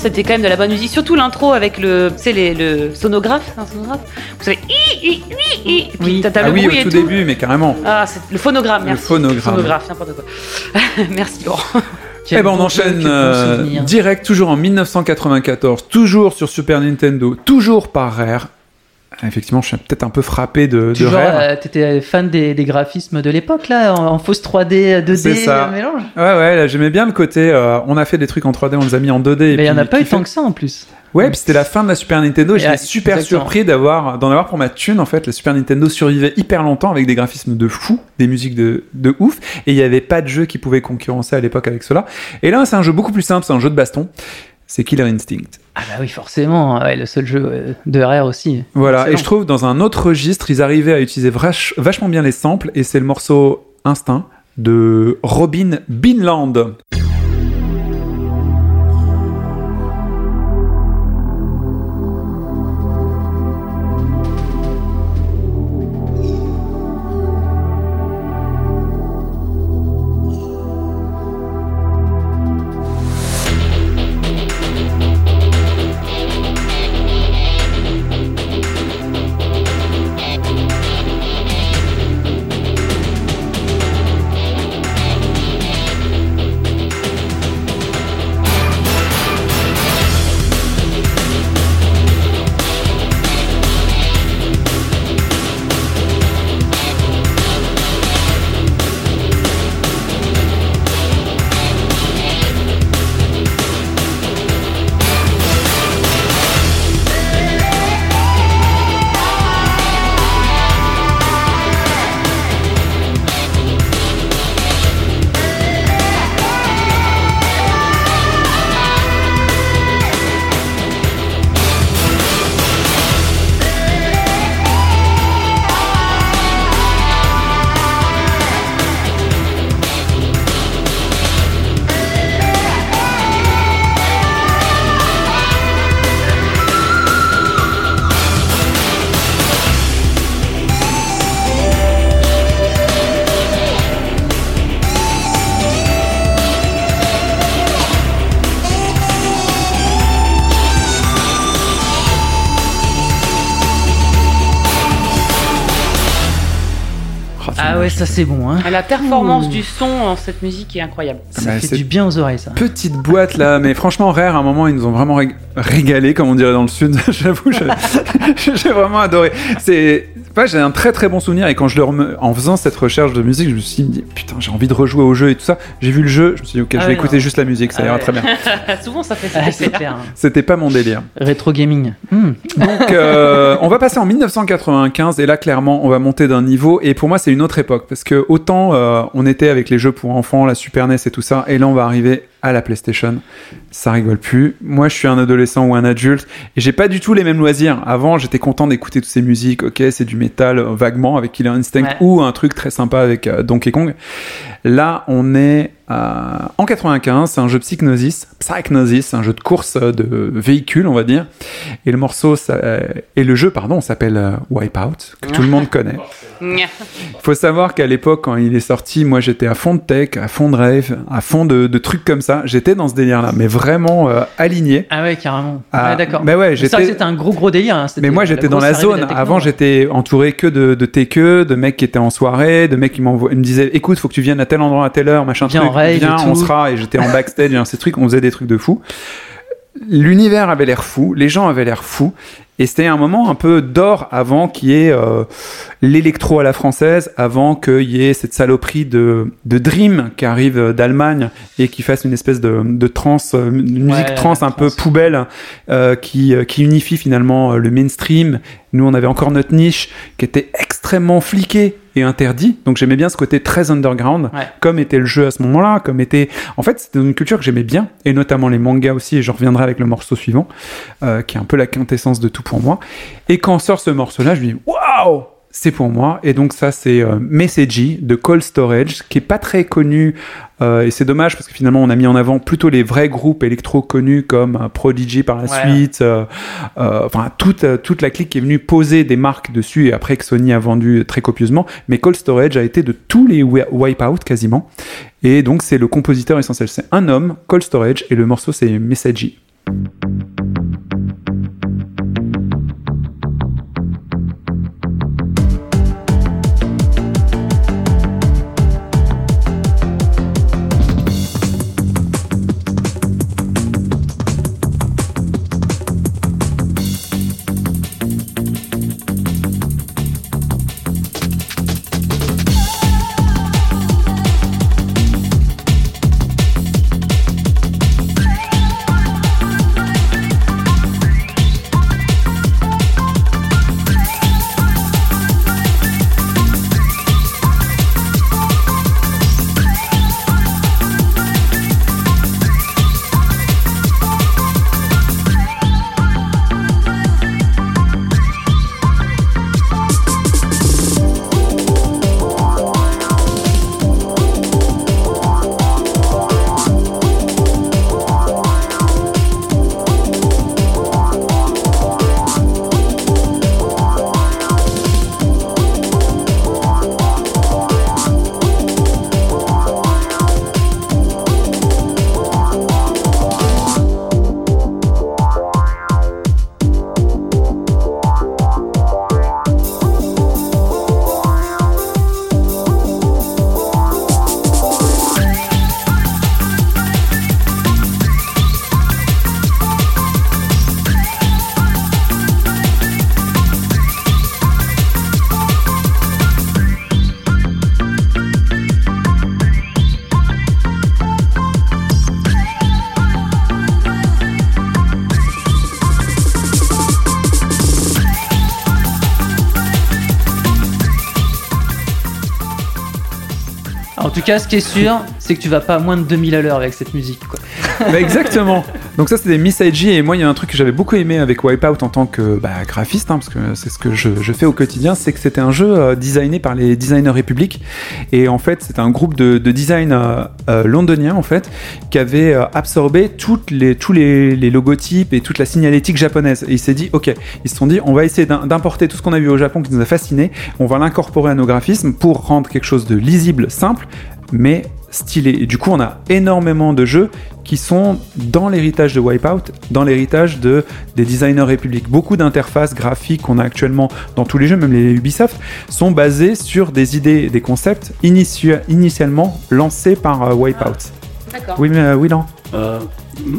C'était quand même de la bonne musique. Surtout l'intro avec le, les- le sonographe, c'est un sonographe. Vous savez, hi, hi, hi, hi. Et puis Oui. t'as t'as Ah le oui, bruit au et tout tout. début, mais carrément. Ah, c'est le phonogramme, Le merci. phonogramme. Phonographe, n'importe quoi. merci Laurent. Eh ben on enchaîne euh, direct, toujours en 1994, toujours sur Super Nintendo, toujours par Rare. Effectivement, je suis peut-être un peu frappé de, de Toujours, Rare. euh, t'étais fan des, des graphismes de l'époque, là, en, en fausse 3D, 2D, C'est ça. euh, mélange. Ouais, ouais, j'aimais bien le côté. euh, on a fait des trucs en 3D, on les a mis en 2D. et Mais il y en a pas eu kiffé. tant que ça en plus. Ouais, puis c'était la fin de la Super Nintendo et j'étais super exactement. surpris d'avoir, d'en avoir pour ma thune en fait. La Super Nintendo survivait hyper longtemps avec des graphismes de fou, des musiques de, de ouf, et il n'y avait pas de jeu qui pouvait concurrencer à l'époque avec cela. Et là, c'est un jeu beaucoup plus simple, c'est un jeu de baston. C'est Killer Instinct. Ah bah oui, forcément, ouais, le seul jeu euh, de Rare aussi. Voilà, et je trouve dans un autre registre, ils arrivaient à utiliser vachement bien les samples, et c'est le morceau Instinct de Robin Binland. Ça c'est bon, hein. La performance Ouh. du son en cette musique est incroyable. Ah Ça bah, fait c'est- du bien aux oreilles, ça. Petite boîte là, mais franchement, Rare, à un moment, ils nous ont vraiment rég- régalé, comme on dirait dans le sud. J'avoue, j'ai vraiment adoré. C'est, ouais, j'ai un très très bon souvenir et quand je le rem- en faisant cette recherche de musique, je me suis dit putain, j'ai envie de rejouer au jeu et tout ça. J'ai vu le jeu, je me suis dit ok, Ah je vais ouais, écouter juste la musique, ça Ah ira ouais. très bien. Souvent, ça fait Ah, ça. hein. C'était pas mon délire. Rétro gaming. Hmm. Donc, euh, on va passer en 1995 et là, clairement, on va monter d'un niveau. Et pour moi, c'est une autre époque parce que autant euh, on était avec les jeux pour enfants, la Super NES et tout ça, et là, on va arriver à la PlayStation. Ça rigole plus. Moi, je suis un adolescent ou un adulte et j'ai pas du tout les mêmes loisirs. Avant, j'étais content d'écouter toutes ces musiques. Ok, c'est du métal euh, vaguement avec Killer Instinct Ouais. ou un truc très sympa avec euh, Donkey Kong. Là, on est euh, en 95. C'est un jeu Psychnosis, Psychnosis, un jeu de course euh, de véhicule, on va dire. Et le morceau euh, et le jeu, pardon, s'appelle Wipeout, que tout le monde connaît. Il faut savoir qu'à l'époque, quand il est sorti, moi j'étais à fond de tech, à fond de rave, à fond de, de trucs comme ça. J'étais dans ce délire-là, mais vraiment euh, aligné. Ah ouais, carrément. Ah, ouais, d'accord. mais ouais, j'étais- c'était un gros gros délire. hein. Mais moi j'étais dans la zone. techno, Avant ouais. j'étais entouré que de, de de mecs qui étaient en soirée, de mecs qui m'envoient- me disaient écoute, faut que tu viennes à tel endroit à telle heure, machin Viens truc. en rave et Viens, on tout. sera. Et j'étais en backstage de trucs. On faisait des trucs de fou. L'univers avait l'air fou, les gens avaient l'air fous. Et c'était un moment un peu d'or avant qu'il y ait euh, l'électro à la française, avant qu'il y ait cette saloperie de, de Dream qui arrive d'Allemagne et qui fasse une espèce de, de trance, euh, une musique Ouais, trance un peu poubelle euh, qui, qui unifie finalement le mainstream. Nous, on avait encore notre niche qui était extrêmement fliquée et interdit. Donc j'aimais bien ce côté très underground, Ouais. comme était le jeu à ce moment-là, comme était... En fait, c'était une culture que j'aimais bien, et notamment les mangas aussi, et je reviendrai avec le morceau suivant, euh, qui est un peu la quintessence de tout pour moi. Et quand sort ce morceau-là, je me dis, waouh c'est pour moi. Et donc ça, c'est euh, Messagey de Cold Storage, qui est pas très connu. euh, et c'est dommage parce que finalement, on a mis en avant plutôt les vrais groupes électro connus comme euh, Prodigy par la Ouais. suite. euh, enfin, toute, toute la clique qui est venue poser des marques dessus et après que Sony a vendu très copieusement. Mais Cold Storage a été de tous les wi- Wipeout quasiment. Et donc, c'est le compositeur essentiel. C'est un homme, Cold Storage, et le morceau, c'est Messagey. Tout cas, ce qui est sûr, c'est que tu vas pas à moins de 2000 à l'heure avec cette musique. Quoi. Bah, exactement. Donc ça c'était Miss IG et moi il y a un truc que j'avais beaucoup aimé avec Wipeout en tant que bah, graphiste, hein, parce que c'est ce que je, fais au quotidien, c'est que c'était un jeu euh, designé par les designers républiques et en fait c'était un groupe de, de design euh, euh, londonien en fait qui avait absorbé les, tous les, les logotypes et toute la signalétique japonaise. Et il dit ok ils se sont dit on va essayer d'im- d'importer tout ce qu'on a vu au Japon qui nous a fasciné, on va l'incorporer à nos graphismes pour rendre quelque chose de lisible, simple mais stylé. Et du coup, on a énormément de jeux qui sont dans l'héritage de Wipeout, dans l'héritage de, des designers républiques. Beaucoup d'interfaces graphiques qu'on a actuellement dans tous les jeux, même les Ubisoft, sont basées sur des idées, des concepts initia- initialement lancés par euh, Wipeout. D'accord. Oui, mais euh, oui, non. Euh,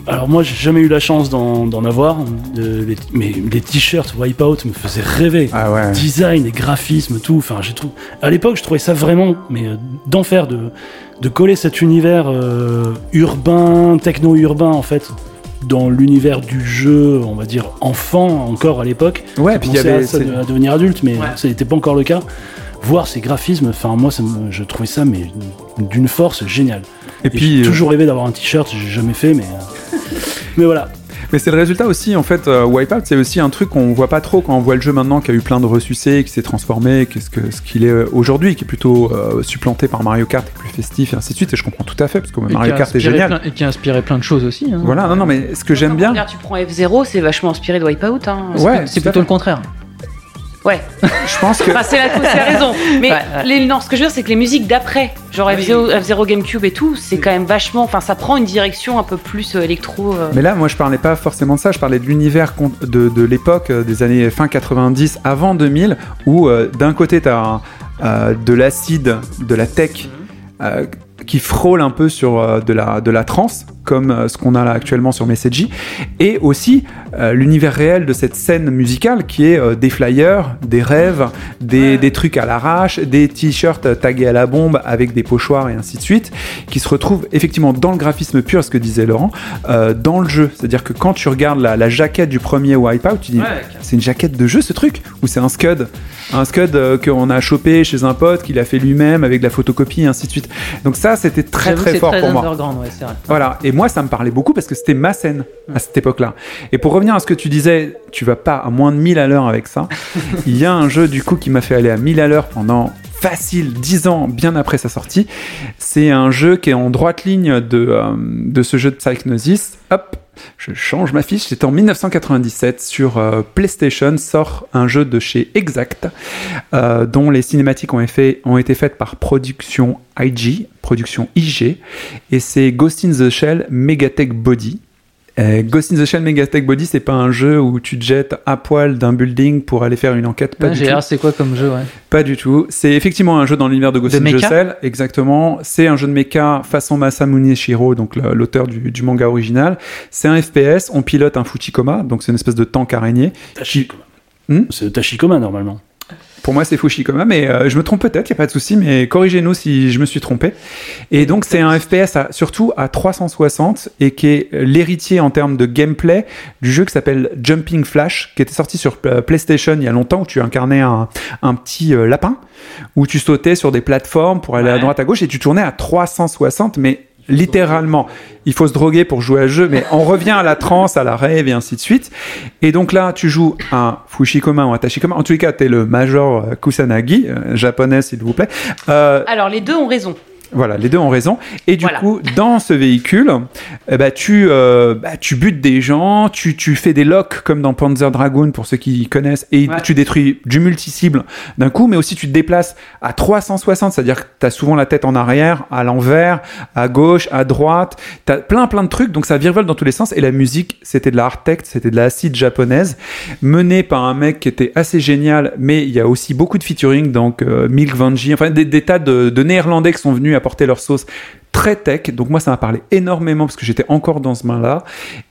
alors moi j'ai jamais eu la chance d'en avoir, de- les- mais les t-shirts Wipeout me faisaient rêver. Ah ouais. Design et graphisme, tout. Enfin, j'ai trouvé. À l'époque, je trouvais ça vraiment, mais euh, d'enfer de de coller cet univers euh, urbain, techno-urbain en fait, dans l'univers du jeu, on va dire enfant encore à l'époque. Ouais, puis il y avait. à, ça à devenir adulte, mais Ouais. ça n'était pas encore le cas. Voir ces graphismes, enfin moi, ça me- je trouvais ça mais d'une force géniale. Et Et puis, j'ai euh, toujours rêvé d'avoir un t-shirt, j'ai jamais fait, mais euh, mais voilà. Mais c'est le résultat aussi, en fait, euh, Wipeout, c'est aussi un truc qu'on voit pas trop quand on voit le jeu maintenant, qui a eu plein de ressucés, qui s'est transformé, qu'est-ce que ce qu'il est aujourd'hui, qui est plutôt euh, supplanté par Mario Kart, et plus festif, et ainsi de suite. Et je comprends tout à fait, parce que Et Mario qui Kart est génial. plein- et qui a inspiré plein de choses aussi. hein. Voilà, non, non, mais ce que j'aime bien. Tu prends F0, c'est vachement inspiré de Wipeout. Hein. Ouais, C'est plutôt le contraire. Ouais. Je pense que. Enfin, c'est la, c'est la raison. Mais Ouais, ouais. Les, non, ce que je veux dire, c'est que les musiques d'après, genre Ah F0, F0 GameCube et tout, c'est quand même vachement. Enfin, ça prend une direction un peu plus euh, électro. euh. Mais là, moi, je parlais pas forcément de ça, je parlais de l'univers de, de l'époque euh, des années fin 90, avant 2000, où euh, d'un côté, tu as de l'acide, de la tech, euh, qui frôle un peu sur euh, de, la, de la trance, comme euh, ce qu'on a là actuellement sur Messagey, et aussi euh, l'univers réel de cette scène musicale qui est des flyers, des rêves, des, des trucs à l'arrache, des t-shirts tagués à la bombe avec des pochoirs et ainsi de suite, qui se retrouvent effectivement dans le graphisme pur, ce que disait Laurent, euh, dans le jeu. C'est-à-dire que quand tu regardes la, la jaquette du premier Wipeout, tu dis c'est une jaquette de jeu ce truc? Ou c'est un scud? Un scud euh, qu'on a chopé chez un pote qu'il a fait lui-même avec de la photocopie et ainsi de suite. Donc ça c'était très très fort très pour moi. ouais, vrai. voilà. Et moi ça me parlait beaucoup parce que c'était ma scène à cette époque là et pour revenir à ce que tu disais tu vas pas à moins de 1000 à l'heure avec ça il y a un jeu du coup qui m'a fait aller à 1000 à l'heure pendant facile 10 ans bien après sa sortie. C'est un jeu qui est en droite ligne de, euh, de ce jeu de Psychnosis. Hop je change ma fiche, c'était en 1997 sur euh, PlayStation sort un jeu de chez Exact euh, dont les cinématiques ont, ont été faites par Production IG, Production IG et c'est Ghost in the Shell Megatech Body. Euh, Ghost in the Shell Megatech Body, c'est pas un jeu où tu te jettes à poil d'un building pour aller faire une enquête, pas Ah, du tout. c'est quoi comme jeu, ouais? Pas du tout. C'est effectivement un jeu dans l'univers de Ghost De in the Shell, exactement. C'est un jeu de mecha façon Masamune Shiro, donc le- l'auteur du, du manga original. C'est un FPS, on pilote un Fuchikoma, donc c'est une espèce de tank araignée. Tachikoma. Hmm? C'est Tachikoma normalement. Pour moi, c'est Fushikoma, mais euh, je me trompe peut-être, il a pas de souci, mais corrigez-nous si je me suis trompé. Et donc, c'est un FPS à- surtout à 360 et qui est l'héritier en termes de gameplay du jeu qui s'appelle Jumping Flash, qui était sorti sur euh, PlayStation il y a longtemps, où tu incarnais un, un petit euh, lapin, où tu sautais sur des plateformes pour aller à droite à gauche et tu tournais à 360, mais littéralement. Il faut se droguer pour jouer à jeu, mais on revient à la transe, à la rêve et ainsi de suite. Et donc là, tu joues un Fushikoma ou un Tachikoma. En tous les cas, t'es le Major Kusanagi, euh, japonais s'il vous plaît. Euh, Alors, les deux ont raison. Voilà, les deux ont raison. Et du Voilà. coup, dans ce véhicule, eh ben, tu, euh, bah, tu butes des gens, tu, tu fais des locks comme dans Panzer Dragoon pour ceux qui connaissent, et Ouais. tu détruis du multi-cible d'un coup, mais aussi tu te déplaces à 360, c'est-à-dire que tu as souvent la tête en arrière, à l'envers, à gauche, à droite, tu as plein plein de trucs, donc ça virevole dans tous les sens, et la musique, c'était de la hard tech, c'était de la acide japonaise, menée par un mec qui était assez génial, mais il y a aussi beaucoup de featuring, donc euh, Milk Vanji, enfin des, des tas de, de néerlandais qui sont venus apporter leur sauce très tech. Donc moi, ça m'a parlé énormément parce que j'étais encore dans ce bain-là.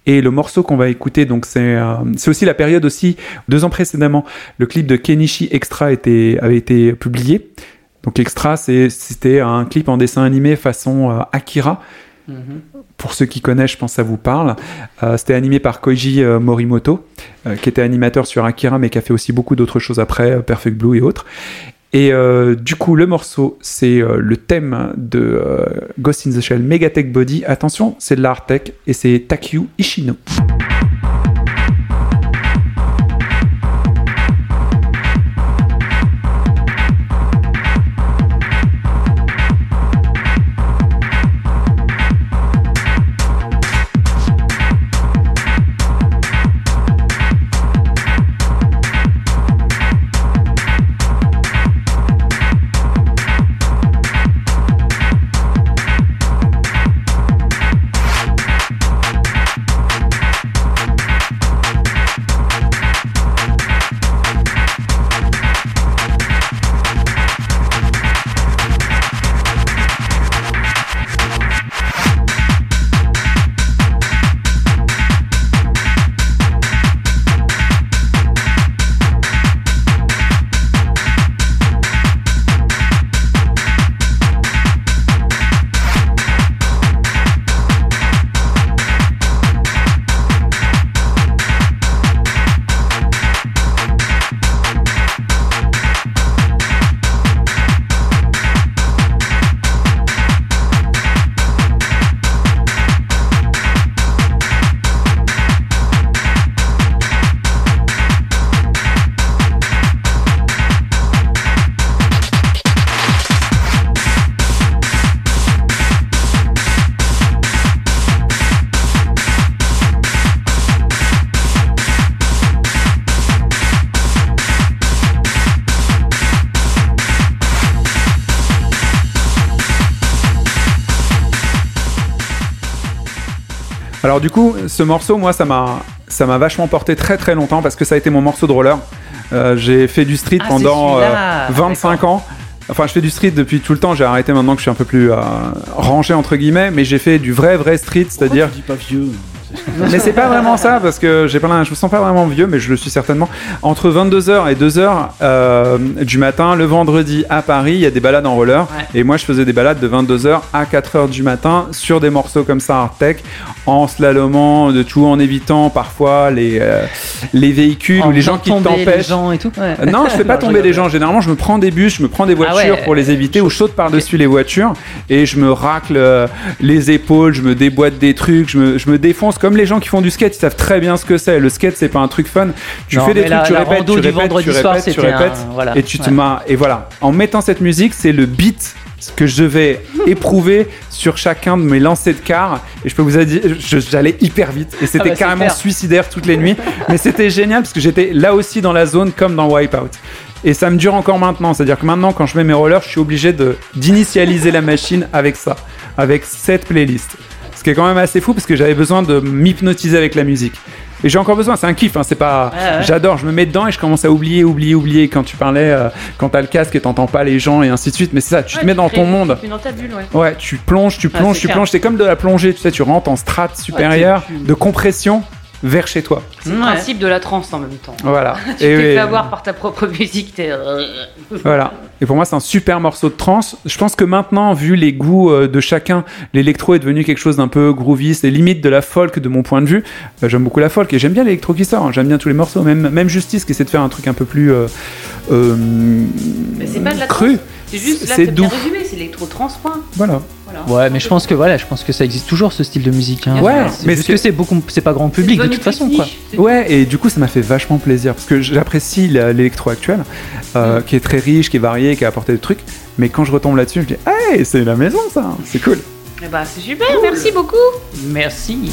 Et le morceau qu'on va écouter, donc c'est euh, c'est aussi la période aussi deux ans précédemment, le clip de Kenichi Extra était, avait été publié. Donc Extra, c'était un clip en dessin animé façon euh, Akira. Pour ceux qui connaissent, je pense que ça vous parle. Euh, C'était animé par Koji Morimoto, qui était animateur sur Akira, mais qui a fait aussi beaucoup d'autres choses après, Perfect Blue et autres. Et euh, du coup, le morceau, c'est euh, le thème de euh, Ghost in the Shell Megatech Body. Attention, c'est de l'art tech et c'est Takyu Ishino. Alors du coup, ce morceau, moi, ça m'a, ça m'a vachement porté très très longtemps parce que ça a été mon morceau de roller. Euh, j'ai fait du street Ah, pendant c'est euh, celui-là. 25 ans. Enfin, je fais du street depuis tout le temps. J'ai arrêté maintenant que je suis un peu plus euh, rangé entre guillemets, mais j'ai fait du vrai vrai street, c'est-à-dire. Tu dis pas vieux? Mais c'est pas vraiment ça parce que j'ai pas, je me sens pas vraiment vieux, mais je le suis certainement. Entre 22h et 2h euh, du matin, le vendredi à Paris, il y a des balades en roller. Ouais. Et moi, je faisais des balades de 22h à 4h du matin sur des morceaux comme ça, hard tech, en slalomant, de tout, en évitant parfois les, euh, les véhicules ou les gens qui tomber les t'empêchent. gens et tout. ouais. Euh, Non, je fais pas Non, je tomber les gens. Généralement, je me prends des bus, je me prends des Ah voitures ouais. pour les éviter ou je saute par-dessus les voitures et je me racle euh, les épaules, je me déboîte des trucs, je me, je me défonce comme les gens qui font du skate. Ils savent très bien ce que c'est. Le skate, c'est pas un truc fun. Tu Non, fais des trucs, la- tu la répètes, tu répètes, tu répètes, tu répètes voilà. et tu te Ouais. marres. Et voilà. En mettant cette musique, c'est le beat que je vais éprouver sur chacun de mes lancers de car et je peux vous dire j'allais hyper vite et c'était Ah bah, carrément suicidaire toutes les nuits mais c'était génial parce que j'étais là aussi dans la zone comme dans Wipeout et ça me dure encore maintenant c'est à dire que maintenant quand je mets mes rollers je suis obligé d'initialiser la machine avec ça avec cette playlist ce qui est quand même assez fou parce que j'avais besoin de m'hypnotiser avec la musique et j'ai encore besoin, c'est un kiff, hein, c'est pas. Ouais, ouais. J'adore, je me mets dedans et je commence à oublier, oublier, oublier. Quand tu parlais, euh, quand t'as le casque et t'entends pas les gens et ainsi de suite, mais c'est ça, tu te mets dans ton monde. Tu dans ta bulle, ouais. Ouais, tu plonges, tu plonges, tu clair. plonges. C'est comme de la plongée, tu sais, tu rentres en strate supérieure tu- de compression vers chez toi. C'est le Ouais. principe de la trance en même temps. Voilà. Tu Et t'es oui, fait avoir par ta propre musique. t'es- Voilà. Et pour moi, c'est un super morceau de trance. Je pense que maintenant, vu les goûts euh, de chacun, l'électro est devenu quelque chose d'un peu groovy. C'est limite de la folk de mon point de vue. Euh, j'aime beaucoup la folk et j'aime bien l'électro qui sort. hein. J'aime bien tous les morceaux. Même, même Justice qui essaie de faire un truc un peu plus euh, euh, Mais c'est pas de la cru. C'est juste là, C'est c'est bien doux. résumé, c'est l'électro-trans point. Voilà. Voilà. Ouais, mais je pense que voilà, je pense que ça existe toujours ce style de musique. hein. Ouais, mais juste c'est- que c'est beaucoup, c'est pas grand public de toute façon, quoi. Ouais, et du coup, ça m'a fait vachement plaisir parce que j'apprécie l'électro actuel, euh, qui est très riche, qui est varié, qui a apporté des trucs. Mais quand je retombe là-dessus, je dis, hey, c'est la maison, ça, c'est cool. Eh bah, c'est super, merci beaucoup. Merci.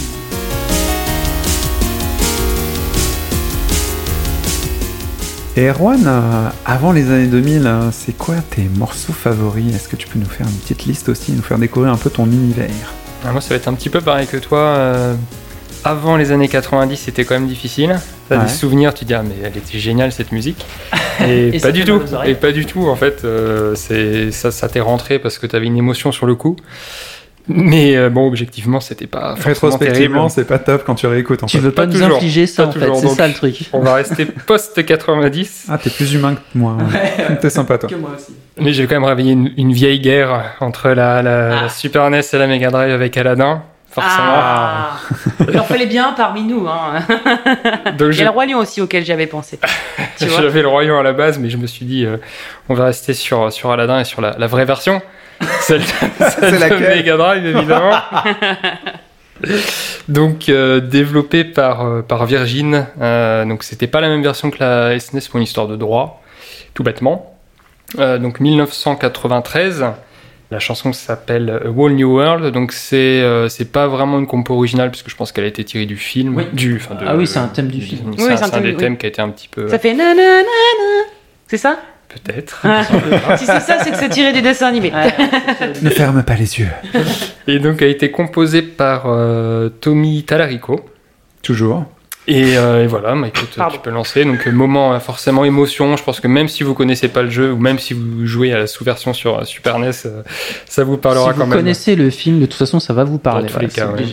Et Erwan, euh, avant les années 2000, euh, c'est quoi tes morceaux favoris? Est-ce que tu peux nous faire une petite liste aussi, nous faire découvrir un peu ton univers? Ah, moi, ça va être un petit peu pareil que toi. euh, avant les années 90, c'était quand même difficile. T'as Ouais. des souvenirs, tu te dis, ah, mais elle était géniale cette musique. Et, pas du tout. Et pas du tout, en fait. euh, c'est ça, ça t'est rentré parce que t'avais une émotion sur le coup. Mais euh, bon, objectivement, c'était pas. Rétrospectivement, c'est pas top quand tu réécoutes. En Tu fait. veux pas, Pas nous toujours. infliger ça Pas en fait, c'est ça le truc. On va rester post-90. Ah, t'es plus humain que moi. hein. T'es sympa, toi. moi aussi. Mais j'ai quand même réveillé une, une vieille guerre entre la, la- Ah. Super NES et la Mega Drive avec Aladdin. forcément. Ah. Il en fallait bien un parmi nous. Hein. Donc Il y j'ai- a le Roi Lion aussi auquel j'avais pensé. J'avais le royaume à la base, mais je me suis dit, euh, on va rester sur, sur Aladdin et sur la, la vraie version. Celle de, laquelle Mega Drive, évidemment. donc, euh, développé par, euh, par Virgin. Euh, donc, c'était pas la même version que la SNES pour une histoire de droit, tout bêtement. Euh, donc, 1993. La chanson s'appelle A Whole New World, donc c'est euh, c'est pas vraiment une compo originale puisque je pense qu'elle a été tirée du film, Oui. du, enfin de- Ah oui, c'est un thème du film. C'est Oui, un, c'est un c'est un thème, des oui. thèmes qui a été un petit peu Ça fait nanana. C'est ça? Peut-être. Ah. Si c'est ça, c'est que c'est tiré du dessin animé. Ne ferme pas les yeux. Et donc a été composé par euh, Tommy Talarico. Toujours. Et, euh, et voilà, bah, écoute, Pardon. tu peux lancer. Donc euh, moment forcément émotion. Je pense que même si vous connaissez pas le jeu ou même si vous jouez à la sous-version sur Super NES, ça vous parlera si quand vous même. connaissez le film, de toute façon, ça va vous parler. Dans tous les c'est cas, ouais.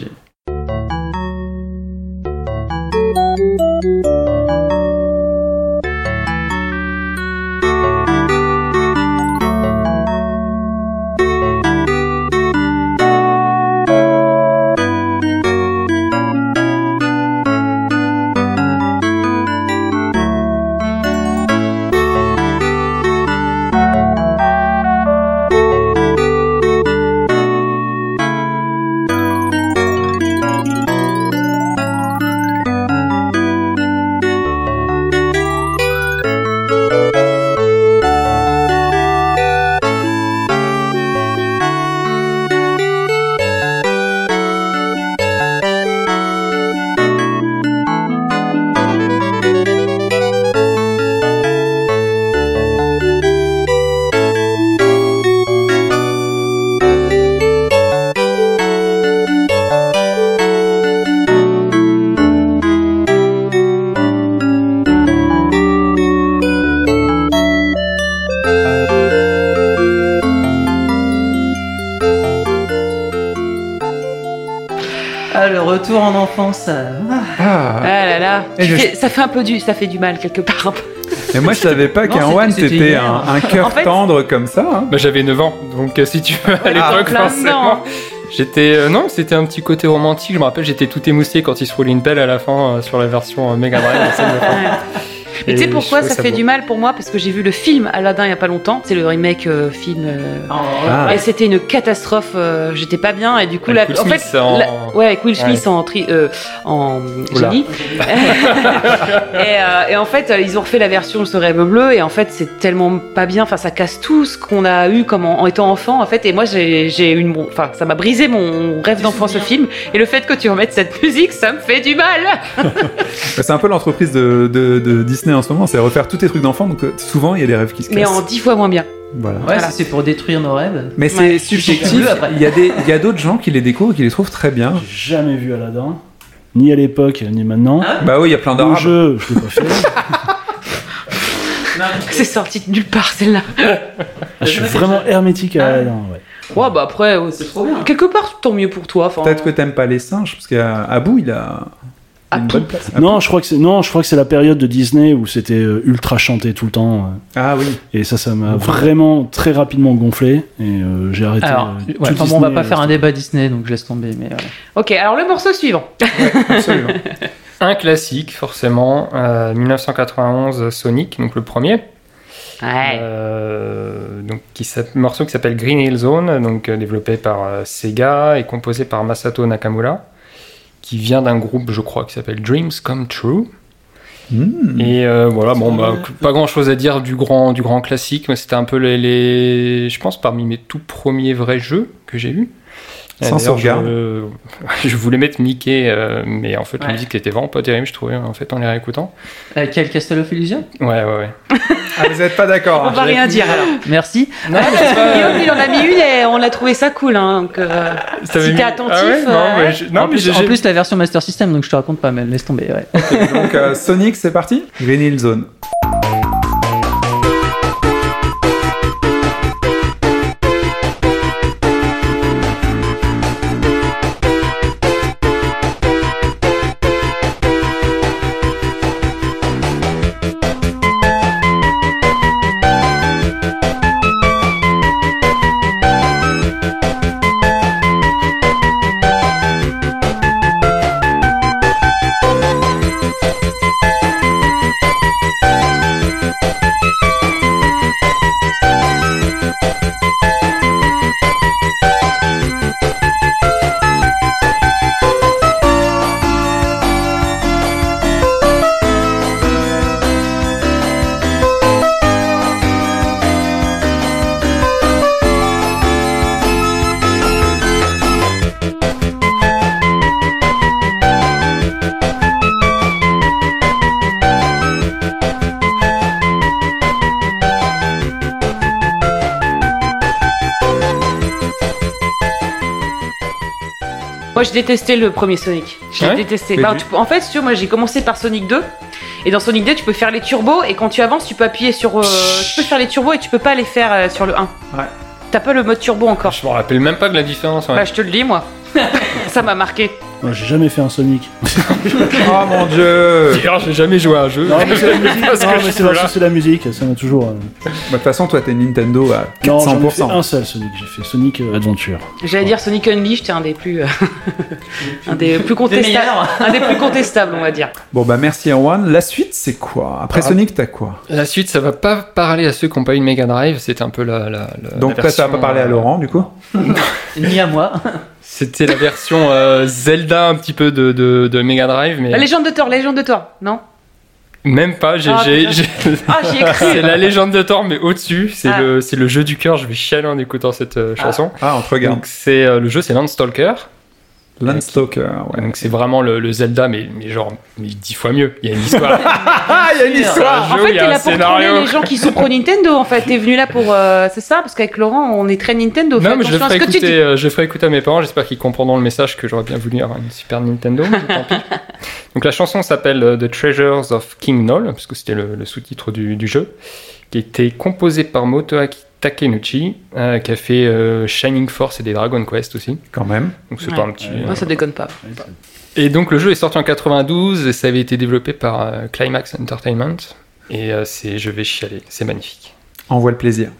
Je- ça fait un peu du, ça fait du mal quelque part. un. Et moi, je savais pas one, c'était c'était hier. un, un cœur En fait- tendre comme ça. hein. Bah, j'avais 9 ans, donc euh, si tu veux, à l'époque, plein forcément. J'étais. euh, non, c'était un petit côté romantique. Je me rappelle, j'étais tout émoussé quand il se roulait une belle à la fin euh, sur la version euh, Mega Drive. Et tu sais pourquoi ça, fait beau. du mal pour moi? Parce que j'ai vu le film Aladdin il y a pas longtemps. C'est le remake euh, film. euh, Ah. Et c'était une catastrophe. euh, J'étais pas bien et du coup Avec Will en fait, en- la- ouais, avec Will Smith en tri, euh, en génie. et, euh, et en fait, euh, ils ont refait la version sur Rêve bleu et en fait, c'est tellement pas bien. Enfin, ça casse tout ce qu'on a eu comme en, en étant enfant. En fait, et moi, j'ai une, enfin, ça m'a brisé mon rêve d'enfant ce film. Et le fait que tu remettes cette musique, ça me fait du mal. C'est un peu l'entreprise de, de- de Disney en ce moment, c'est refaire tous tes trucs d'enfant, donc euh, souvent il y a des rêves qui se cassent. Mais en dix fois moins bien. Voilà. Ouais, Voilà. c'est pour détruire nos rêves. Mais c'est Ouais. subjectif, Bleu, après. il y a des- il y a d'autres gens qui les découvrent et qui les trouvent très bien. J'ai jamais vu Aladdin, ni à l'époque, ni maintenant. Bah oui, il y a plein Le d'arabes. jeu, je l'ai pas fait. C'est sorti de nulle part celle-là. Ah, je suis vraiment hermétique à Aladdin, ouais. Ouais, bah après, ouais, c'est trop bien. Quelque part, tant mieux pour toi. Peut-être que t'aimes pas les singes, parce qu'Abou, il a Une tout. bonne place. Non, je crois que c'est non, je crois que c'est la période de Disney où c'était euh, ultra chanté tout le temps euh, Ah oui. et ça ça m'a vraiment très rapidement gonflé et euh, j'ai arrêté. Alors, euh, ouais, tout enfin bon, on va Disney, pas faire un débat Disney, donc je laisse tomber. Mais euh, Ok, alors le morceau suivant. Absolument. Un classique, forcément, euh, 1991 Sonic, donc le premier. Ouais. Euh, donc qui morceau qui s'appelle Green Hill Zone, donc développé par euh, Sega et composé par Masato Nakamura, qui vient d'un groupe, je crois, qui s'appelle Dreams Come True. Hmm. Et euh, voilà, bon, bah, pas grand chose à dire du grand, du grand classique, mais c'était un peu les, les- je pense, parmi mes tout premiers vrais jeux que j'ai eu. Sans. Je, je voulais mettre Mickey, euh, mais en fait, la Ouais. musique était vraiment pas terrible, je trouvais, en fait, en les réécoutant. euh, quel Castle of Illusion? Ouais, ouais, ouais. Ah, vous êtes pas d'accord. On hein. va rien dire alors. Merci. Non, Guillaume, il en a mis une et on a trouvé ça cool. Hein, donc, euh, si mis- t'es attentif. Ah ouais, non, euh, mais je- non, en, mais plus, j'ai- en plus, la version Master System, donc je te raconte pas, mais laisse tomber. Ouais. Donc euh, Sonic, c'est parti? Hill Zone. J'ai détesté le premier Sonic. J'ai Ouais détesté. Bah, tu en fait, tu veux, moi, j'ai commencé par Sonic 2. Et dans Sonic 2, tu peux faire les turbos. Et quand tu avances, tu peux appuyer sur. euh, tu peux faire les turbos et tu peux pas les faire euh, sur le 1. Ouais. T'as pas le mode turbo encore. Je me rappelle même pas de la différence. ouais. Bah, je te le dis, moi. Ça m'a marqué. Moi, j'ai jamais fait un Sonic. Oh mon dieu D'ailleurs, j'ai jamais joué à un jeu. Non, mais c'est la musique. Non, mais c'est c'est la musique. Ça m'a toujours. euh, Bah, De toute façon, toi, t'es Nintendo à Non, j'en ai fait 400%. un seul Sonic. J'ai fait Sonic euh, Adventure. J'allais dire Sonic Unleashed, un des plus. euh, un des plus contestables. meilleurs. un des plus contestables, on va dire. Bon, bah merci Erwan. La suite, c'est quoi? Après Ah. Sonic, t'as quoi? La suite, ça va pas parler à ceux qui n'ont pas eu de Mega Drive. C'était un peu la. la, la- Donc la toi, ça va version, pas parler à euh, Laurent, du coup? Ni à moi. C'était la version euh, Zelda un petit peu de, de, de Mega Drive, mais La légende de Thor, la légende de Thor, non? Même pas. J'ai, Ah, j'ai- Ah, j'y ai cru c'est la légende de Thor, mais au-dessus. C'est Ah. le, c'est le jeu du cœur. Je vais chialer en écoutant cette euh, chanson. Ah, on te regarde. Donc c'est euh, le jeu, c'est Landstalker. Landstalker, ouais. Donc c'est vraiment le, le Zelda, mais, mais genre mais dix fois mieux. Il y a une histoire. Ah, il y a une histoire En jeu, fait, il y t'es a là pour scénario. trouver les gens qui sont pro Nintendo. En fait, t'es venu là pour. euh, c'est ça? Parce qu'avec Laurent, on est très Nintendo. Non, mais je le ferai ce que tu écouter, dis. euh, je le ferai écouter à mes parents. J'espère qu'ils comprendront le message que j'aurais bien voulu avoir une Super Nintendo. mais tant pis. Donc la chanson s'appelle euh, The Treasures of King Null, parce que c'était le, le sous-titre du, du jeu, qui a été composé par Motoaki Takenuchi, euh, qui a fait euh, Shining Force et des Dragon Quest aussi. Quand même. Donc c'est Ouais. pas un petit. Moi, ça déconne pas. Et donc le jeu est sorti en 92 et ça avait été développé par euh, Climax Entertainment. Et euh, c'est, je vais chialer, c'est magnifique. Envoie le plaisir.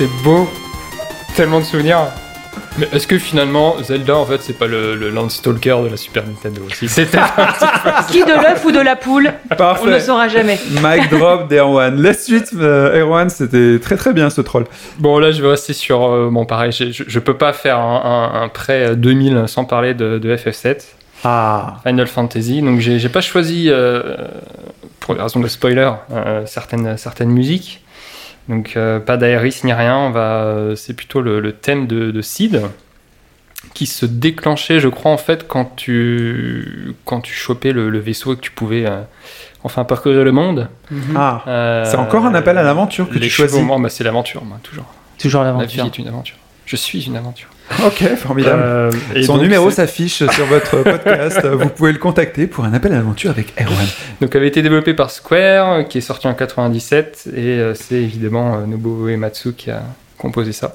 C'est beau. Tellement de souvenirs. Mais est-ce que finalement Zelda en fait c'est pas le, le Landstalker de la Super Nintendo aussi? C'était Qui de l'œuf ou de la poule On ne saura jamais. Mic drop d'Erwan. La suite, euh, Erwan, c'était très très bien ce troll. Bon, là, je vais rester sur. euh, bon, pareil, je, je peux pas faire un, un, un prêt 2000 sans parler de, de FF7, Ah. Final Fantasy. Donc, j'ai j'ai pas choisi, euh, pour des raisons de spoiler, euh, certaines, certaines musiques. Donc, euh, pas d'Aeris ni rien. On va, euh, c'est plutôt le, le thème de, de Sid qui se déclenchait, je crois, en fait, quand tu, quand tu chopais le, le vaisseau et que tu pouvais euh, enfin parcourir le monde. Ah. Euh, C'est encore un appel à l'aventure que tu choisis. bah, c'est l'aventure, moi, toujours. Toujours La vie l'aventure. est une aventure. Je suis une aventure. Ok, formidable. Euh, et Son donc, numéro s'affiche sur votre podcast. Vous pouvez le contacter pour un appel à l'aventure avec Erwan. donc avait été développé par Square, qui est sorti en 97, et euh, c'est évidemment euh, Nobuo Uematsu qui a composé ça.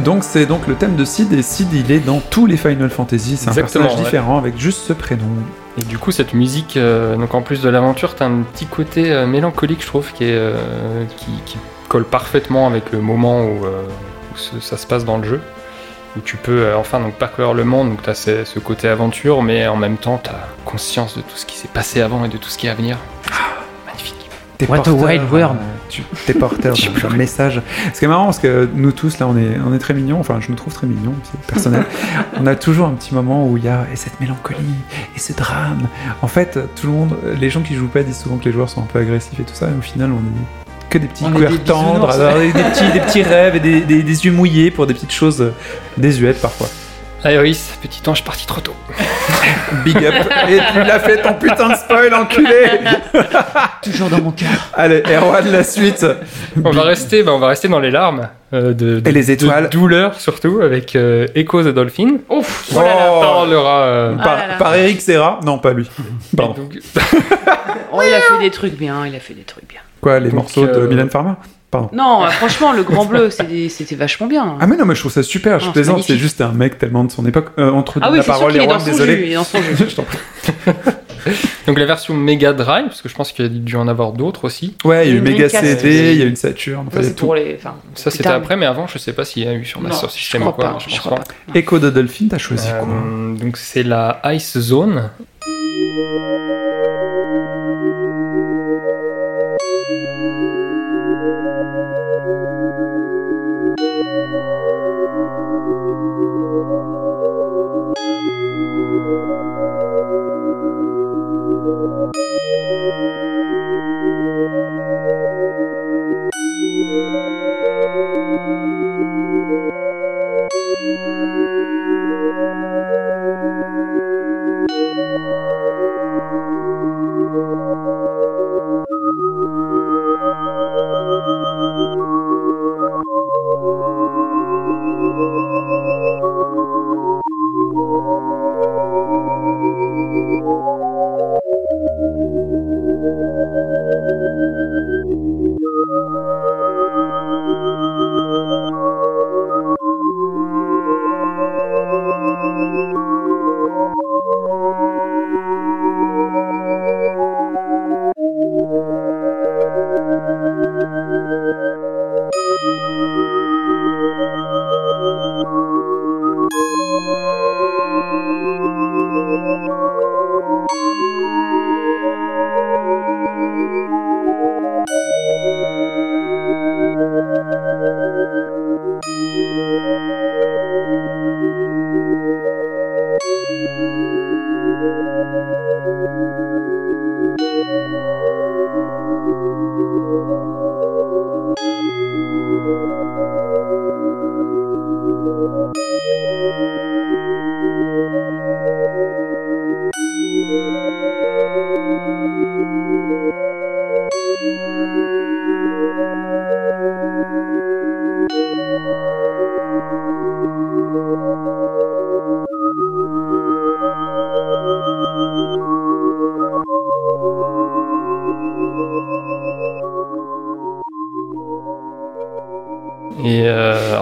Donc c'est donc le thème de Sid et Sid il est dans tous les Final Fantasy. C'est un personnage ouais. différent avec juste ce prénom. Et du coup, cette musique, euh, donc en plus de l'aventure, t'as un petit côté euh, mélancolique, je trouve, qui, est, euh, qui, qui colle parfaitement avec le moment où, où ce- ça se passe dans le jeu. Où tu peux enfin donc parcourir le monde, donc t'as ce, ce côté aventure, mais en même temps, t'as conscience de tout ce qui s'est passé avant et de tout ce qui est à venir. T'es What a porteur, wild world. euh, tu- T'es porteur d'un message. Ce qui est marrant, parce que nous tous, là, on est, on est très mignons. Enfin, je me trouve très mignon, c'est personnel. on a toujours un petit moment où il y a et cette mélancolie et ce drame. En fait, tout le monde, les gens qui jouent pas disent souvent que les joueurs sont un peu agressifs et tout ça. Et au final, on est que des petits des tendres, des, petits, des petits rêves et des, des- des yeux mouillés pour des petites choses désuètes parfois. Aéris, petit ange parti trop tôt. Big up. et tu l'as fait ton putain de spoil, enculé Toujours dans mon cœur. Allez, Erwan, la suite. On va rester, bah, on va rester dans les larmes euh, de, de- Et les étoiles. de douleur surtout avec euh, Echo the Dolphin. Ouf, qui oh là là. parlera. euh, Ah par, là là. par Eric Serra Non, pas lui. Pardon. donc, Oh, il a fait des trucs bien, il a fait des trucs bien. Quoi, les Donc, morceaux de euh, Mylène Farmer? Pardon. Non, euh, franchement, le Grand Bleu, c'était vachement bien. Ah mais non, mais je trouve ça super, je Non, plaisante, c'est juste un mec tellement de son époque. Euh, entre Ah oui, la parole et son désolé. jus, il est dans son jeu. je t'en prie. donc la version Mega Drive, parce que je pense qu'il y a dû en avoir d'autres aussi. Ouais, il y a eu Une Mega. CD, il y a eu une Saturn, enfin, Ça, pour les. Enfin, Ça plus c'était après, mais avant je sais pas s'il y a eu sur Master System ou quoi. pas, je crois pas. pas. Echo de Dolphin, t'as choisi quoi Euh, donc c'est la Ice Zone. Et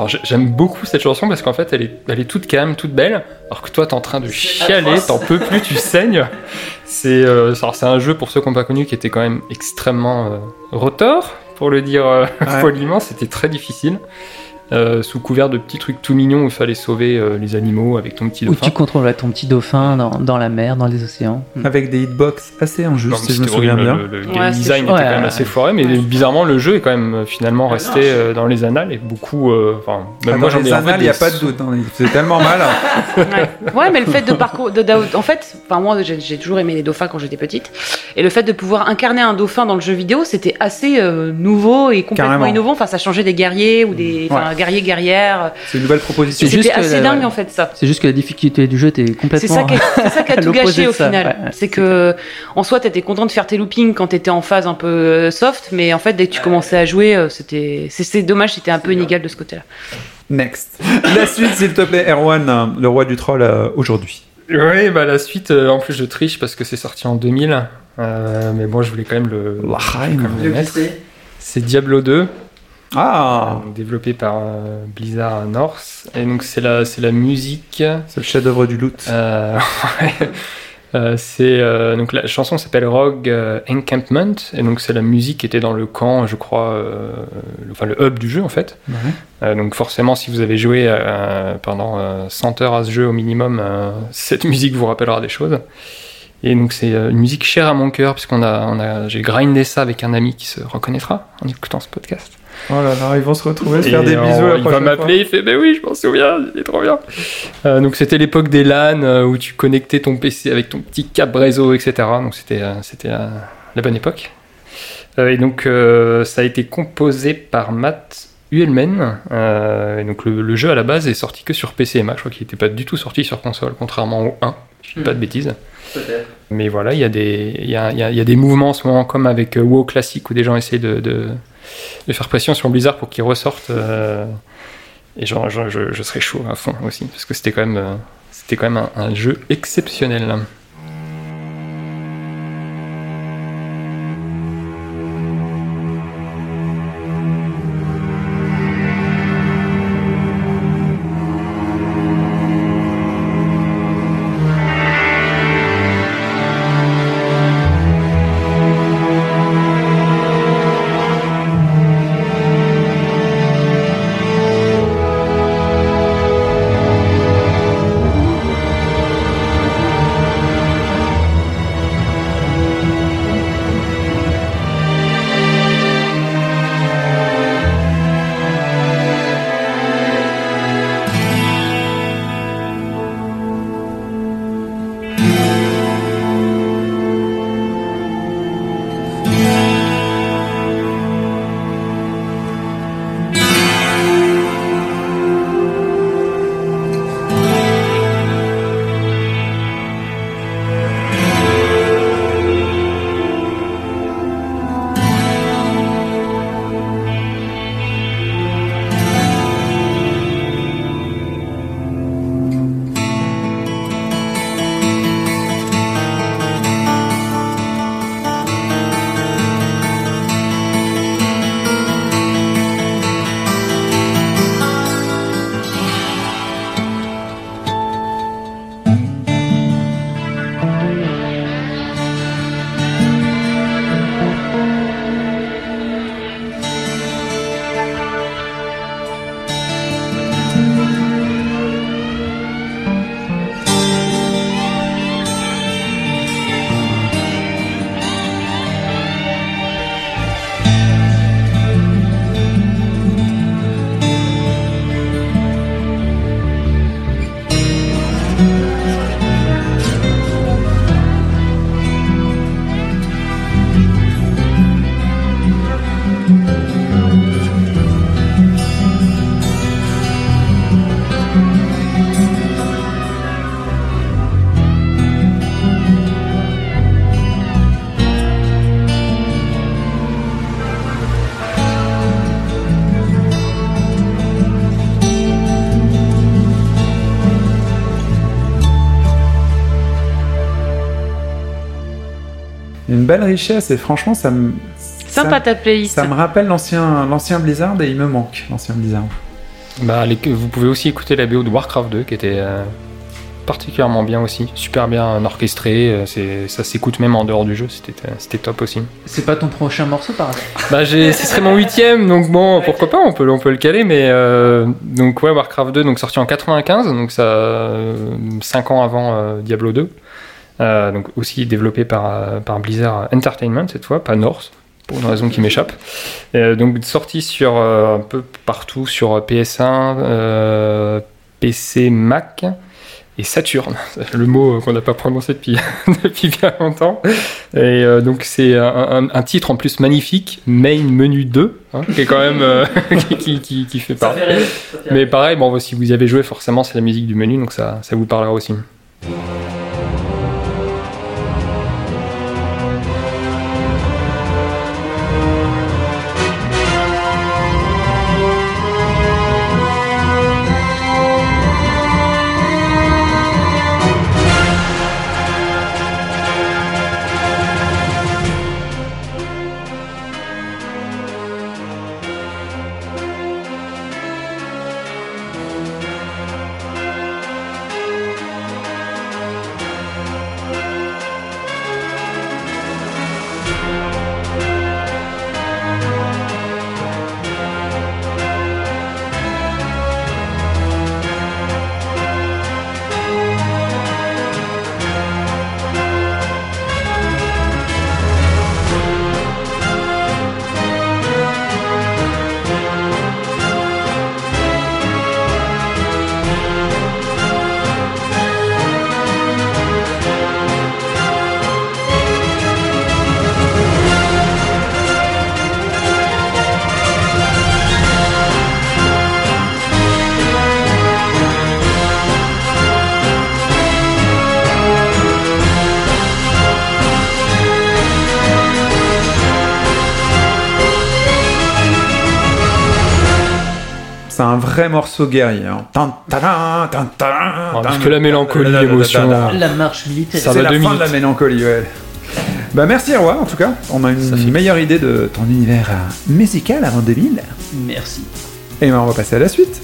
alors j'aime beaucoup cette chanson parce qu'en fait elle est, elle est toute calme, toute belle, alors que toi t'es en train de chialer, t'en peux plus, tu saignes. C'est euh, c'est un jeu pour ceux qui n'ont pas connu qui était quand même extrêmement euh, rotor, pour le dire euh, Ouais. poliment, c'était très difficile. Euh, sous couvert de petits trucs tout mignons où il fallait sauver euh, les animaux avec ton petit Où dauphin. tu contrôles ton petit dauphin dans, dans la mer, dans les océans. Avec des hitbox assez injustes, si je me souviens bien. Le, le Ouais, design était quand Ouais. même assez foiré, mais bizarrement le jeu est quand même euh, finalement resté euh, dans les annales et beaucoup. euh, Enfin, même Ah, moi dans j'en les annales, il n'y a pas de doute, hein, il faisait tellement mal. Ouais. Ouais, mais le fait de parcours, de, d'au- en fait, enfin moi j'ai toujours aimé les dauphins quand j'étais petite, et le fait de pouvoir incarner un dauphin dans le jeu vidéo, c'était assez euh, nouveau et complètement Carrément. innovant. Enfin, ça changeait des guerriers ou des, enfin, guerriers guerrières. C'est une nouvelle proposition. C'est juste C'était que assez la- dingue ouais. en fait ça. C'est juste que la difficulté du jeu était complètement. C'est ça qui, est- c'est ça qui a tout gâché au final. C'est que, en soi, t'étais content de faire tes loopings quand t'étais en phase un peu euh, soft, mais en fait, dès que tu commençais à jouer, euh, c'était, c'est, dommage, c'était un peu inégal de ce côté-là. Next. La suite, s'il te plaît, Erwan, le roi du troll, euh, aujourd'hui. Oui, bah la suite, euh, en plus je triche parce que c'est sorti en 2000, euh, mais bon, je voulais quand même le, L'Achheim. quand même le mettre. C'est Diablo 2. Ah, donc développé par euh, Blizzard North. Et donc c'est la, c'est la musique. c'est le chef-d'œuvre du loot. Euh. Euh, c'est euh, donc la chanson s'appelle Rogue euh, Encampment et donc c'est la musique qui était dans le camp, je crois, le- enfin le hub du jeu en fait. Donc forcément, si vous avez joué pendant euh, 100 heures à ce jeu au minimum, cette musique vous rappellera des choses. Et donc c'est une musique chère à mon cœur puisqu'on a, on a, j'ai grindé ça avec un ami qui se reconnaîtra en écoutant ce podcast. Oh là là, ils vont se retrouver, se faire des bisous la il va m'appeler, il fait Mais oui, je m'en souviens, il est trop bien. Euh, donc c'était l'époque des LAN euh, où tu connectais ton PC avec ton petit câble réseau, etc. Donc c'était euh, c'était euh, la bonne époque. Euh, et donc euh, ça a été composé par Matt Uelmen. Euh, et donc le, le jeu à la base est sorti que sur PC et Mac. Je crois qu'il n'était pas du tout sorti sur console, contrairement au 1. Je dis pas de bêtises. Mais voilà, il y, a des- il y, a, il y a- y a des mouvements en ce moment, comme avec WoW classique, où des gens essayent de, de, de faire pression sur Blizzard pour qu'ils ressortent. euh, et je, serais chaud à fond aussi, parce que c'était quand même, euh, un jeu exceptionnel. Richesse et franchement, ça me. Sympa ça, ta playlist. ça me rappelle l'ancien, l'ancien Blizzard et il me manque l'ancien Blizzard. Bah, les- vous pouvez aussi écouter la BO de Warcraft 2 qui était euh, particulièrement bien aussi, super bien orchestré, euh, c'est, ça s'écoute même en dehors du jeu, c'était, euh, c'était top aussi. C'est pas ton prochain morceau par hasard Bah, j'ai, ce serait mon huitième, donc bon, pourquoi pas, on peut, on peut le caler, mais euh, donc ouais, Warcraft 2, donc sorti en 95, donc ça, 5 ans avant euh, Diablo 2, Euh, donc aussi développé par, euh, par Blizzard Entertainment cette fois, pas North, pour une raison qui m'échappe. Euh, donc sorti sur euh, un peu partout, sur PS1, euh, PC, Mac et Saturn, le mot qu'on n'a pas prononcé depuis, depuis bien longtemps. Et donc c'est un, un- un titre en plus magnifique, Main Menu 2, hein, qui est quand même qui, qui, qui- qui fait pas. Mais pareil, bon, si vous y avez joué, forcément c'est la musique du menu, donc ça, ça vous parlera aussi. Morceau guerrier. hein. Ah, parce que la mélancolie, l'émotion. La marche militaire. Ça C'est la fin de la mélancolie, ouais. Bah merci Roi, en tout cas. On a une meilleure idée de ton univers euh, musical avant 2000. Merci. Et ben on va passer à la suite.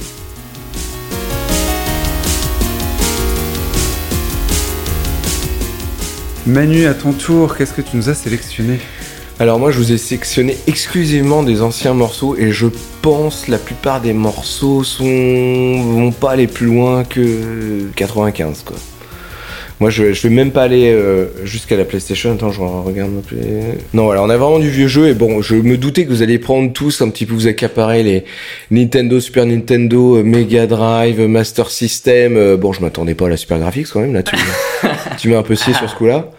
Manu, à ton tour, qu'est-ce que tu nous as sélectionné? Alors moi je vous ai sélectionné exclusivement des anciens morceaux et je pense la plupart des morceaux sont vont pas aller plus loin que 95 quoi. Moi je, je vais même pas aller euh, jusqu'à la PlayStation. Attends, je regarde ma play- Non voilà, on a vraiment du vieux jeu et bon, je me doutais que vous alliez prendre tous un petit peu vous accaparer les Nintendo, Super Nintendo, euh, Mega Drive, euh, Master System. Bon, je m'attendais pas à la Super Graphics quand même là. Tu, tu m'as un peu scié sur ce coup-là.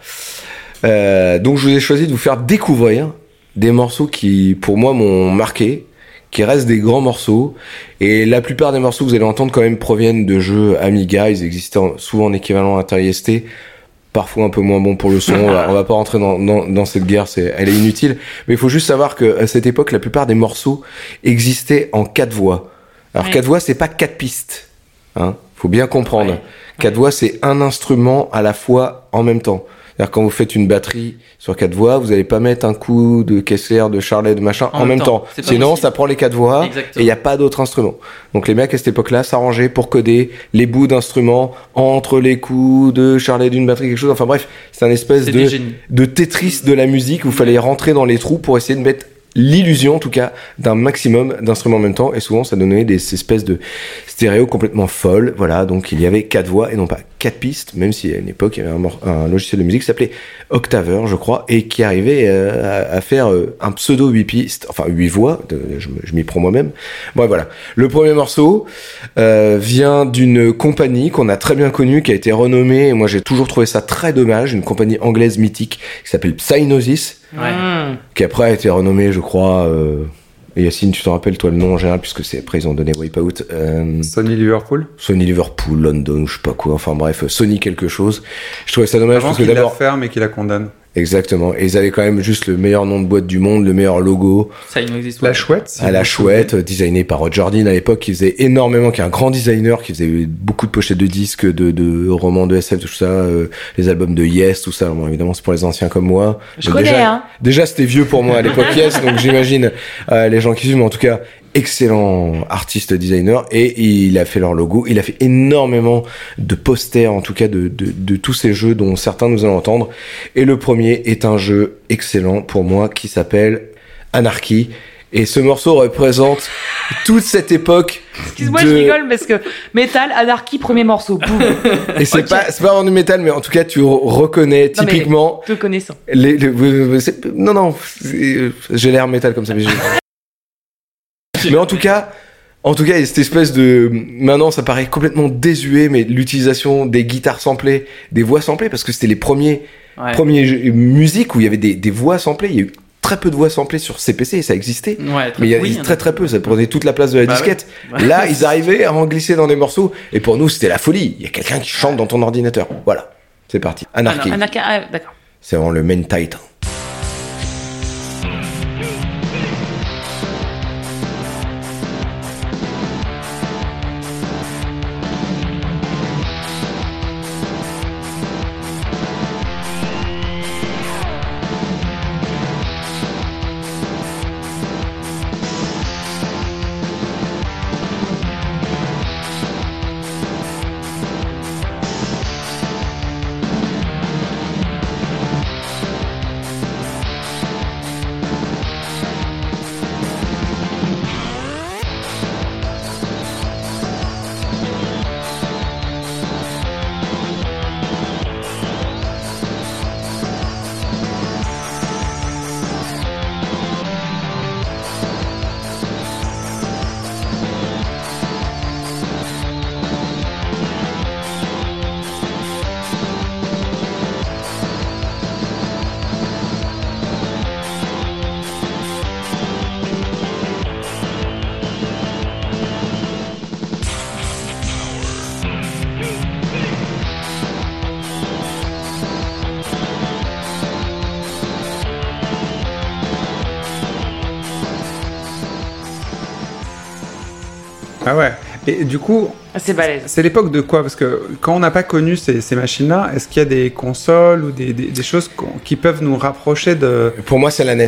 Euh, donc je vous ai choisi de vous faire découvrir des morceaux qui, pour moi, m'ont marqué, qui restent des grands morceaux. Et la plupart des morceaux que vous allez entendre quand même proviennent de jeux Amiga. Ils existaient en- souvent en équivalent Atari ST. Parfois un peu moins bon pour le son. on, va, on va pas rentrer dans, dans, dans cette guerre, c'est, elle est inutile. Mais il faut juste savoir que à cette époque, la plupart des morceaux existaient en quatre voix. Alors Ouais. quatre voix, c'est pas quatre pistes. Hein faut bien comprendre. Ouais. Quatre voix, c'est un instrument à la fois en même temps. C'est-à-dire quand vous faites une batterie sur quatre voix, vous allez pas mettre un coup de Kessler, de Charlet, de machin en, même temps. Pas Sinon, possible. ça prend les quatre voix et il n'y a pas d'autre instrument. Donc les mecs à cette époque-là s'arrangeaient pour coder les bouts d'instruments entre les coups de Charlet d'une batterie, quelque chose. Enfin bref, c'est un espèce de de Tetris de la musique où il fallait rentrer dans les trous pour essayer de mettre l'illusion en tout cas d'un maximum d'instruments en même temps et souvent ça donnait des espèces de stéréo complètement folles voilà donc il y avait quatre voix et non pas quatre pistes même si à une époque il y avait un, logiciel de musique qui s'appelait Octaver je crois et qui arrivait euh, à, à faire euh, un pseudo 8 pistes enfin 8 voix de- je, m'y prends moi-même bon voilà le premier morceau euh, vient d'une compagnie qu'on a très bien connue qui a été renommée et moi j'ai toujours trouvé ça très dommage une compagnie anglaise mythique qui s'appelle Psygnosis Ouais. Mmh. qui après a été renommé, je crois. Euh... et Yacine, tu te rappelles toi le nom en général puisque c'est après ils ont donné Wipeout. Euh... Sony Liverpool Sony Liverpool, London, je sais pas quoi. Enfin bref, Sony quelque chose. Je trouvais ça dommage Avant parce que qu'il la d'abord, ferme et qu'il la condamne. Exactement. Et ils avaient quand même juste le meilleur nom de boîte du monde, le meilleur logo. Ça, il n'existe La pas. chouette si à la chouette, designé par Roger Dean à l'époque, qui faisait énormément, qui est un grand designer, qui faisait beaucoup de pochettes de disques, de, de romans de SF, tout ça, euh, les albums de Yes, tout ça. Bon, évidemment, c'est pour les anciens comme moi. Je Donc connais, déjà, hein. Déjà, c'était vieux pour moi à l'époque Yes, donc j'imagine euh, les gens qui suivent, mais en tout cas, excellent artiste designer et il a fait leur logo. Il a fait énormément de posters, en tout cas de, de, de tous ces jeux dont certains nous allons entendre. Et le premier est un jeu excellent pour moi qui s'appelle Anarchy. Et ce morceau représente toute cette époque. Excuse-moi, de- je rigole parce que Metal, Anarchy, premier morceau. Boum. Et c'est pas, c'est pas vraiment du métal, mais en tout cas, tu re- reconnais Non, typiquement Te connaissant. les, non, non, j'ai l'air métal comme ça, mais Mais en tout cas, en tout cas, il y a cette espèce de, maintenant, ça paraît complètement désuet, mais l'utilisation des guitares samplées, des voix samplées, parce que c'était les premiers, Ouais. premiers jeux- musiques où il y avait des, des voix samplées. Il y a eu très peu de voix samplées sur CPC, ça existait. Ouais, très- Mais il y a oui, très très peu, ça prenait toute la place de la Bah disquette. ouais. Là, ils arrivaient à en glisser dans des morceaux, et pour nous, c'était la folie. Il y a quelqu'un qui chante dans ton ordinateur. Voilà. C'est parti. Anarchy. Anarchy, ah, d'accord. C'est vraiment le main title. Et du coup, Ah, C'est balèze. c'est l'époque de quoi? Parce que quand on n'a pas connu ces, ces machines-là, est-ce qu'il y a des consoles ou des, des- des choses qui peuvent nous rapprocher de... Pour moi, c'est la NES.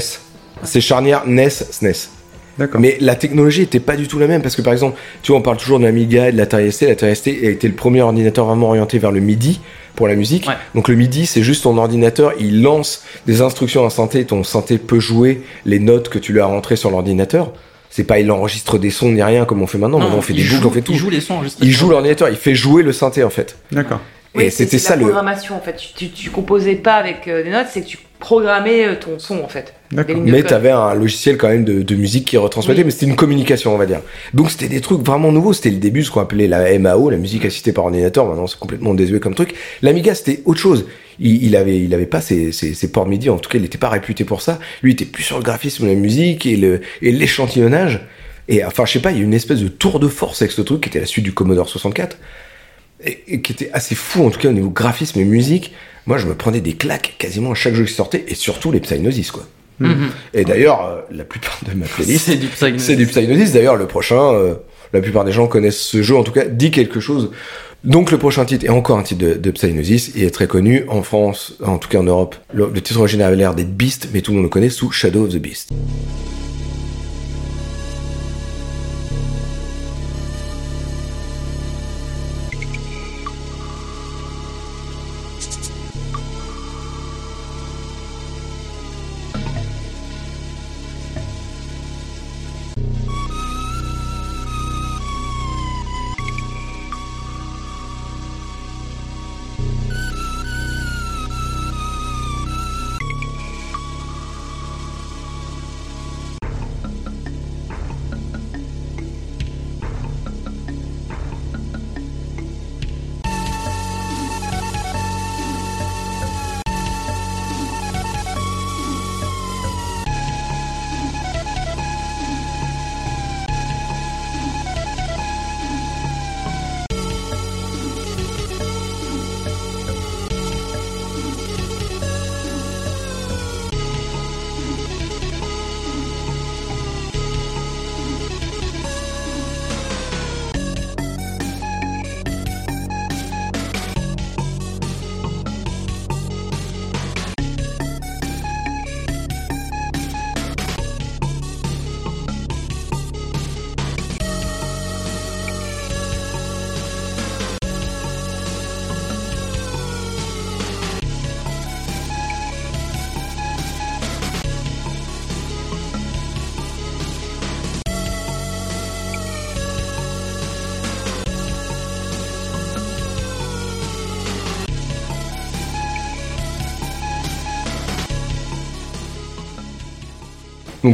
C'est charnière NES, SNES. D'accord. Mais la technologie était pas du tout la même parce que par exemple, tu vois, on parle toujours de l'Amiga et de l'Atari ST. L'Atari ST a été le premier ordinateur vraiment orienté vers le MIDI pour la musique. Ouais. Donc le MIDI, c'est juste ton ordinateur, il lance des instructions à synthé, ton synthé peut jouer les notes que tu lui as rentrées sur l'ordinateur. C'est pas il enregistre des sons ni rien comme on fait maintenant. maintenant on fait des joue- boucles, on fait tout. Il joue les sons. Il joue l'ordinateur, il fait jouer le synthé en fait. D'accord. et c'était ça la le. programmation en fait. Tu, tu, tu composais pas avec euh, des notes, c'est que tu programmais euh, ton son en fait. Mais code. t'avais un logiciel quand même de, de musique qui retransmettait, Oui. mais c'était une communication, on va dire. Donc c'était des trucs vraiment nouveaux. C'était le début, ce qu'on appelait la MAO, la musique assistée par ordinateur. Maintenant, c'est complètement désuet comme truc. L'Amiga, c'était autre chose. Il, il avait, il avait pas ses, ses, ses ports MIDI. En tout cas, il n'était pas réputé pour ça. Lui, il était plus sur le graphisme, la musique et le et l'échantillonnage. Et enfin, je sais pas, il y a une espèce de tour de force avec ce truc qui était la suite du Commodore 64 et, et qui était assez fou en tout cas au niveau graphisme et musique. Moi, je me prenais des claques quasiment à chaque jeu qui sortait et surtout les Psygnosis, quoi. Mhm. Et d'ailleurs, euh, la plupart de ma playlist, C'est du Psygnosis. c'est du Psygnosis. D'ailleurs, le prochain, euh, la plupart des gens connaissent ce jeu, en tout cas, dit quelque chose. Donc, le prochain titre est encore un titre de, de Psygnosis. Il est très connu en France, en tout cas en Europe. Le, le titre original avait l'air d'être Beast, mais tout le monde le connaît sous Shadow of the Beast.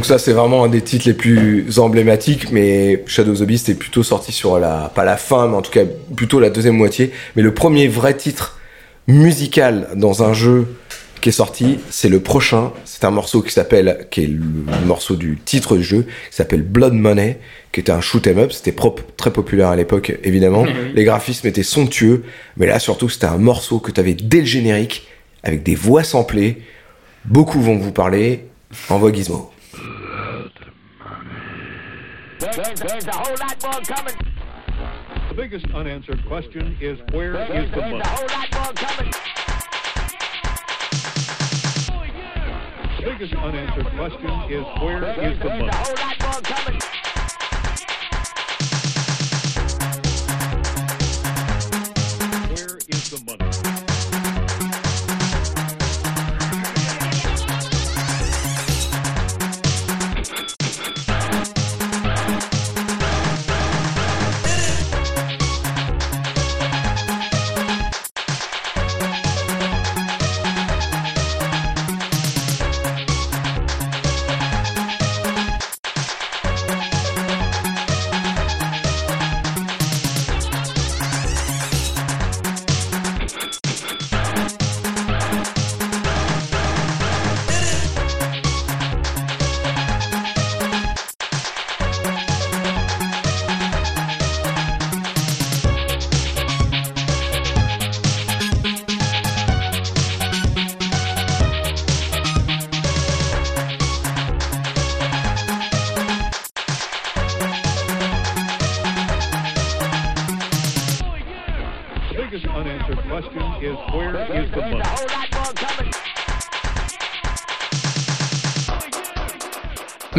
Donc ça, c'est vraiment un des titres les plus emblématiques, mais Shadow of the Beast est plutôt sorti sur la, pas la fin, mais en tout cas plutôt la deuxième moitié. Mais le premier vrai titre musical dans un jeu qui est sorti, c'est le prochain. C'est un morceau qui s'appelle, qui est le morceau du titre du jeu, qui s'appelle Blood Money, qui était un shoot 'em up. C'était prop- très populaire à l'époque, évidemment. Les graphismes étaient somptueux, mais là surtout, c'était un morceau que tu avais dès le générique, avec des voix samplées. Beaucoup vont vous parler. Envoie Gizmo. The biggest unanswered question is where is the money? The biggest unanswered question is where is the money? Where is the money?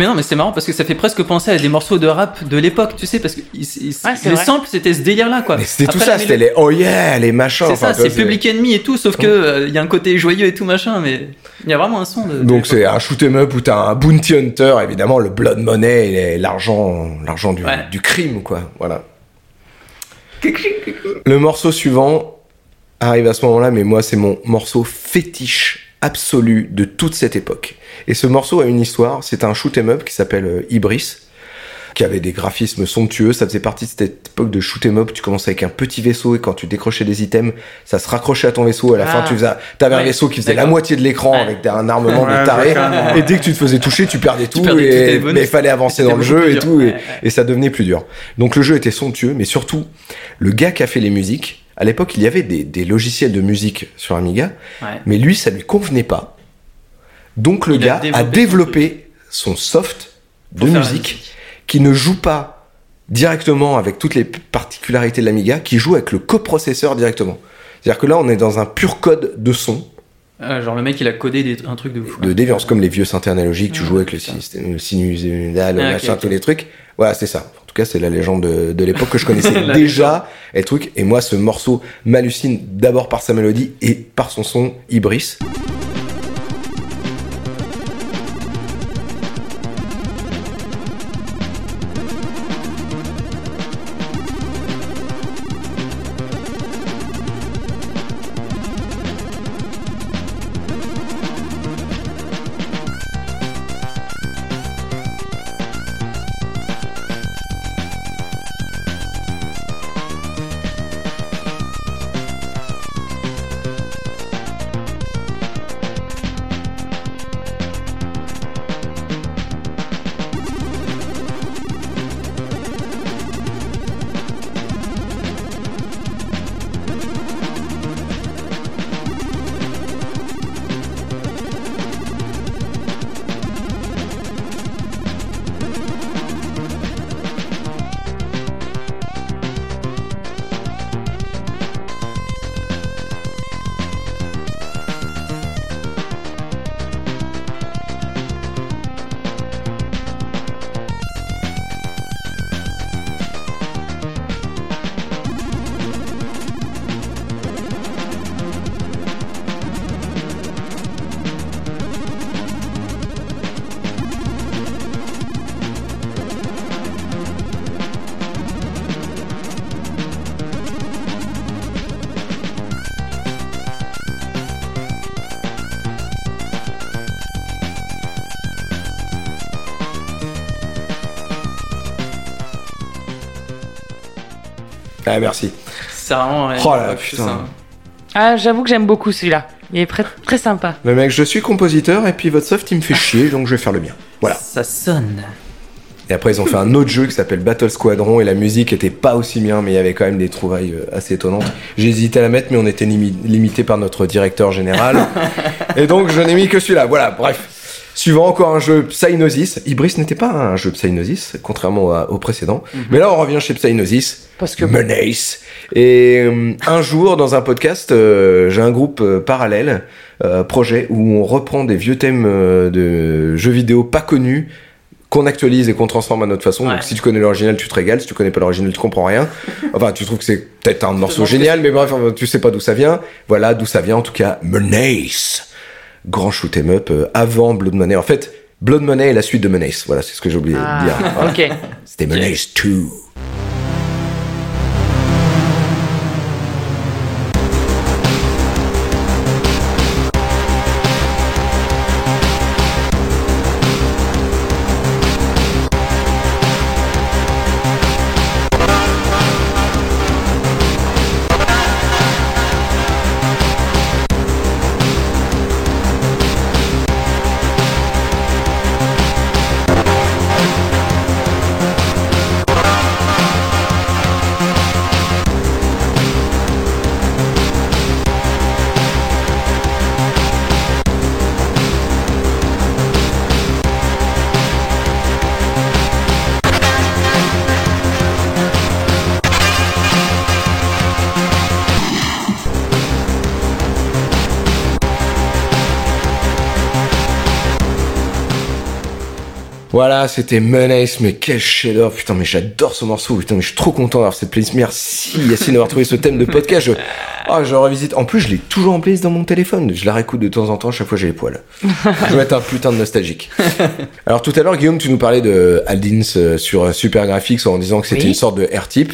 Mais non, mais c'est marrant parce que ça fait presque penser à des morceaux de rap de l'époque, tu sais, parce que Ouais, les vrai. samples c'était ce délire-là, quoi. Mais c'était tout ça, c'était les oh yeah, les machins. C'est enfin, ça, c'est Public Enemy et tout, sauf que il y a un côté joyeux et tout machin, mais il y a vraiment un son de. Donc c'est un shoot 'em up où t'as un bounty hunter, évidemment, le blood money, et l'argent, l'argent du, Ouais. du crime, quoi. Voilà. Le morceau suivant arrive à ce moment-là, mais moi c'est mon morceau fétiche absolu de toute cette époque. Et ce morceau a une histoire. C'est un shoot 'em up qui s'appelle euh, Ibris qui avait des graphismes somptueux. Ça faisait partie de cette époque de shoot 'em up. Tu commençais avec un petit vaisseau et quand tu décrochais des items, ça se raccrochait à ton vaisseau. À la Ah. fin, tu faisais, t'avais un vaisseau qui faisait la moitié de l'écran Ouais. avec un armement Ouais, de taré. Et dès que tu te faisais toucher, tu perdais tout. perdais et, mais il fallait avancer dans le jeu et dur. tout. Et, Ouais, ouais. et ça devenait plus dur. Donc le jeu était somptueux, mais surtout, le gars qui a fait les musiques, à l'époque, il y avait des, des logiciels de musique sur Amiga, Ouais. mais lui, ça lui convenait pas. Donc le Il gars a développé développé son soft de la musique qui ne joue pas directement avec toutes les particularités de l'Amiga, qui joue avec le coprocesseur directement. C'est-à-dire que là, on est dans un pur code de son, Ah, genre le mec il a codé des- un truc de fou. de déviance, comme les vieux synthés analogiques, tu joues avec le, système, le sinusal, le Ah, machin, tous les trucs. Voilà, c'est ça. En tout cas, c'est la légende de, de l'époque que je connaissais déjà, et le truc. Et moi, ce morceau m'hallucine d'abord par sa mélodie et par son son Ibris. C'est vraiment. ouais, Oh là, putain. ça. Ah, j'avoue que j'aime beaucoup celui-là. Il est très, très sympa. Le mec, je suis compositeur, et puis votre soft, il me fait chier, donc je vais faire le mien. Voilà. Ça sonne. Et après, ils ont fait un autre jeu qui s'appelle Battle Squadron et la musique était pas aussi bien, mais il y avait quand même des trouvailles euh, assez étonnantes. J'ai hésité à la mettre, mais on était limi- limité par notre directeur général. et donc, je n'ai mis que celui-là. Voilà, bref. Suivant encore un jeu Psygnosis. Ibris n'était pas un jeu Psygnosis, contrairement au précédent. Mais là, on revient chez Psygnosis. Parce que Menace. Et euh, un jour, dans un podcast, euh, j'ai un groupe euh, parallèle, projet, où on reprend des vieux thèmes de jeux vidéo pas connus, qu'on actualise et qu'on transforme à notre façon. Ouais. Donc si tu connais l'original, tu te régales. Si tu connais pas l'original, tu comprends rien. Enfin, tu trouves que c'est peut-être un morceau génial, mais bref, tu sais pas d'où ça vient. Voilà, d'où ça vient. En tout cas, Menace. Grand shoot 'em up avant Blood Money. En fait, Blood Money est la suite de Menace. Voilà, c'est ce que j'ai oublié Ah, de dire. Voilà. ok. C'était Menace 2. Voilà, c'était Menace, mais quel chef-d'œuvre. Putain, mais j'adore ce morceau. Putain, mais je suis trop content d'avoir cette playlist. Merci Yacine d'avoir trouvé ce thème de podcast. Je, ah, je revisite. En plus, je l'ai toujours en playlist dans mon téléphone. Je la réécoute de temps en temps, chaque fois j'ai les poils. je vais être un putain de nostalgique. Alors tout à l'heure, Guillaume, tu nous parlais de Aldins euh, sur Super Graphics en disant que c'était Oui. une sorte de R-Type.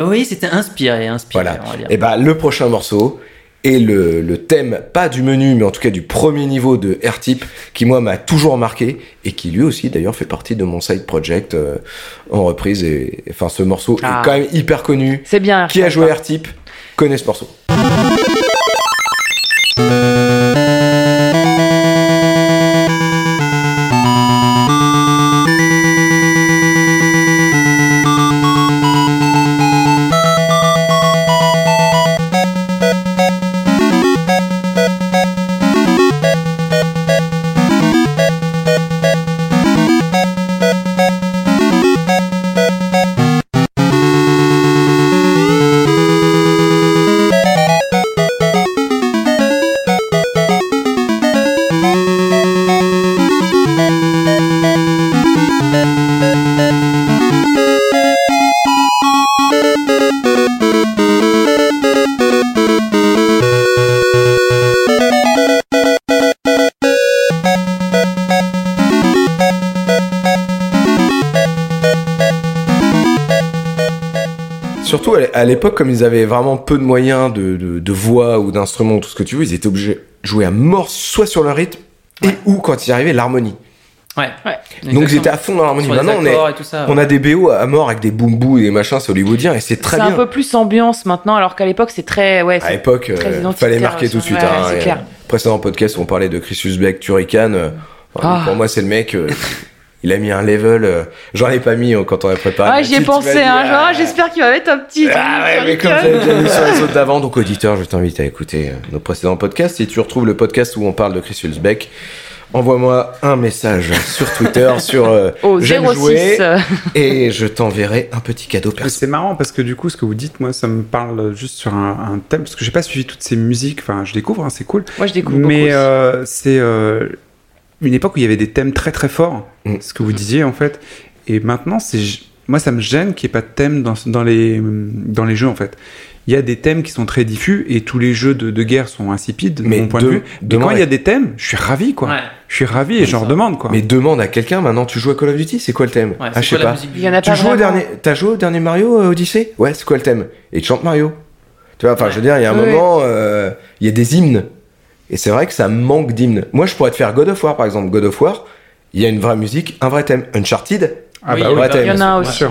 Oui, c'était inspiré, inspiré, Voilà. on va dire. Et bah, le prochain morceau est le, le thème, pas du menu, mais en tout cas du premier niveau de R-Type, qui moi m'a toujours marqué, et qui lui aussi d'ailleurs fait partie de mon side project euh, en reprise. Et enfin, ce morceau Ah. est quand même hyper connu. C'est bien. Qui a joué R-Type connaît ce morceau. L'époque, comme ils avaient vraiment peu de moyens de, de, de voix ou d'instruments, tout ce que tu veux, ils étaient obligés de jouer à mort, soit sur le rythme, et ou quand il arrivait l'harmonie. Ouais. Ouais. Donc ils étaient à fond dans l'harmonie. Maintenant, on, est, on a des BO à mort avec des boom boom et des machins, c'est hollywoodien, et c'est très C'est bien. un peu plus ambiance maintenant, alors qu'à l'époque c'est très. Ouais, À c'est- l'époque, euh, fallait marquer tout de suite. Ouais, hein, c'est et, clair. euh, précédent podcast, on parlait de Chris Husbeck, Turrican. euh, enfin, Ah. Pour moi, c'est le mec. euh, il a mis un level. euh, J'en ai pas mis euh, quand on a préparé. Ah, j'y ai pensé, hein. Genre, ah, j'espère qu'il va mettre un petit. Ah ouais, mais comme j'avais déjà mis sur les autres d'avant, donc auditeur, je t'invite à écouter euh, nos précédents podcasts. Si tu retrouves le podcast où on parle de Chris Hulsbeck, envoie-moi un message sur Twitter sur euh, Au j'aime 06. jouer et je t'enverrai un petit cadeau. C'est marrant parce que du coup, ce que vous dites, moi, ça me parle juste sur un, un thème parce que j'ai pas suivi toutes ces musiques. Enfin, je découvre, hein, c'est cool. Moi, je découvre Mais beaucoup. euh, c'est euh, une époque où il y avait des thèmes très très forts, Mm. ce que vous disiez en fait. Et maintenant, c'est moi, ça me gêne qu'il n'y ait pas de thème dans, dans les dans les jeux en fait. Il y a des thèmes qui sont très diffus et tous les jeux de, de guerre sont insipides de Mais mon point de- de vue. Mais quand il y a des thèmes, je suis ravi quoi. Ouais. Je suis ravi et j'en demande quoi. Mais demande à quelqu'un maintenant, tu joues à Call of Duty, c'est quoi le thème? Ouais, Ah, je sais pas. musique Il y en a Tu pas joues au dernier, t'as joué au dernier Mario euh, Odyssey? Ouais, c'est quoi le thème? Et tu chantes Mario. Tu vois, enfin, je veux dire, il y a un Oui. moment, euh, il y a des hymnes. Et c'est vrai que ça manque d'hymnes. Moi, je pourrais te faire God of War, par exemple. God of War, il y a une vraie musique, un vrai thème. Uncharted, Ah Oui, bah bah, Il y en a aussi. ouais.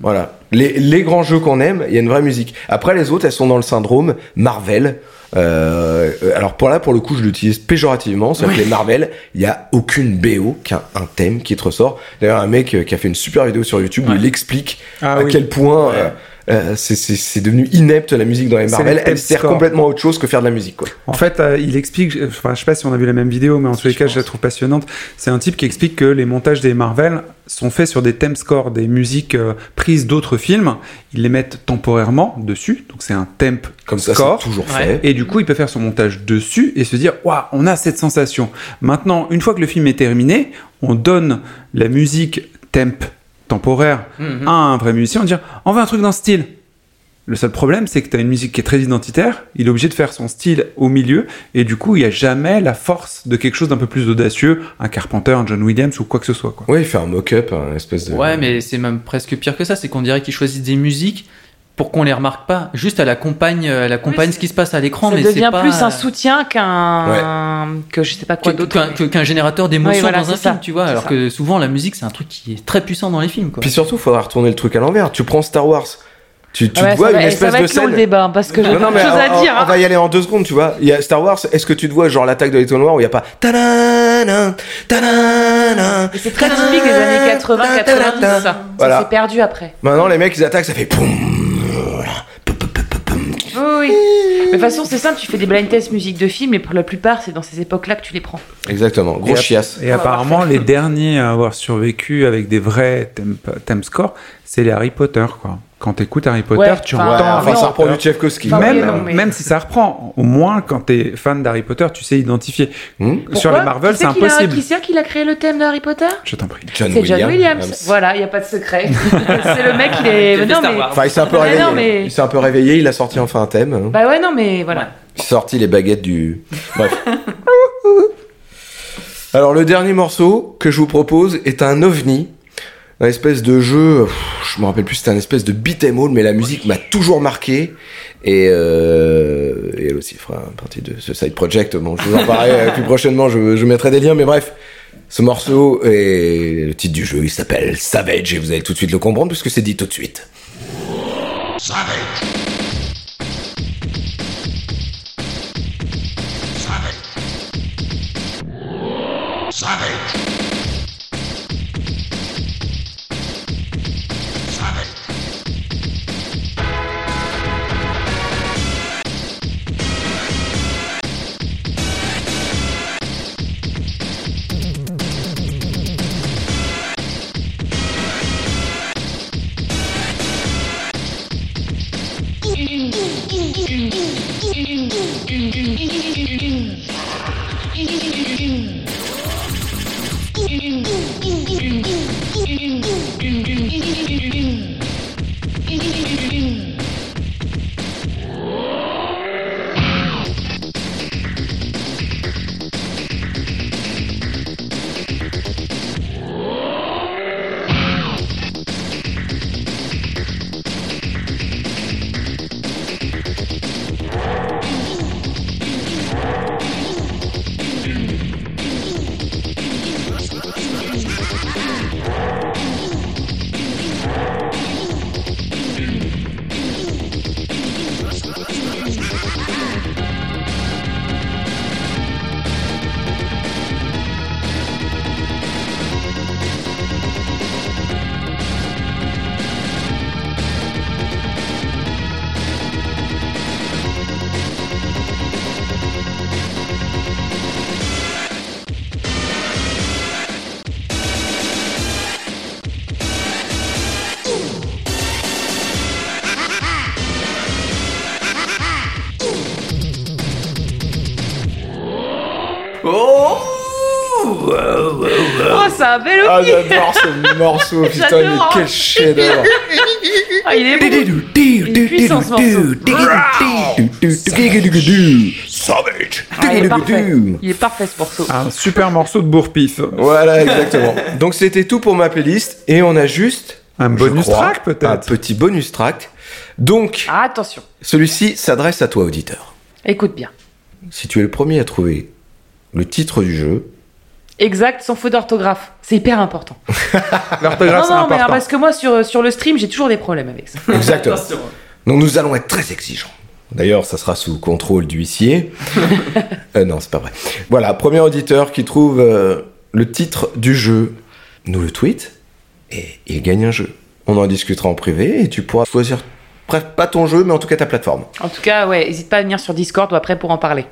voilà. Les, les grands jeux qu'on aime, il y a une vraie musique. Après, les autres, elles sont dans le syndrome Marvel. Euh, alors pour là, pour le coup, je l'utilise péjorativement. C'est-à-dire que les Marvel, il y a aucune BO qu'un un thème qui te ressort. D'ailleurs, un mec euh, qui a fait une super vidéo sur YouTube où il explique Ah à oui. quel point euh, euh, c'est- devenu inepte la musique dans les Marvel. Elle sert score. complètement à autre chose que faire de la musique. Quoi. En fait, euh, il explique, enfin, je sais pas si on a vu la même vidéo, mais en tous les cas, je la trouve passionnante. C'est un type qui explique que les montages des Marvel sont faits sur des thèmes scores, des musiques euh, prises d'autres films. Ils les mettent temporairement dessus, donc c'est un temp Comme ça, score. c'est toujours fait. Et du coup, il peut faire son montage dessus et se dire, waouh, on a cette sensation. Maintenant, une fois que le film est terminé, on donne la musique temp temporaire Mhm. à un vrai musicien, on dit, on veut un truc dans ce style. Le seul problème, c'est que tu as une musique qui est très identitaire, il est obligé de faire son style au milieu, et du coup, il n'y a jamais la force de quelque chose d'un peu plus audacieux, un Carpenter, un John Williams ou quoi que ce soit. Quoi. Oui, il fait un mock-up, un espèce de. Ouais, mais c'est même presque pire que ça. C'est qu'on dirait qu'ils choisissent des musiques pour qu'on les remarque pas. Juste elle accompagne, elle accompagne Oui, ce qui se passe à l'écran, Ça mais c'est devient pas plus un soutien qu'un. que je sais pas quoi d'autre. qu'un qu'un générateur d'émotions Oui, voilà, dans un c'est ça. film, tu vois. C'est Alors ça. que souvent la musique c'est un truc qui est très puissant dans les films, quoi. Puis surtout, il faudra retourner le truc à l'envers. Tu prends Star Wars. Tu, tu Ouais, te vois va, une eh, ça espèce va de scène. le débat hein, parce que j'ai choses on, à dire. on hein. va y aller en deux secondes, tu vois. Il y a Star Wars, est-ce que tu te vois genre l'attaque de l'étoile noire où il n'y a pas Et C'est très typique des années 80, 90, ça. Voilà. s'est perdu après. Maintenant, les mecs, ils attaquent, ça fait poum. Voilà. Oui, oui. Mais de toute façon, c'est simple, tu fais des blind tests musique de film, et pour la plupart, c'est dans ces époques-là que tu les prends. Exactement, gros Et chiasse. Et apparemment, les derniers à avoir survécu avec des vrais thèmes thème scores, c'est les Harry Potter, quoi. Quand t'écoutes Harry Potter, Ouais, tu enfin, Ouais, entends enfin, Harry ça reprend Potter. du Tchaikovsky. Enfin, même, oui, non, mais- même si ça reprend, au moins quand t'es fan d'Harry Potter, tu sais identifier. Hmm Sur les Marvel, c'est c'est qui a- impossible. Qui c'est qui a créé le thème de Harry Potter? Je t'en prie. John C'est John Williams. Voilà, il n'y a pas de secret. c'est le mec, il est. Non, mais. Enfin, il s'est un peu Mais réveillé. non, mais- Il s'est un peu réveillé, il a sorti enfin un thème. hein. Bah ouais, non, mais voilà. Il sorti les baguettes du. Bref. Alors, le dernier morceau que je vous propose est un ovni. Un espèce de jeu, je me rappelle plus, c'était un espèce de beat'em all, mais la musique m'a toujours marqué. Et, euh, et elle aussi fera partie de ce side project. Bon, je vous en parlerai euh, plus prochainement, je, je mettrai des liens, mais bref. Ce morceau et le titre du jeu, il s'appelle Savage, et vous allez tout de suite le comprendre puisque c'est dit tout de suite. Oh, c'est un bel Ah, j'adore ce morceau, putain, mais J'adore. quel chef-d'œuvre! Ah, il est beau. Il est puissant, ce morceau. Savage! Ah, il est parfait. Il est parfait, ce morceau. Un super morceau de bourre-pif. Voilà, exactement. Donc c'était tout pour ma playlist et on a juste Un je bonus crois, track peut-être. un petit bonus track. Donc Ah, attention. celui-ci s'adresse à toi auditeur. Écoute bien. Si tu es le premier à trouver le titre du jeu, Exact, sans faute d'orthographe. C'est hyper important. L'orthographe, c'est non, non, mais important. parce que moi, sur, sur le stream, j'ai toujours des problèmes avec ça. exactement. Donc nous allons être très exigeants. D'ailleurs, ça sera sous contrôle d'huissier. Euh, non, c'est pas vrai. Voilà, premier auditeur qui trouve euh, le titre du jeu, nous le tweet et il gagne un jeu. On en discutera en privé et tu pourras choisir, bref, pas ton jeu, mais en tout cas ta plateforme. En tout cas, ouais, n'hésite pas à venir sur Discord ou après pour en parler.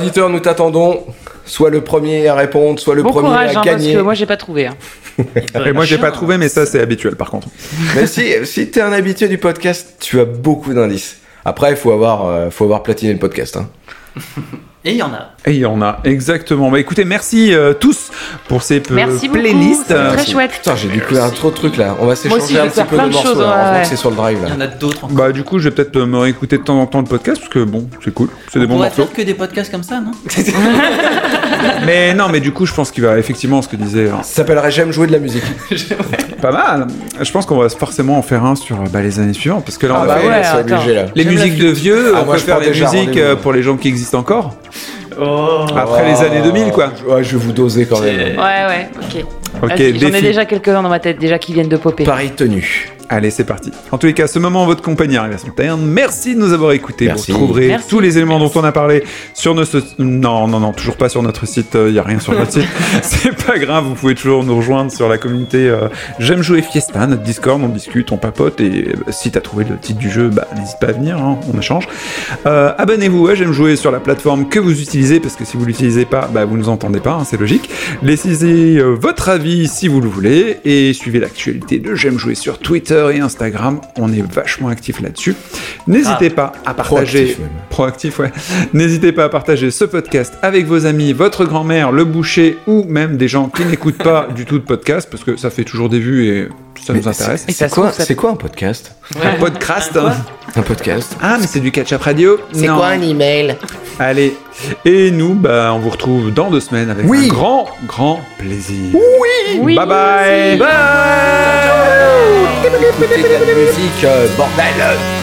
Bon, éditeur, nous t'attendons. Soit le premier à répondre, soit le bon premier courage, à hein, parce gagner. que moi, j'ai pas trouvé. hein. Et moi, j'ai pas trouvé, mais ça, c'est habituel par contre. Mais si, si t'es un habitué du podcast, tu as beaucoup d'indices. Après, il faut avoir, euh, faut avoir platiné le podcast. Hein. Et il y en a. Et il y en a, exactement. Bah écoutez, merci euh, tous pour ces Merci beaucoup. playlists. c'est très chouette. Putain, j'ai découvert trop de trucs là. On va s'échanger un petit peu de morceaux choses, là. ouais, que c'est sur le drive Il y là. en a d'autres encore. Bah du coup, je vais peut-être euh, me réécouter de temps en temps le podcast parce que bon, c'est cool, c'est des On bons morceaux. faire que des podcasts comme ça, non? Mais non, mais du coup, je pense qu'il va effectivement ce que disait euh, Ça s'appellerait J'aime jouer de la musique. pas mal. Je pense qu'on va forcément en faire un sur euh, bah, les années suivantes parce que là, Ah on bah a fait ouais, là. les musiques de vieux, Ah, on je faire les musiques euh, pour les gens qui existent encore. Oh. Après les années 2000, quoi. Ouais, je vais vous doser quand même. Ouais, ouais, ok. Ok, J'en ai déjà quelques-uns dans ma tête, déjà qui viennent de popper. Paris tenu. Allez, c'est parti. En tous les cas, ce moment en votre compagnie arrive à son terme. Merci de nous avoir écoutés. Merci. Vous retrouverez Merci. tous les éléments dont on a parlé sur notre... Non, non, non, toujours pas sur notre site. Il y a rien sur notre site. c'est pas grave. Vous pouvez toujours nous rejoindre sur la communauté euh, J'aime jouer Fiesta, notre Discord. On discute, on papote. Et euh, si t'as trouvé le titre du jeu, bah, n'hésite pas à venir. hein, on échange. Euh, Abonnez-vous à J'aime jouer sur la plateforme que vous utilisez parce que si vous l'utilisez pas, bah, vous nous entendez pas. hein, c'est logique. Laissez euh, votre avis si vous le voulez et suivez l'actualité de J'aime jouer sur Twitter et Instagram. On est vachement actifs là-dessus. N'hésitez pas à partager. Proactif, ouais. N'hésitez pas à partager ce podcast avec vos amis, votre grand-mère, le boucher ou même des gens qui n'écoutent pas du tout de podcast parce que ça fait toujours des vues et ça nous intéresse. c'est- C'est quoi, ça- c'est quoi un podcast Un podcast. hein. Un podcast Ah, mais c'est du catch-up radio Non. email Allez, et nous, bah, on vous retrouve dans deux semaines avec Oui. un grand, grand plaisir. Oui. Bye bye. Écoutez de la musique, euh, bordel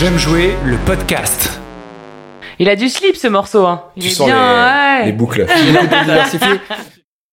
J'aime jouer le podcast. Il a du slip ce morceau, hein. Il Tu est sens bien, les, ouais. les boucles. Diversifié.